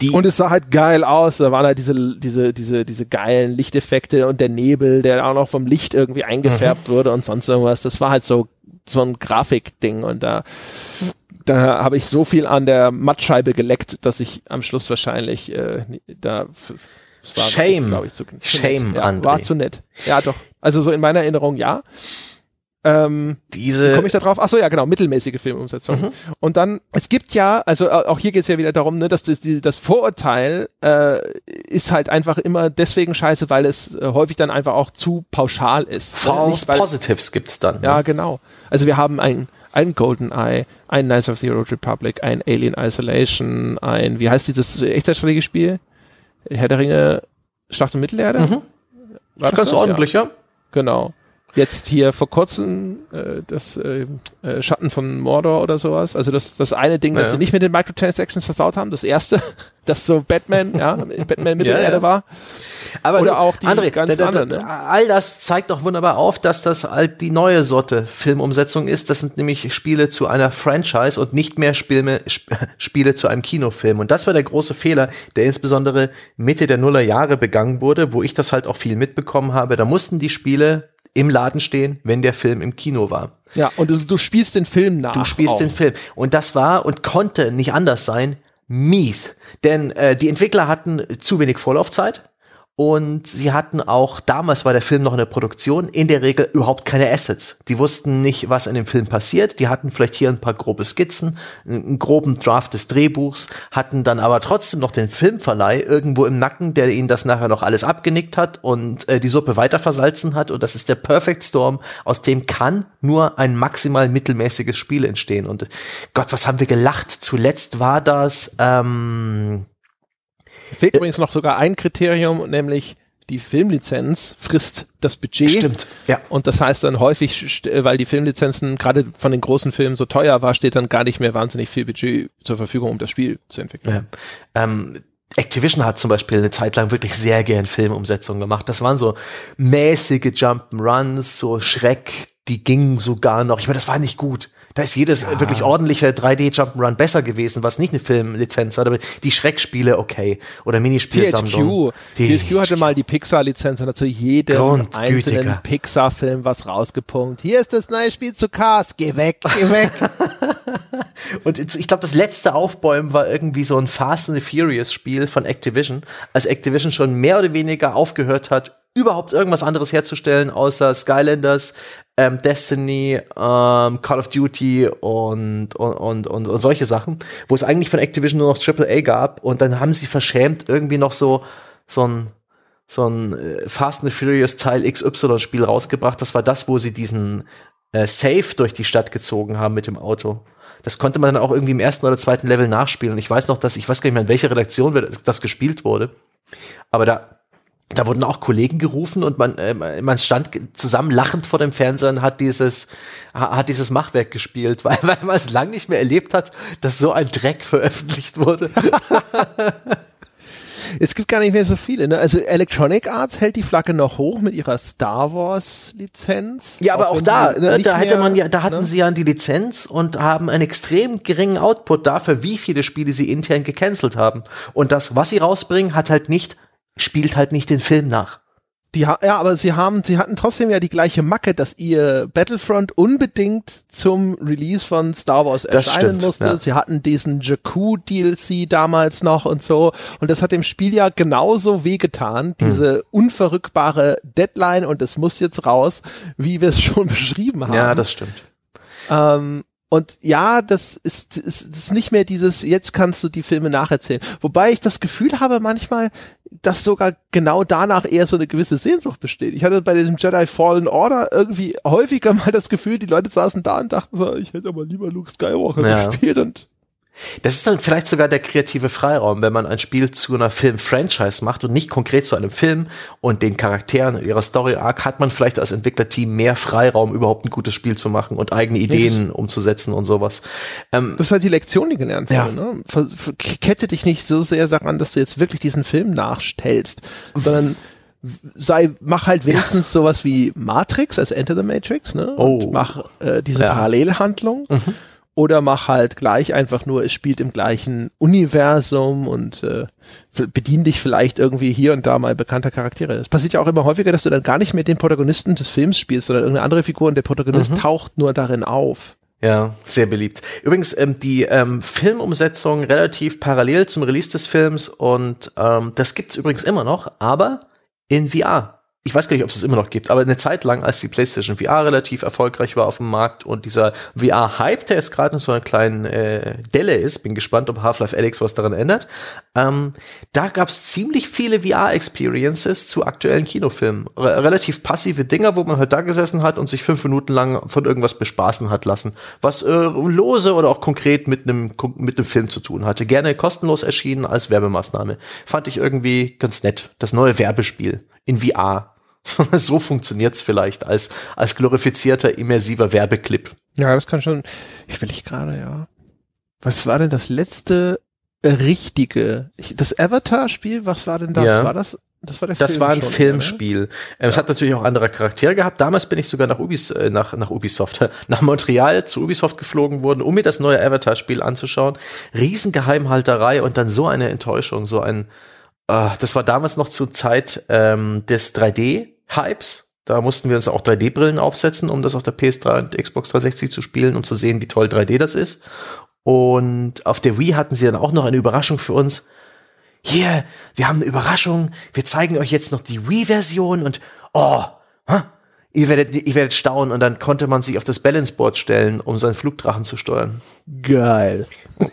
Die und es sah halt geil aus. Da waren halt diese, diese, diese, diese geilen Lichteffekte und der Nebel, der auch noch vom Licht irgendwie eingefärbt mhm. wurde und sonst irgendwas. Das war halt so so ein Grafikding und da da habe ich so viel an der Mattscheibe geleckt, dass ich am Schluss wahrscheinlich äh, da war, Shame, glaube ich, zu, zu Shame, ja, André. war zu nett. Ja, doch. Also so in meiner Erinnerung ja. Ähm, Diese. Komme ich da drauf? Achso, ja, genau, mittelmäßige Filmumsetzung. Mhm. Und dann, es gibt ja, also auch hier geht es ja wieder darum, ne, dass das, das Vorurteil äh, ist halt einfach immer deswegen scheiße, weil es äh, häufig dann einfach auch zu pauschal ist. Ne? False weil, Positives gibt's dann. Ja, ne? genau. Also wir haben ein ein GoldenEye, ein Knights of the Old Republic, ein Alien Isolation, ein, wie heißt dieses Echtzeitstrategiespiel? Herr der Ringe, Schlacht um Mittelerde? Mhm. War das ganz das? ordentlich, ja. ja. Genau. Jetzt hier vor kurzem äh, das äh, äh, Schatten von Mordor oder sowas. Also das, das eine Ding, das Ja. sie nicht mit den Microtransactions versaut haben. Das erste, das so Batman, ja, Batman Mittelerde Ja, ja. war. Aber Oder du, auch die André, ganz da, da, anderen, da, all das zeigt doch wunderbar auf, dass das halt die neue Sorte Filmumsetzung ist. Das sind nämlich Spiele zu einer Franchise und nicht mehr Spiele, Sp Spiele zu einem Kinofilm. Und das war der große Fehler, der insbesondere Mitte der Nuller Jahre begangen wurde, wo ich das halt auch viel mitbekommen habe. Da mussten die Spiele im Laden stehen, wenn der Film im Kino war. Ja, und du, du spielst den Film nach. Du spielst auch. den Film. Und das war und konnte nicht anders sein, mies. Denn äh, die Entwickler hatten zu wenig Vorlaufzeit. Und sie hatten auch, damals war der Film noch in der Produktion, in der Regel überhaupt keine Assets. Die wussten nicht, was in dem Film passiert. Die hatten vielleicht hier ein paar grobe Skizzen, einen groben Draft des Drehbuchs, hatten dann aber trotzdem noch den Filmverleih irgendwo im Nacken, der ihnen das nachher noch alles abgenickt hat und äh, die Suppe weiter versalzen hat. Und das ist der Perfect Storm, aus dem kann nur ein maximal mittelmäßiges Spiel entstehen. Und Gott, was haben wir gelacht? Zuletzt war das, ähm, Fehlt übrigens noch sogar ein Kriterium, nämlich die Filmlizenz frisst das Budget. Stimmt, ja. Und das heißt dann häufig, weil die Filmlizenzen gerade von den großen Filmen so teuer war, steht dann gar nicht mehr wahnsinnig viel Budget zur Verfügung, um das Spiel zu entwickeln. Ja. Ähm, Activision hat zum Beispiel eine Zeit lang wirklich sehr gern Filmumsetzungen gemacht. Das waren so mäßige Jump'n'Runs, so Schreck, die gingen sogar noch. Ich meine, das war nicht gut. Da ist jedes äh, wirklich ordentliche 3D Jump'n'Run besser gewesen, was nicht eine Filmlizenz hat, aber die Schreckspiele okay. Oder Minispielsammlungen. THQ, THQ hatte mal die Pixar-Lizenz und hat zu jedem Grundgütiger. einzelnen Pixar-Film was rausgepumpt. Hier ist das neue Spiel zu Cars. Geh weg, geh weg. Und ich glaube, das letzte Aufbäumen war irgendwie so ein Fast and the Furious Spiel von Activision, als Activision schon mehr oder weniger aufgehört hat, überhaupt irgendwas anderes herzustellen, außer Skylanders, ähm, Destiny, ähm, Call of Duty und, und, und, und, solche Sachen, wo es eigentlich von Activision nur noch AAA gab und dann haben sie verschämt irgendwie noch so, so ein so ein äh, Fast and Furious Teil XY Spiel rausgebracht. Das war das, wo sie diesen äh, Safe durch die Stadt gezogen haben mit dem Auto. Das konnte man dann auch irgendwie im ersten oder zweiten Level nachspielen. Ich weiß noch, dass ich weiß gar nicht mehr, in welcher Redaktion das gespielt wurde. Aber da, da wurden auch Kollegen gerufen und man, äh, man stand zusammen lachend vor dem Fernseher und hat dieses, ha- hat dieses Machwerk gespielt, weil, weil man es lang nicht mehr erlebt hat, dass so ein Dreck veröffentlicht wurde. es gibt gar nicht mehr so viele. Ne? Also Electronic Arts hält die Flagge noch hoch mit ihrer Star Wars Lizenz. Ja, aber auch wenn da, die, ne, da hätte man ja, da hatten ne? sie ja die Lizenz und haben einen extrem geringen Output dafür, wie viele Spiele sie intern gecancelt haben. Und das, was sie rausbringen, hat halt nicht, spielt halt nicht den Film nach. Die, ja, aber sie haben, sie hatten trotzdem ja die gleiche Macke, dass ihr Battlefront unbedingt zum Release von Star Wars Das erscheinen stimmt, musste. ja. Sie hatten diesen Jakku DLC damals noch und so. Und das hat dem Spiel ja genauso wehgetan, diese Hm. unverrückbare Deadline und es muss jetzt raus, wie wir es schon beschrieben haben. Ja, das stimmt. Ähm, und ja, das ist, ist, ist nicht mehr dieses, jetzt kannst du die Filme nacherzählen. Wobei ich das Gefühl habe manchmal, dass sogar genau danach eher so eine gewisse Sehnsucht besteht. Ich hatte bei diesem Jedi Fallen Order irgendwie häufiger mal das Gefühl, die Leute saßen da und dachten so, ich hätte aber lieber Luke Skywalker Ja. gespielt und Das ist dann vielleicht sogar der kreative Freiraum, wenn man ein Spiel zu einer Film-Franchise macht und nicht konkret zu einem Film und den Charakteren und ihrer Story-Arc, hat man vielleicht als Entwicklerteam mehr Freiraum, überhaupt ein gutes Spiel zu machen und eigene Ideen umzusetzen und sowas. Ähm, das ist halt die Lektion, die gelernt Ja. wurde. Ne? Ver- ver- Kette dich nicht so sehr daran, dass du jetzt wirklich diesen Film nachstellst, sondern sei, mach halt wenigstens sowas wie Matrix, als Enter the Matrix, ne? Oh. Und mach äh, diese Ja. Parallelhandlung. Oder mach halt gleich einfach nur, es spielt im gleichen Universum und äh, bedien dich vielleicht irgendwie hier und da mal bekannter Charaktere. Es passiert ja auch immer häufiger, dass du dann gar nicht mehr den Protagonisten des Films spielst, sondern irgendeine andere Figur und der Protagonist taucht nur darin auf. Ja, sehr beliebt. Übrigens, ähm, die ähm, Filmumsetzung relativ parallel zum Release des Films und ähm, das gibt's übrigens immer noch, aber in VR. Ich weiß gar nicht, ob es es immer noch gibt, aber eine Zeit lang, als die PlayStation VR relativ erfolgreich war auf dem Markt und dieser VR-Hype, der jetzt gerade in so einer kleinen äh, Delle ist, bin gespannt, ob Half-Life Alyx was daran ändert, ähm, da gab's ziemlich viele VR-Experiences zu aktuellen Kinofilmen. Re relativ passive Dinger, wo man halt da gesessen hat und sich fünf Minuten lang von irgendwas bespaßen hat lassen, was äh, lose oder auch konkret mit einem mit einem Film zu tun hatte. Gerne kostenlos erschienen als Werbemaßnahme. Fand ich irgendwie ganz nett. Das neue Werbespiel in VR. so funktioniert's vielleicht als, als glorifizierter, immersiver Werbeclip. Ja, das kann schon. Ich will ich gerade, ja. Was war denn das letzte richtige? Das Avatar-Spiel, was war denn das? Ja. War das? Das war der Das Film war ein schon, Filmspiel. Ähm, Es hat natürlich auch andere Charaktere gehabt. Damals bin ich sogar nach, Ubis, äh, nach, nach Ubisoft, nach Montreal zu Ubisoft geflogen worden, um mir das neue Avatar-Spiel anzuschauen. Riesengeheimhalterei und dann so eine Enttäuschung, so ein, äh, das war damals noch zur Zeit ähm, des 3D-Hypes. Da mussten wir uns auch 3D-Brillen aufsetzen, um das auf der PS3 und Xbox 360 zu spielen, um zu sehen, wie toll 3D das ist. Und auf der Wii hatten sie dann auch noch eine Überraschung für uns hier, wir haben eine Überraschung, wir zeigen euch jetzt noch die Wii-Version und oh, huh, ihr werdet, ihr werdet staunen und dann konnte man sich auf das Balanceboard stellen, um seinen Flugdrachen zu steuern. Geil.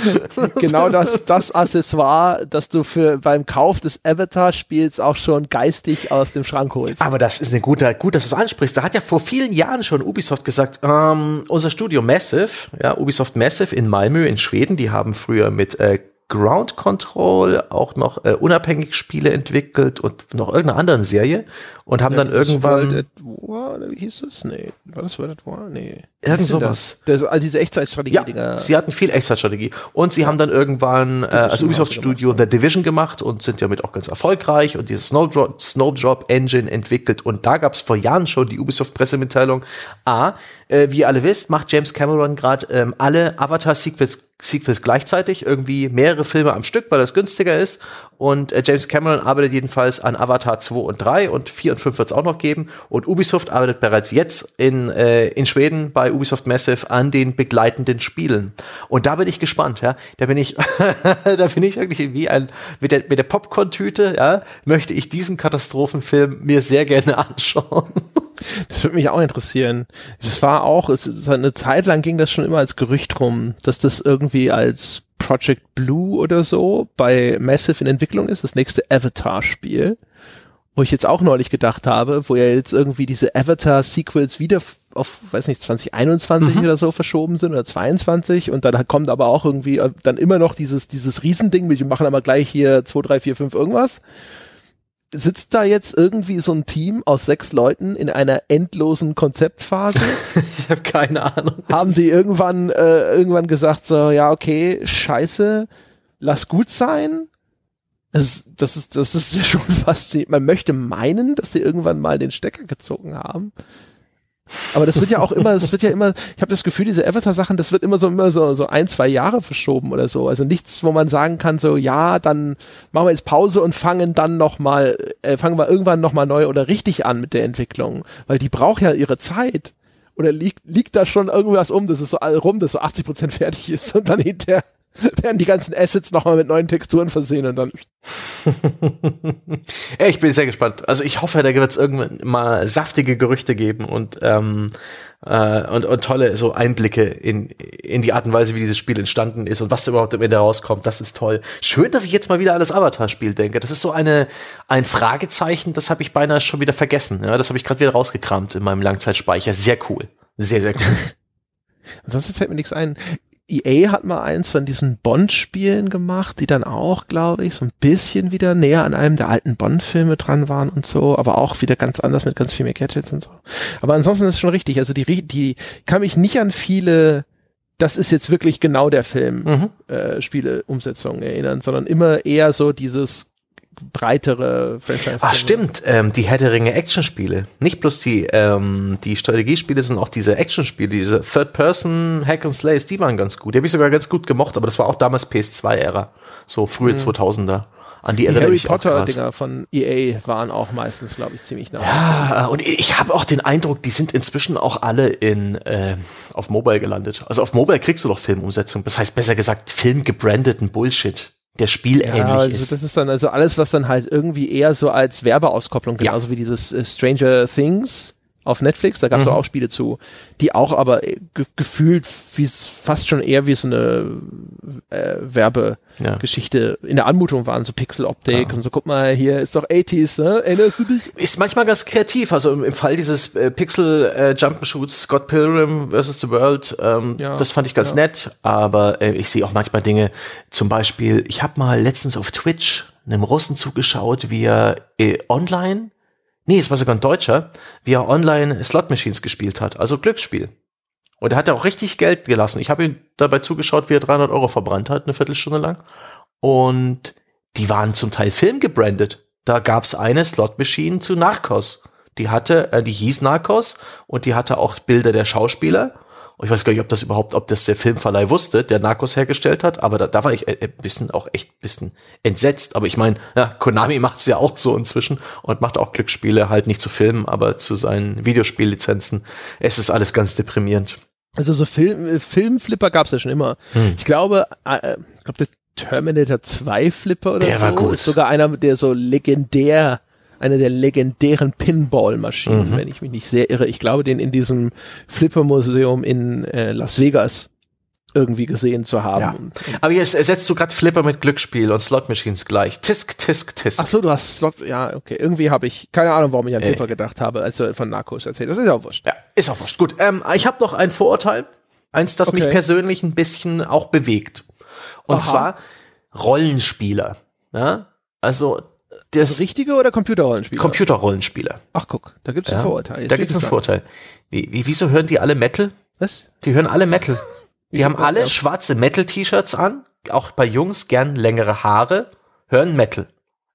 genau das, das Accessoire, das du für beim Kauf des Avatar-Spiels auch schon geistig aus dem Schrank holst. Aber das ist eine gute, gut, dass du es ansprichst. Da hat ja vor vielen Jahren schon Ubisoft gesagt, ähm, unser Studio Massive, ja, Ubisoft Massive in Malmö in Schweden, die haben früher mit äh, Ground Control auch noch äh, unabhängig Spiele entwickelt und noch irgendeiner anderen Serie und haben dann irgendwann World at War, wie hieß das? Nee, war das World at War? Nee. Irgend sowas. Das, das, all diese Ja, Echtzeitstrategie-Dinger. sie hatten viel Echtzeitstrategie. Und sie haben dann irgendwann äh, als haben Ubisoft sie Studio The Division gemacht und sind damit auch ganz erfolgreich und diese Snowdrop, Snowdrop Engine entwickelt. Und da gab es vor Jahren schon die Ubisoft-Pressemitteilung. A, äh, wie ihr alle wisst, macht James Cameron gerade ähm, alle Avatar-Sequels Sequels gleichzeitig, irgendwie mehrere Filme am Stück, weil das günstiger ist. Und äh, James Cameron arbeitet jedenfalls an Avatar 2 und 3 und 4 und 5 wird es auch noch geben. Und Ubisoft arbeitet bereits jetzt in, äh, in Schweden bei Ubisoft Massive an den begleitenden Spielen. Und da bin ich gespannt, ja. Da bin ich, da bin ich wirklich wie ein, mit der, mit der Popcorn-Tüte, ja, möchte ich diesen Katastrophenfilm mir sehr gerne anschauen. Das würde mich auch interessieren. Das war auch, es, eine Zeit lang ging das schon immer als Gerücht rum, dass das irgendwie als Project Blue oder so bei Massive in Entwicklung ist, das nächste Avatar-Spiel. Wo ich jetzt auch neulich gedacht habe, wo ja jetzt irgendwie diese Avatar-Sequels wieder auf, weiß nicht, 2021 oder so verschoben sind oder 22 und dann kommt aber auch irgendwie äh, dann immer noch dieses, dieses Riesending wir machen aber gleich hier 2, 3, 4, 5 irgendwas sitzt da jetzt irgendwie so ein Team aus sechs Leuten in einer endlosen Konzeptphase? Ich habe keine Ahnung. Haben die irgendwann, äh, irgendwann gesagt, so, ja, okay, scheiße, lass gut sein? Das ist, das ist, das ist ja schon faszinierend. Man möchte meinen, dass sie irgendwann mal den Stecker gezogen haben. Aber das wird ja auch immer, das wird ja immer, ich habe das Gefühl, diese Avatar-Sachen, das wird immer so immer so, so ein, zwei Jahre verschoben oder so. Also nichts, wo man sagen kann, so, ja, dann machen wir jetzt Pause und fangen dann nochmal, äh, fangen wir irgendwann nochmal neu oder richtig an mit der Entwicklung. Weil die braucht ja ihre Zeit. Oder liegt, liegt da schon irgendwas um, dass es so rum, dass so 80 Prozent fertig ist und dann hinterher werden die ganzen Assets nochmal mit neuen Texturen versehen und dann Ja, ich bin sehr gespannt. Also ich hoffe, da wird es irgendwann mal saftige Gerüchte geben und, ähm, äh, und, und tolle so Einblicke in, in die Art und Weise, wie dieses Spiel entstanden ist und was überhaupt am Ende rauskommt. Das ist toll. Schön, dass ich jetzt mal wieder an das Avatar-Spiel denke. Das ist so eine, ein Fragezeichen, das habe ich beinahe schon wieder vergessen. Ja, das habe ich gerade wieder rausgekramt in meinem Langzeitspeicher. Sehr cool. Sehr, sehr cool. Ansonsten fällt mir nichts ein. EA hat mal eins von diesen Bond-Spielen gemacht, die dann auch, glaube ich, so ein bisschen wieder näher an einem der alten Bond-Filme dran waren und so, aber auch wieder ganz anders mit ganz viel mehr Gadgets und so. Aber ansonsten ist es schon richtig. Also die, die kann mich nicht an viele, das ist jetzt wirklich genau der Film, Mhm. äh, Spiele-Umsetzungen erinnern, sondern immer eher so dieses breitere Franchise. Ach stimmt, ähm, die Herr der Ringe Actionspiele. Nicht bloß die, ähm, die Strategiespiele, sondern auch diese Actionspiele, diese Third-Person Hack and Slays, die waren ganz gut. Die habe ich sogar ganz gut gemocht, aber das war auch damals PS2-Ära. So frühe 2000er. An die Die Harry grad. Potter-Dinger von EA waren auch meistens, glaube ich, ziemlich nah. Ja, und ich habe auch den Eindruck, die sind inzwischen auch alle in äh, auf Mobile gelandet. Also auf Mobile kriegst du doch Filmumsetzung. Das heißt besser gesagt filmgebrandeten Bullshit, der spielähnlich Ja, also ist. das ist dann also alles, was dann halt irgendwie eher so als Werbeauskopplung, genauso wie dieses äh, Stranger Things auf Netflix, da gab es Mhm. auch Spiele zu, die auch aber äh, ge gefühlt wie es fast schon eher wie so eine äh, Werbegeschichte in der Anmutung waren, so Pixeloptik und so, guck mal, hier ist doch 80s, ne? Erinnerst du dich? ist manchmal ganz kreativ. Also im, im Fall dieses äh, Pixel äh, Jump'n'Shoots Scott Pilgrim vs. The World, ähm, Ja, das fand ich ganz ja. nett. Aber äh, ich sehe auch manchmal Dinge. Zum Beispiel, ich habe mal letztens auf Twitch einem Russen zugeschaut, wie er äh, online, nee, es war sogar ein Deutscher, wie er online Slot Machines gespielt hat, also Glücksspiel. Und er hat auch richtig Geld gelassen. Ich habe ihm dabei zugeschaut, wie er 300 Euro verbrannt hat, eine Viertelstunde lang. Und die waren zum Teil filmgebrandet. Da gab's eine Slot Machine zu Narcos. Die hatte, äh, die hieß Narcos und die hatte auch Bilder der Schauspieler und ich weiß gar nicht, ob das überhaupt, ob das der Filmverleih wusste, der Narcos hergestellt hat, aber da, da war ich äh, ein bisschen auch echt ein bisschen entsetzt. Aber ich meine, ja, Konami macht es ja auch so inzwischen und macht auch Glücksspiele, halt nicht zu Filmen, aber zu seinen Videospiellizenzen. Es ist alles ganz deprimierend. Also so Film, äh, Filmflipper gab es ja schon immer. Hm. Ich glaube, äh, ich glaube, der Terminator 2 Flipper oder der so war gut. ist sogar einer, der so legendär eine der legendären Pinball-Maschinen, mhm. wenn ich mich nicht sehr irre. Ich glaube, den in diesem Flipper-Museum in äh, Las Vegas irgendwie gesehen zu haben. Ja. Aber jetzt ersetzt du gerade Flipper mit Glücksspiel und Slot-Machines gleich. Tisk, tisk, tisk. Ach so, du hast Slot, ja, okay. Irgendwie habe ich, keine Ahnung, warum ich an Flipper gedacht habe, als du von Narcos erzählt Das ist auch wurscht. Ja, ist auch wurscht. Gut, ähm, ich habe noch ein Vorurteil. Eins, das okay. mich persönlich ein bisschen auch bewegt. Und Aha. zwar Rollenspieler. Ja? Also das also richtige oder Computerrollenspiele? Computerrollenspiele. Ach guck, da gibt's ja, einen Vorurteil. Da gibt's einen Vorteil. Wie, wie, wieso hören die alle Metal? Was? Die hören alle Metal. Die haben alle schwarze Metal-T-Shirts an, auch bei Jungs gern längere Haare, hören Metal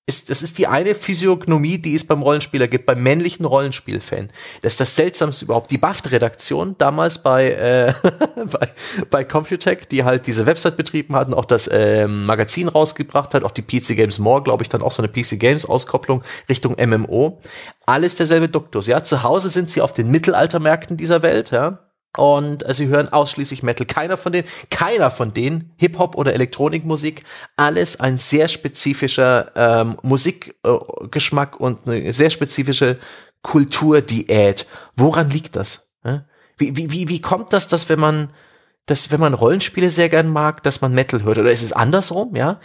ist, das ist die eine Physiognomie, die es beim Rollenspieler gibt, beim männlichen Rollenspielfan. Das ist das Seltsamste überhaupt. Die BAFT-Redaktion damals bei, äh, bei, bei Computec, die halt diese Website betrieben hatten, auch das äh, Magazin rausgebracht hat, auch die PC Games More, glaube ich, dann auch so eine PC Games Auskopplung Richtung MMO. Alles derselbe Duktus, ja. Zu Hause sind sie auf den Mittelaltermärkten dieser Welt, ja und äh, sie hören ausschließlich Metal. Keiner von denen, keiner von denen, Hip-Hop oder Elektronikmusik, alles ein sehr spezifischer ähm, Musikgeschmack äh, und eine sehr spezifische Kulturdiät. Woran liegt das? Wie, wie, wie, wie kommt das, dass wenn man dass wenn man Rollenspiele sehr gern mag, dass man Metal hört oder ist es andersrum, ja?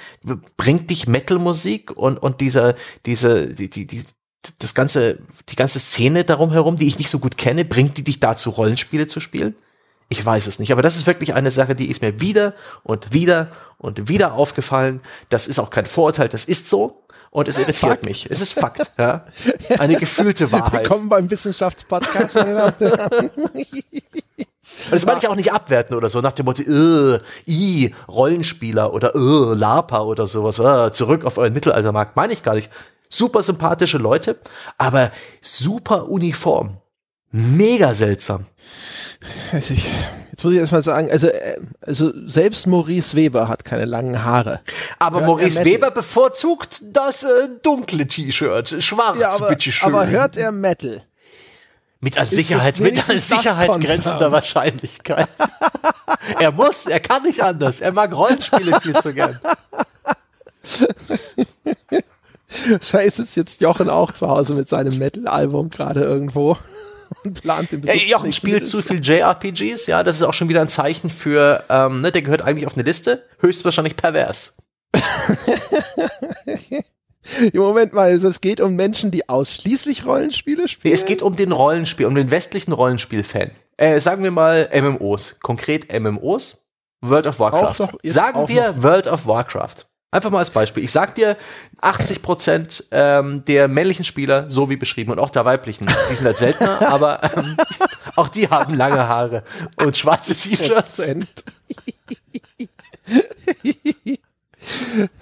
Bringt dich Metal-Musik und und dieser diese die die die das ganze, die ganze Szene darum herum, die ich nicht so gut kenne, bringt die dich dazu, Rollenspiele zu spielen? Ich weiß es nicht, aber das ist wirklich eine Sache, die ist mir wieder und wieder und wieder aufgefallen. Das ist auch kein Vorurteil, das ist so. Und es irritiert Fakt. mich. Es ist Fakt. Ja? Eine gefühlte Wahrheit. Willkommen beim Wissenschaftspodcast. Und das meine ich auch nicht abwerten oder so, nach dem Motto, äh, i, Rollenspieler oder äh, Lapa oder sowas, äh, zurück auf euren Mittelaltermarkt, meine ich gar nicht super sympathische Leute, aber super uniform. Mega seltsam. Also ich, jetzt muss ich erstmal sagen, also, äh, also selbst Maurice Weber hat keine langen Haare. Aber hört Maurice Weber bevorzugt das äh, dunkle T-Shirt, schwarz, ja, aber, bitteschön. Aber hört er Metal? Mit an Sicherheit, mit an Sicherheit grenzender Wahrscheinlichkeit. er muss, er kann nicht anders. Er mag Rollenspiele viel zu gern. Scheiße, ist jetzt Jochen auch zu Hause mit seinem Metal-Album gerade irgendwo und plant den Besitz. Hey, Jochen spielt zu viel JRPGs, ja, das ist auch schon wieder ein Zeichen für, ähm, ne, der gehört eigentlich auf eine Liste, höchstwahrscheinlich pervers. Im Moment mal, also es geht um Menschen, die ausschließlich Rollenspiele spielen. Es geht um den Rollenspiel, um den westlichen Rollenspiel-Fan. Äh, sagen wir mal MMOs, konkret MMOs, World of Warcraft. Sagen wir World of Warcraft. Einfach mal als Beispiel. Ich sag dir, 80 Prozent ähm, der männlichen Spieler, so wie beschrieben, und auch der weiblichen, die sind halt seltener, aber ähm, auch die haben lange Haare und schwarze T-Shirts.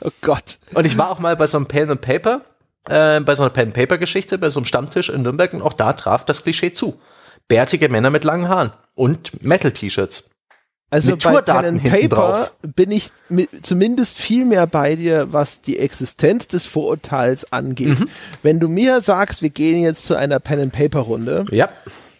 oh Gott. Und ich war auch mal bei so einem Pen and Paper, äh, bei so einer Pen and Paper Geschichte, bei so einem Stammtisch in Nürnberg und auch da traf das Klischee zu. Bärtige Männer mit langen Haaren und Metal-T-Shirts. Also mit bei Pen and Paper drauf. bin ich mit, zumindest viel mehr bei dir, was die Existenz des Vorurteils angeht. Mhm. Wenn du mir sagst, wir gehen jetzt zu einer Pen and Paper Runde. Ja.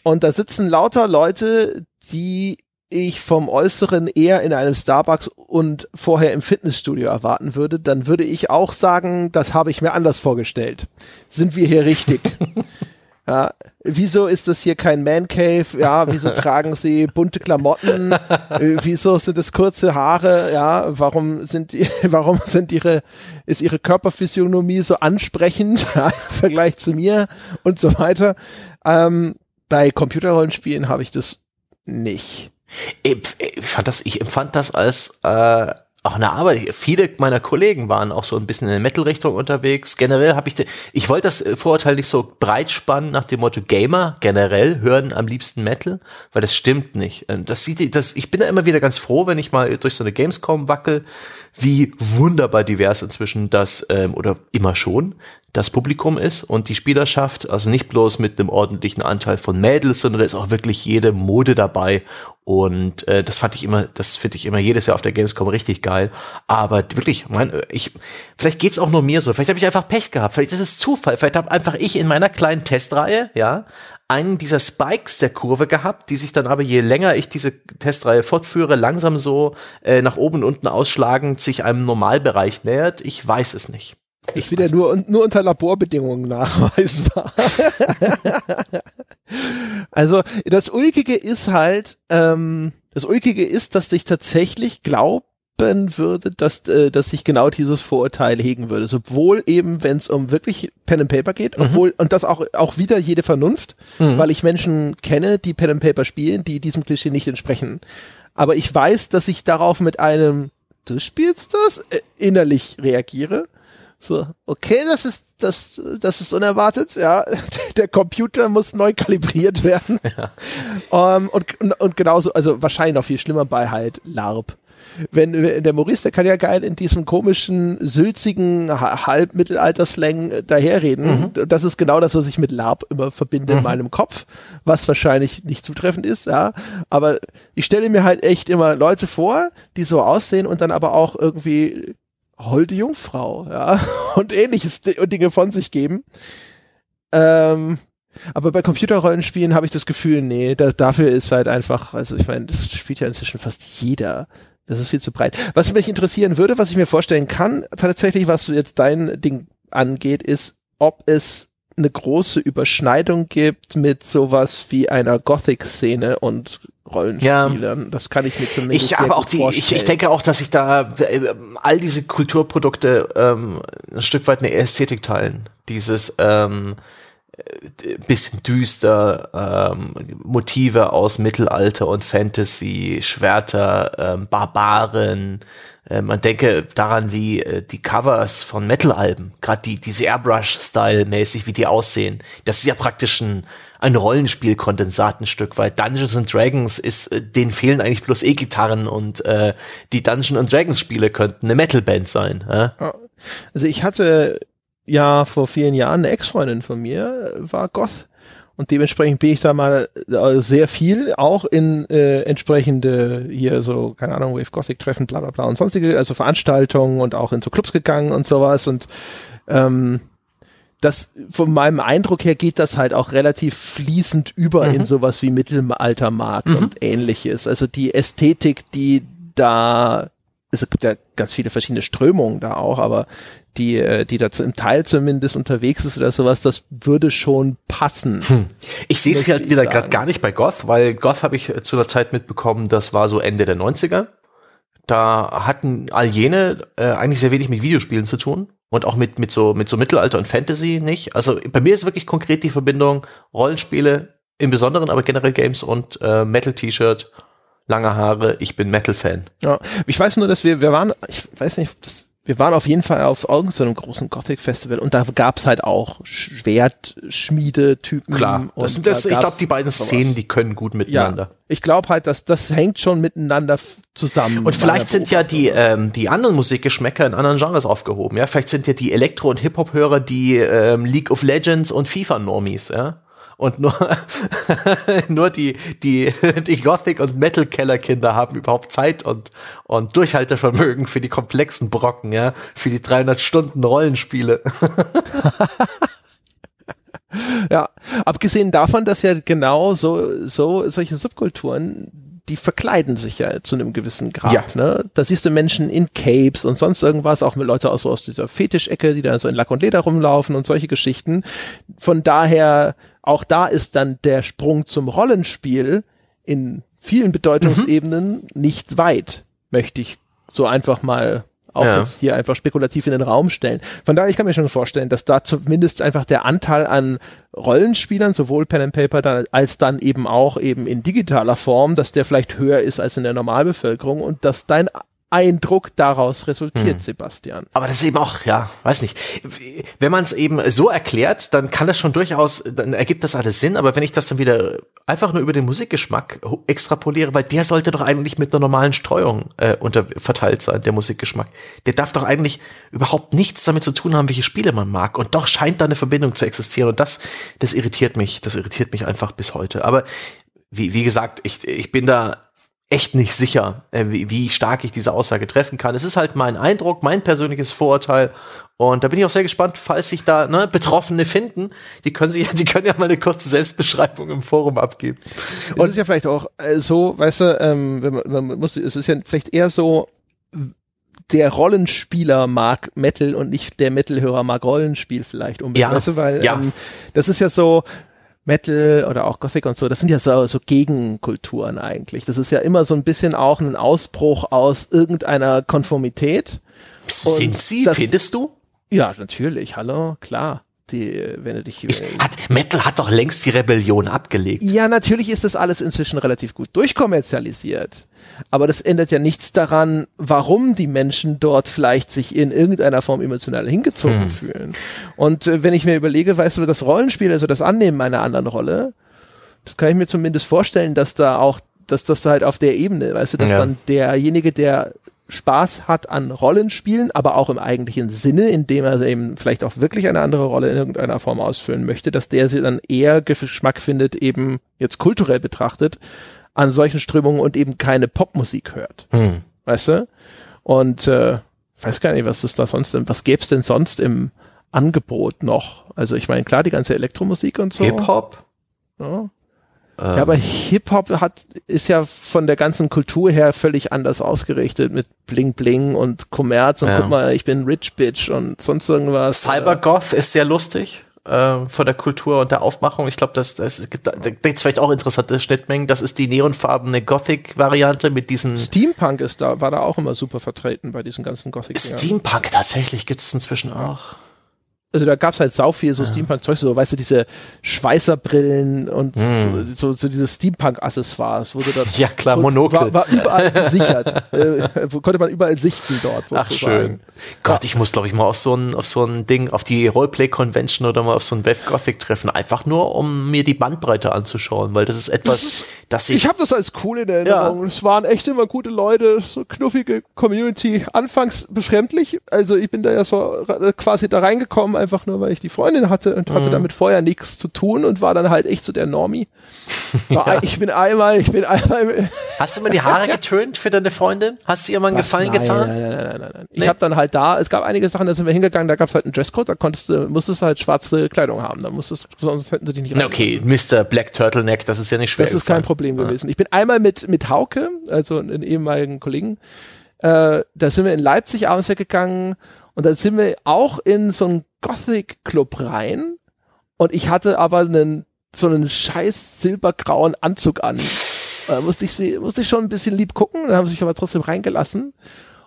Und da sitzen lauter Leute, die ich vom Äußeren eher in einem Starbucks und vorher im Fitnessstudio erwarten würde, dann würde ich auch sagen, das habe ich mir anders vorgestellt. Sind wir hier richtig? Ja, wieso ist das hier kein Man Cave? Ja, wieso tragen sie bunte Klamotten? Äh, wieso sind es kurze Haare? Ja, warum sind die, warum sind ihre, ist ihre Körperphysiognomie so ansprechend ja, im Vergleich zu mir und so weiter? Ähm, bei Computerrollenspielen habe ich das nicht. Ich, fand das, ich empfand das als, äh, auch in der Arbeit, viele meiner Kollegen waren auch so ein bisschen in der Metal-Richtung unterwegs. Generell habe ich, ich wollte das äh, Vorurteil nicht so breit spannen nach dem Motto Gamer generell hören am liebsten Metal, weil das stimmt nicht. Ähm, das sieht, das, ich bin da immer wieder ganz froh, wenn ich mal durch so eine Gamescom wackel, wie wunderbar divers inzwischen das, ähm, oder immer schon, das Publikum ist und die Spielerschaft, also nicht bloß mit einem ordentlichen Anteil von Mädels, sondern da ist auch wirklich jede Mode dabei und äh, das fand ich immer, das finde ich immer jedes Jahr auf der Gamescom richtig geil. Aber wirklich, mein, ich, vielleicht geht's auch nur mir so. Vielleicht habe ich einfach Pech gehabt. Vielleicht ist es Zufall. Vielleicht habe einfach ich in meiner kleinen Testreihe, ja, einen dieser Spikes der Kurve gehabt, die sich dann aber je länger ich diese Testreihe fortführe, langsam so äh, nach oben und unten ausschlagend sich einem Normalbereich nähert. Ich weiß es nicht. Ich ist wieder nur, nur unter Laborbedingungen nachweisbar. also das Ulkige ist halt, ähm, das Ulkige ist, dass ich tatsächlich glauben würde, dass, äh, dass ich genau dieses Vorurteil hegen würde. Sowohl eben, wenn es um wirklich Pen and Paper geht, mhm. obwohl, und das auch, auch wieder jede Vernunft, mhm. weil ich Menschen kenne, die Pen and Paper spielen, die diesem Klischee nicht entsprechen. Aber ich weiß, dass ich darauf mit einem, du spielst das, äh, innerlich reagiere so, okay, das ist, das, das ist unerwartet, ja. Der Computer muss neu kalibriert werden. Ja. Um, ähm, und, und genauso, also wahrscheinlich noch viel schlimmer bei halt LARP. Wenn, der Maurice, der kann ja geil in diesem komischen, sülzigen Halbmittelalter-Slang daherreden. Mhm. Das ist genau das, was ich mit LARP immer verbinde mhm. in meinem Kopf, was wahrscheinlich nicht zutreffend ist, ja. Aber ich stelle mir halt echt immer Leute vor, die so aussehen und dann aber auch irgendwie holde Jungfrau, ja, und ähnliches Dinge von sich geben. Ähm, aber bei Computerrollenspielen habe ich das Gefühl, nee, da, dafür ist halt einfach, also ich meine, das spielt ja inzwischen fast jeder. Das ist viel zu breit. Was mich interessieren würde, was ich mir vorstellen kann, tatsächlich, was jetzt dein Ding angeht, ist, ob es eine große Überschneidung gibt mit sowas wie einer Gothic-Szene und Rollenspielern. Ja. Das kann ich mir zumindest ich, aber auch die, vorstellen. Ich, ich denke auch, dass sich da äh, all diese Kulturprodukte ähm, ein Stück weit eine Ästhetik teilen. Dieses ähm, äh, bisschen düster, ähm, Motive aus Mittelalter und Fantasy, Schwerter, ähm, Barbaren, äh, man denke daran, wie äh, die Covers von Metal-Alben, gerade die, diese Airbrush-Style-mäßig, wie die aussehen. Das ist ja praktisch ein, ein Rollenspiel-Kondensat ein Stück, weil Dungeons and Dragons ist, äh, denen fehlen eigentlich bloß E-Gitarren und äh, die Dungeons and Dragons-Spiele könnten eine Metal-Band sein. Äh? Also ich hatte ja vor vielen Jahren eine Ex-Freundin von mir, war Goth und dementsprechend bin ich da mal äh, sehr viel auch in äh, entsprechende hier so, keine Ahnung, Wave Gothic Treffen, bla bla bla und sonstige, also Veranstaltungen und auch in so Clubs gegangen und sowas und ähm, das von meinem Eindruck her geht das halt auch relativ fließend über mhm. in sowas wie Mittelaltermarkt mhm. und ähnliches. Also die Ästhetik, die da es gibt ja ganz viele verschiedene Strömungen da auch, aber die, äh, die dazu im Teil zumindest unterwegs ist oder sowas, das würde schon passen. Hm. Ich sehe es halt wieder gerade gar nicht bei Goth, weil Goth habe ich äh, zu einer Zeit mitbekommen, das war so Ende der 90er. Da hatten all jene äh, eigentlich sehr wenig mit Videospielen zu tun und auch mit, mit, so, mit so Mittelalter und Fantasy nicht. Also bei mir ist wirklich konkret die Verbindung Rollenspiele im Besonderen, aber generell Games und äh, Metal-T-Shirt lange Haare, ich bin Metal-Fan. Ja, ich weiß nur, dass wir, wir waren, ich weiß nicht, das, wir waren auf jeden Fall auf irgendeinem großen Gothic-Festival und da gab's halt auch Schwertschmiede-Typen. Klar, das sind das, da ich glaube, die beiden. Szenen, die können gut miteinander. Ja, ich glaube halt, dass das hängt schon miteinander zusammen. Und vielleicht sind ja die, ähm, die anderen Musikgeschmäcker in anderen Genres aufgehoben. Ja, vielleicht sind ja die Elektro- und Hip-Hop-Hörer die ähm, League of Legends und FIFA-Normies. Ja und nur, nur die, die, die Gothic- und Metal-Keller-Kinder haben überhaupt Zeit und, und Durchhaltevermögen für die komplexen Brocken, ja, für die 300 Stunden Rollenspiele. ja, abgesehen davon, dass ja genau so, so solche Subkulturen die verkleiden sich ja zu einem gewissen Grad. Ja. Ne? Da siehst du Menschen in Capes und sonst irgendwas, auch mit Leute aus, so aus dieser Fetischecke, die da so in Lack und Leder rumlaufen und solche Geschichten. Von daher, auch da ist dann der Sprung zum Rollenspiel in vielen Bedeutungsebenen mhm. nicht weit, möchte ich so einfach mal auch ja. jetzt hier einfach spekulativ in den Raum stellen. Von daher, ich kann mir schon vorstellen, dass da zumindest einfach der Anteil an Rollenspielern, sowohl Pen and Paper dann, als dann eben auch eben in digitaler Form, dass der vielleicht höher ist als in der Normalbevölkerung und dass dein Eindruck daraus resultiert, hm. Sebastian. Aber das ist eben auch, ja, weiß nicht. Wenn man es eben so erklärt, dann kann das schon durchaus, dann ergibt das alles Sinn, aber wenn ich das dann wieder einfach nur über den Musikgeschmack extrapoliere, weil der sollte doch eigentlich mit einer normalen Streuung äh, unter, verteilt sein, der Musikgeschmack. Der darf doch eigentlich überhaupt nichts damit zu tun haben, welche Spiele man mag. Und doch scheint da eine Verbindung zu existieren. Und das, das irritiert mich, das irritiert mich einfach bis heute. Aber wie, wie gesagt, ich, ich bin da echt nicht sicher, äh, wie, wie stark ich diese Aussage treffen kann. Es ist halt mein Eindruck, mein persönliches Vorurteil. Und da bin ich auch sehr gespannt, falls sich da ne, Betroffene finden. Die können sich, die können ja mal eine kurze Selbstbeschreibung im Forum abgeben. Und es ist ja vielleicht auch äh, so, weißt du, ähm, man, man muss, es ist ja vielleicht eher so, der Rollenspieler mag Metal und nicht der Metalhörer mag Rollenspiel vielleicht unbedingt. Ja, weißt du, weil ja. ähm, das ist ja so, Metal oder auch Gothic und so, das sind ja so, so Gegenkulturen eigentlich. Das ist ja immer so ein bisschen auch ein Ausbruch aus irgendeiner Konformität. Sind sie, das, findest du? Ja, natürlich, hallo, klar. Die, wenn du dich, ist, hat, Metal hat doch längst die Rebellion abgelegt. Ja, natürlich ist das alles inzwischen relativ gut durchkommerzialisiert. Aber das ändert ja nichts daran, warum die Menschen dort vielleicht sich in irgendeiner Form emotional hingezogen hm. fühlen. Und äh, wenn ich mir überlege, weißt du, das Rollenspiel, also das Annehmen einer anderen Rolle, das kann ich mir zumindest vorstellen, dass da auch, dass das halt auf der Ebene, weißt du, dass ja. dann derjenige, der Spaß hat an Rollenspielen, aber auch im eigentlichen Sinne, indem er eben vielleicht auch wirklich eine andere Rolle in irgendeiner Form ausfüllen möchte, dass der sie dann eher Geschmack findet, eben jetzt kulturell betrachtet, an solchen Strömungen und eben keine Popmusik hört. Hm. Weißt du? Und äh, weiß gar nicht, was ist da sonst, was gäbe es denn sonst im Angebot noch? Also ich meine, klar, die ganze Elektromusik und so. Hip-Hop. Ja. Ähm. ja, aber Hip-Hop hat, ist ja von der ganzen Kultur her völlig anders ausgerichtet mit Bling Bling und Kommerz und ja. guck mal, ich bin Rich Bitch und sonst irgendwas. Cybergoth ist sehr lustig äh, von der Kultur und der Aufmachung. Ich glaube, das, das da gibt's vielleicht auch interessante Schnittmengen. Das ist die neonfarbene Gothic-Variante mit diesen. Steampunk ist da, war da auch immer super vertreten bei diesen ganzen Gothic. -Dingern. Steampunk tatsächlich gibt es inzwischen auch also da gab's halt sau viel so ja. Steampunk-Zeug, so weißt du, diese Schweißerbrillen und mm. so, so diese Steampunk-Accessoires, wurde da ja klar, Monokel. War, war überall gesichert, äh, konnte man überall sichten dort sozusagen. Ach schön. Gott, ich muss glaube ich mal auf so ein auf so ein Ding, auf die Roleplay-Convention oder mal auf so ein Web Gothic treffen, einfach nur um mir die Bandbreite anzuschauen, weil das ist etwas, das, ist, das ich ich habe das als cool in Erinnerung. Ja. Es waren echt immer gute Leute, so knuffige Community. Anfangs befremdlich, also ich bin da ja so quasi da reingekommen einfach nur, weil ich die Freundin hatte und hatte mhm. damit vorher nichts zu tun und war dann halt echt so der Normie. ja. Ich bin einmal, ich bin einmal. Hast du mal die Haare getönt für deine Freundin? Hast du ihr mal einen Was? Gefallen nein, getan? Nein, nein, nein, nein, nein. Ich nee. habe dann halt da, es gab einige Sachen, da sind wir hingegangen, da gab es halt einen Dresscode, da konntest du, musstest du halt schwarze Kleidung haben, da musstest, sonst hätten sie dich nicht rein. Okay, Mr. Black Turtleneck, das ist ja nicht schwer. Das ist kein Problem ja. gewesen. Ich bin einmal mit, mit Hauke, also einen ehemaligen Kollegen, äh, da sind wir in Leipzig abends weggegangen und dann sind wir auch in so einen Gothic Club rein und ich hatte aber einen, so einen scheiß silbergrauen Anzug an. Da musste ich sie, musste ich schon ein bisschen lieb gucken, dann haben sie sich aber trotzdem reingelassen.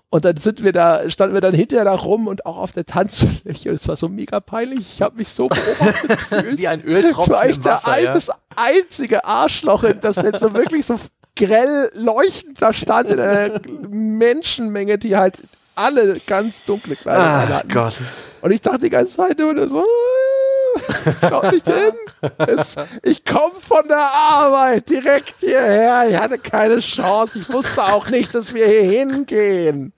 Und dann sind wir da, standen wir dann hinterher da rum und auch auf der Tanzfläche. Und es war so mega peinlich. Ich habe mich so beobachtet gefühlt. Wie ein Öltropfen. Ich war echt der Wasser, ja. einzige Arschloch, das jetzt so wirklich so grell leuchtend da stand in einer Menschenmenge, die halt alle ganz dunkle Kleider Ach hatten. Gott. Und ich dachte die ganze Zeit immer nur so, Schau nicht hin. Es, ich komme von der Arbeit direkt hierher. Ich hatte keine Chance. Ich wusste auch nicht, dass wir hier hingehen.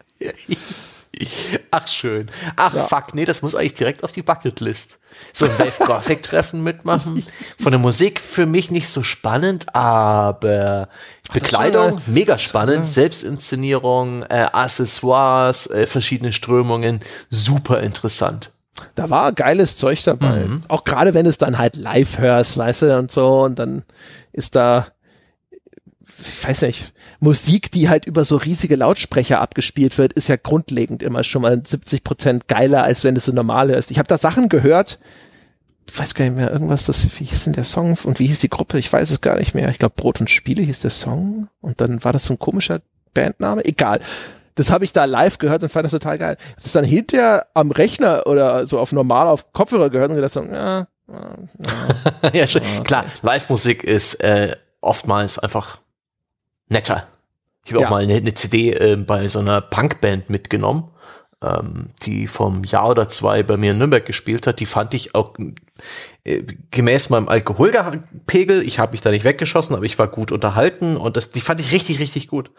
Ach schön. Ach ja. fuck, nee, das muss eigentlich direkt auf die Bucketlist. So ein Wave Gothic Treffen mitmachen. Von der Musik für mich nicht so spannend, aber Bekleidung mega spannend, Selbstinszenierung, äh, Accessoires, äh, verschiedene Strömungen, super interessant. Da war geiles Zeug dabei. Mhm. Auch gerade wenn es dann halt live hörst, weißt du, und so, und dann ist da ich weiß nicht, Musik, die halt über so riesige Lautsprecher abgespielt wird, ist ja grundlegend immer schon mal 70 Prozent geiler, als wenn es so normal ist. Ich habe da Sachen gehört, ich weiß gar nicht mehr, irgendwas, das, wie hieß denn der Song und wie hieß die Gruppe? Ich weiß es gar nicht mehr. Ich glaube, Brot und Spiele hieß der Song und dann war das so ein komischer Bandname. Egal. Das habe ich da live gehört und fand das total geil. Das ist dann hinterher am Rechner oder so auf normal auf Kopfhörer gehört und gedacht so, ja, ja, ja, klar, Live-Musik ist äh, oftmals einfach netter. Ich habe Ja. auch mal eine, eine CD äh, bei so einer Punkband mitgenommen, ähm, die vom Jahr oder zwei bei mir in Nürnberg gespielt hat. Die fand ich auch äh, gemäß meinem Alkoholpegel, ich habe mich da nicht weggeschossen, aber ich war gut unterhalten und das, die fand ich richtig, richtig gut.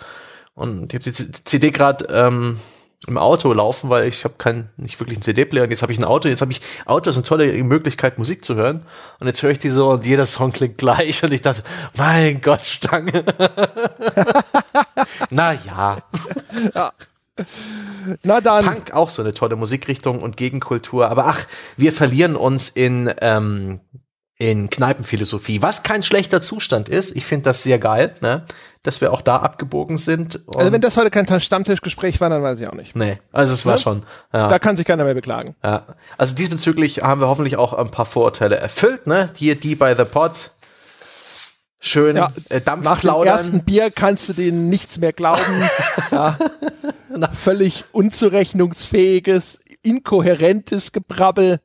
Und ich habe die CD gerade ähm, im Auto laufen, weil ich habe keinen, nicht wirklich einen CD-Player und jetzt habe ich ein Auto. Jetzt habe ich, Auto ist eine tolle Möglichkeit, Musik zu hören. Und jetzt höre ich die so und jeder Song klingt gleich und ich dachte, mein Gott, Stange. Na ja, Na dann. Punk auch so eine tolle Musikrichtung und Gegenkultur. Aber ach, wir verlieren uns in, ähm, in Kneipenphilosophie, was kein schlechter Zustand ist. Ich finde das sehr geil, ne? Dass wir auch da abgebogen sind. Also wenn das heute kein Stammtischgespräch war, dann weiß ich auch nicht. nee, also es war Ne? schon. Ja. Da kann sich keiner mehr beklagen. Ja. Also diesbezüglich haben wir hoffentlich auch ein paar Vorurteile erfüllt, ne? Hier die bei The Pod. Schön Ja, äh, Dampf Nach dem plaudern. ersten Bier kannst du denen nichts mehr glauben. ja. Völlig unzurechnungsfähiges, inkohärentes Gebrabbel.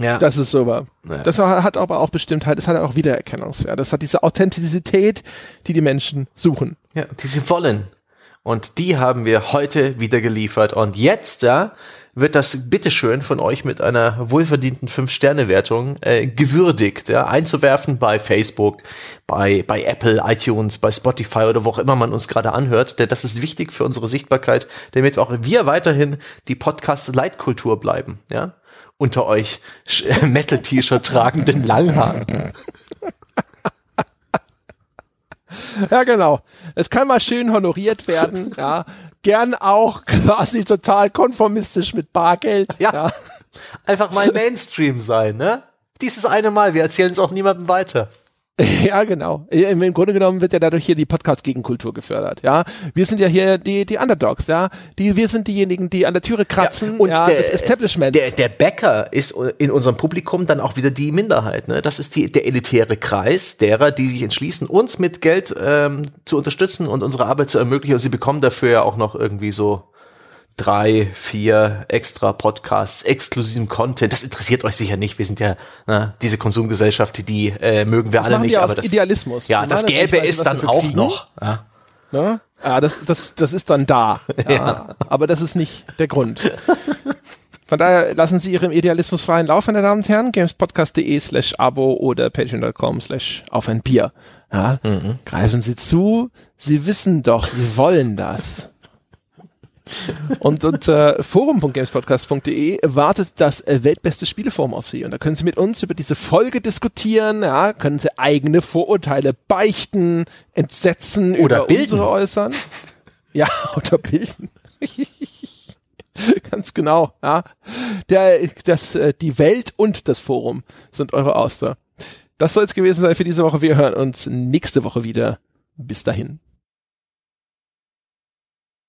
Ja. Das ist so wahr. Ja. Das hat aber auch Bestimmtheit, das hat auch Wiedererkennungswert. Das hat diese Authentizität, die die Menschen suchen. Ja, die sie wollen. Und die haben wir heute wieder geliefert. Und jetzt, ja, wird das bitteschön von euch mit einer wohlverdienten 5-Sterne-Wertung äh, gewürdigt, ja, einzuwerfen bei Facebook, bei, bei Apple, iTunes, bei Spotify oder wo auch immer man uns gerade anhört. Denn das ist wichtig für unsere Sichtbarkeit, damit auch wir weiterhin die Podcast-Leitkultur bleiben, ja. Unter euch Metal-T-Shirt tragenden Langhaaren. Ja, genau. Es kann mal schön honoriert werden, ja. Gern auch quasi total konformistisch mit Bargeld. Ja. Einfach mal Mainstream sein, ne? Dieses eine Mal, wir erzählen es auch niemandem weiter. Ja, genau. Im Grunde genommen wird ja dadurch hier die Podcast-Gegenkultur gefördert, ja. Wir sind ja hier die, die Underdogs, ja. Die, wir sind diejenigen, die an der Türe kratzen, und ja, der- des Establishments. Der, der Bäcker ist in unserem Publikum dann auch wieder die Minderheit. Ne? Das ist die, der elitäre Kreis derer, die sich entschließen, uns mit Geld ähm, zu unterstützen und unsere Arbeit zu ermöglichen. Und sie bekommen dafür ja auch noch irgendwie so drei, vier extra Podcasts, exklusiven Content. Das interessiert euch sicher nicht. Wir sind ja ne, diese Konsumgesellschaft, die, äh, mögen wir Das alle nicht. aber das, Idealismus. Ja, das ist was dann auch kriegen. noch. Ja. Ne? Ja, das, das, das ist dann da. Ja, Aber das ist nicht der Grund. Von daher lassen Sie Ihrem Idealismus freien Lauf, meine Damen und Herren. gamespodcast.de slash abo oder patreon.com slash auf ein Bier. Ja, Greifen Sie zu. Sie wissen doch, Sie wollen das. Und unter forum.gamespodcast.de wartet das äh, weltbeste Spieleforum auf Sie. Und da können Sie mit uns über diese Folge diskutieren, ja, können Sie eigene Vorurteile beichten, entsetzen Oder über bilden. unsere äußern. Ja, oder bilden. Ganz genau, ja. Der, das, äh, die Welt und das Forum sind eure Auster. Das soll es gewesen sein für diese Woche. Wir hören uns nächste Woche wieder. Bis dahin.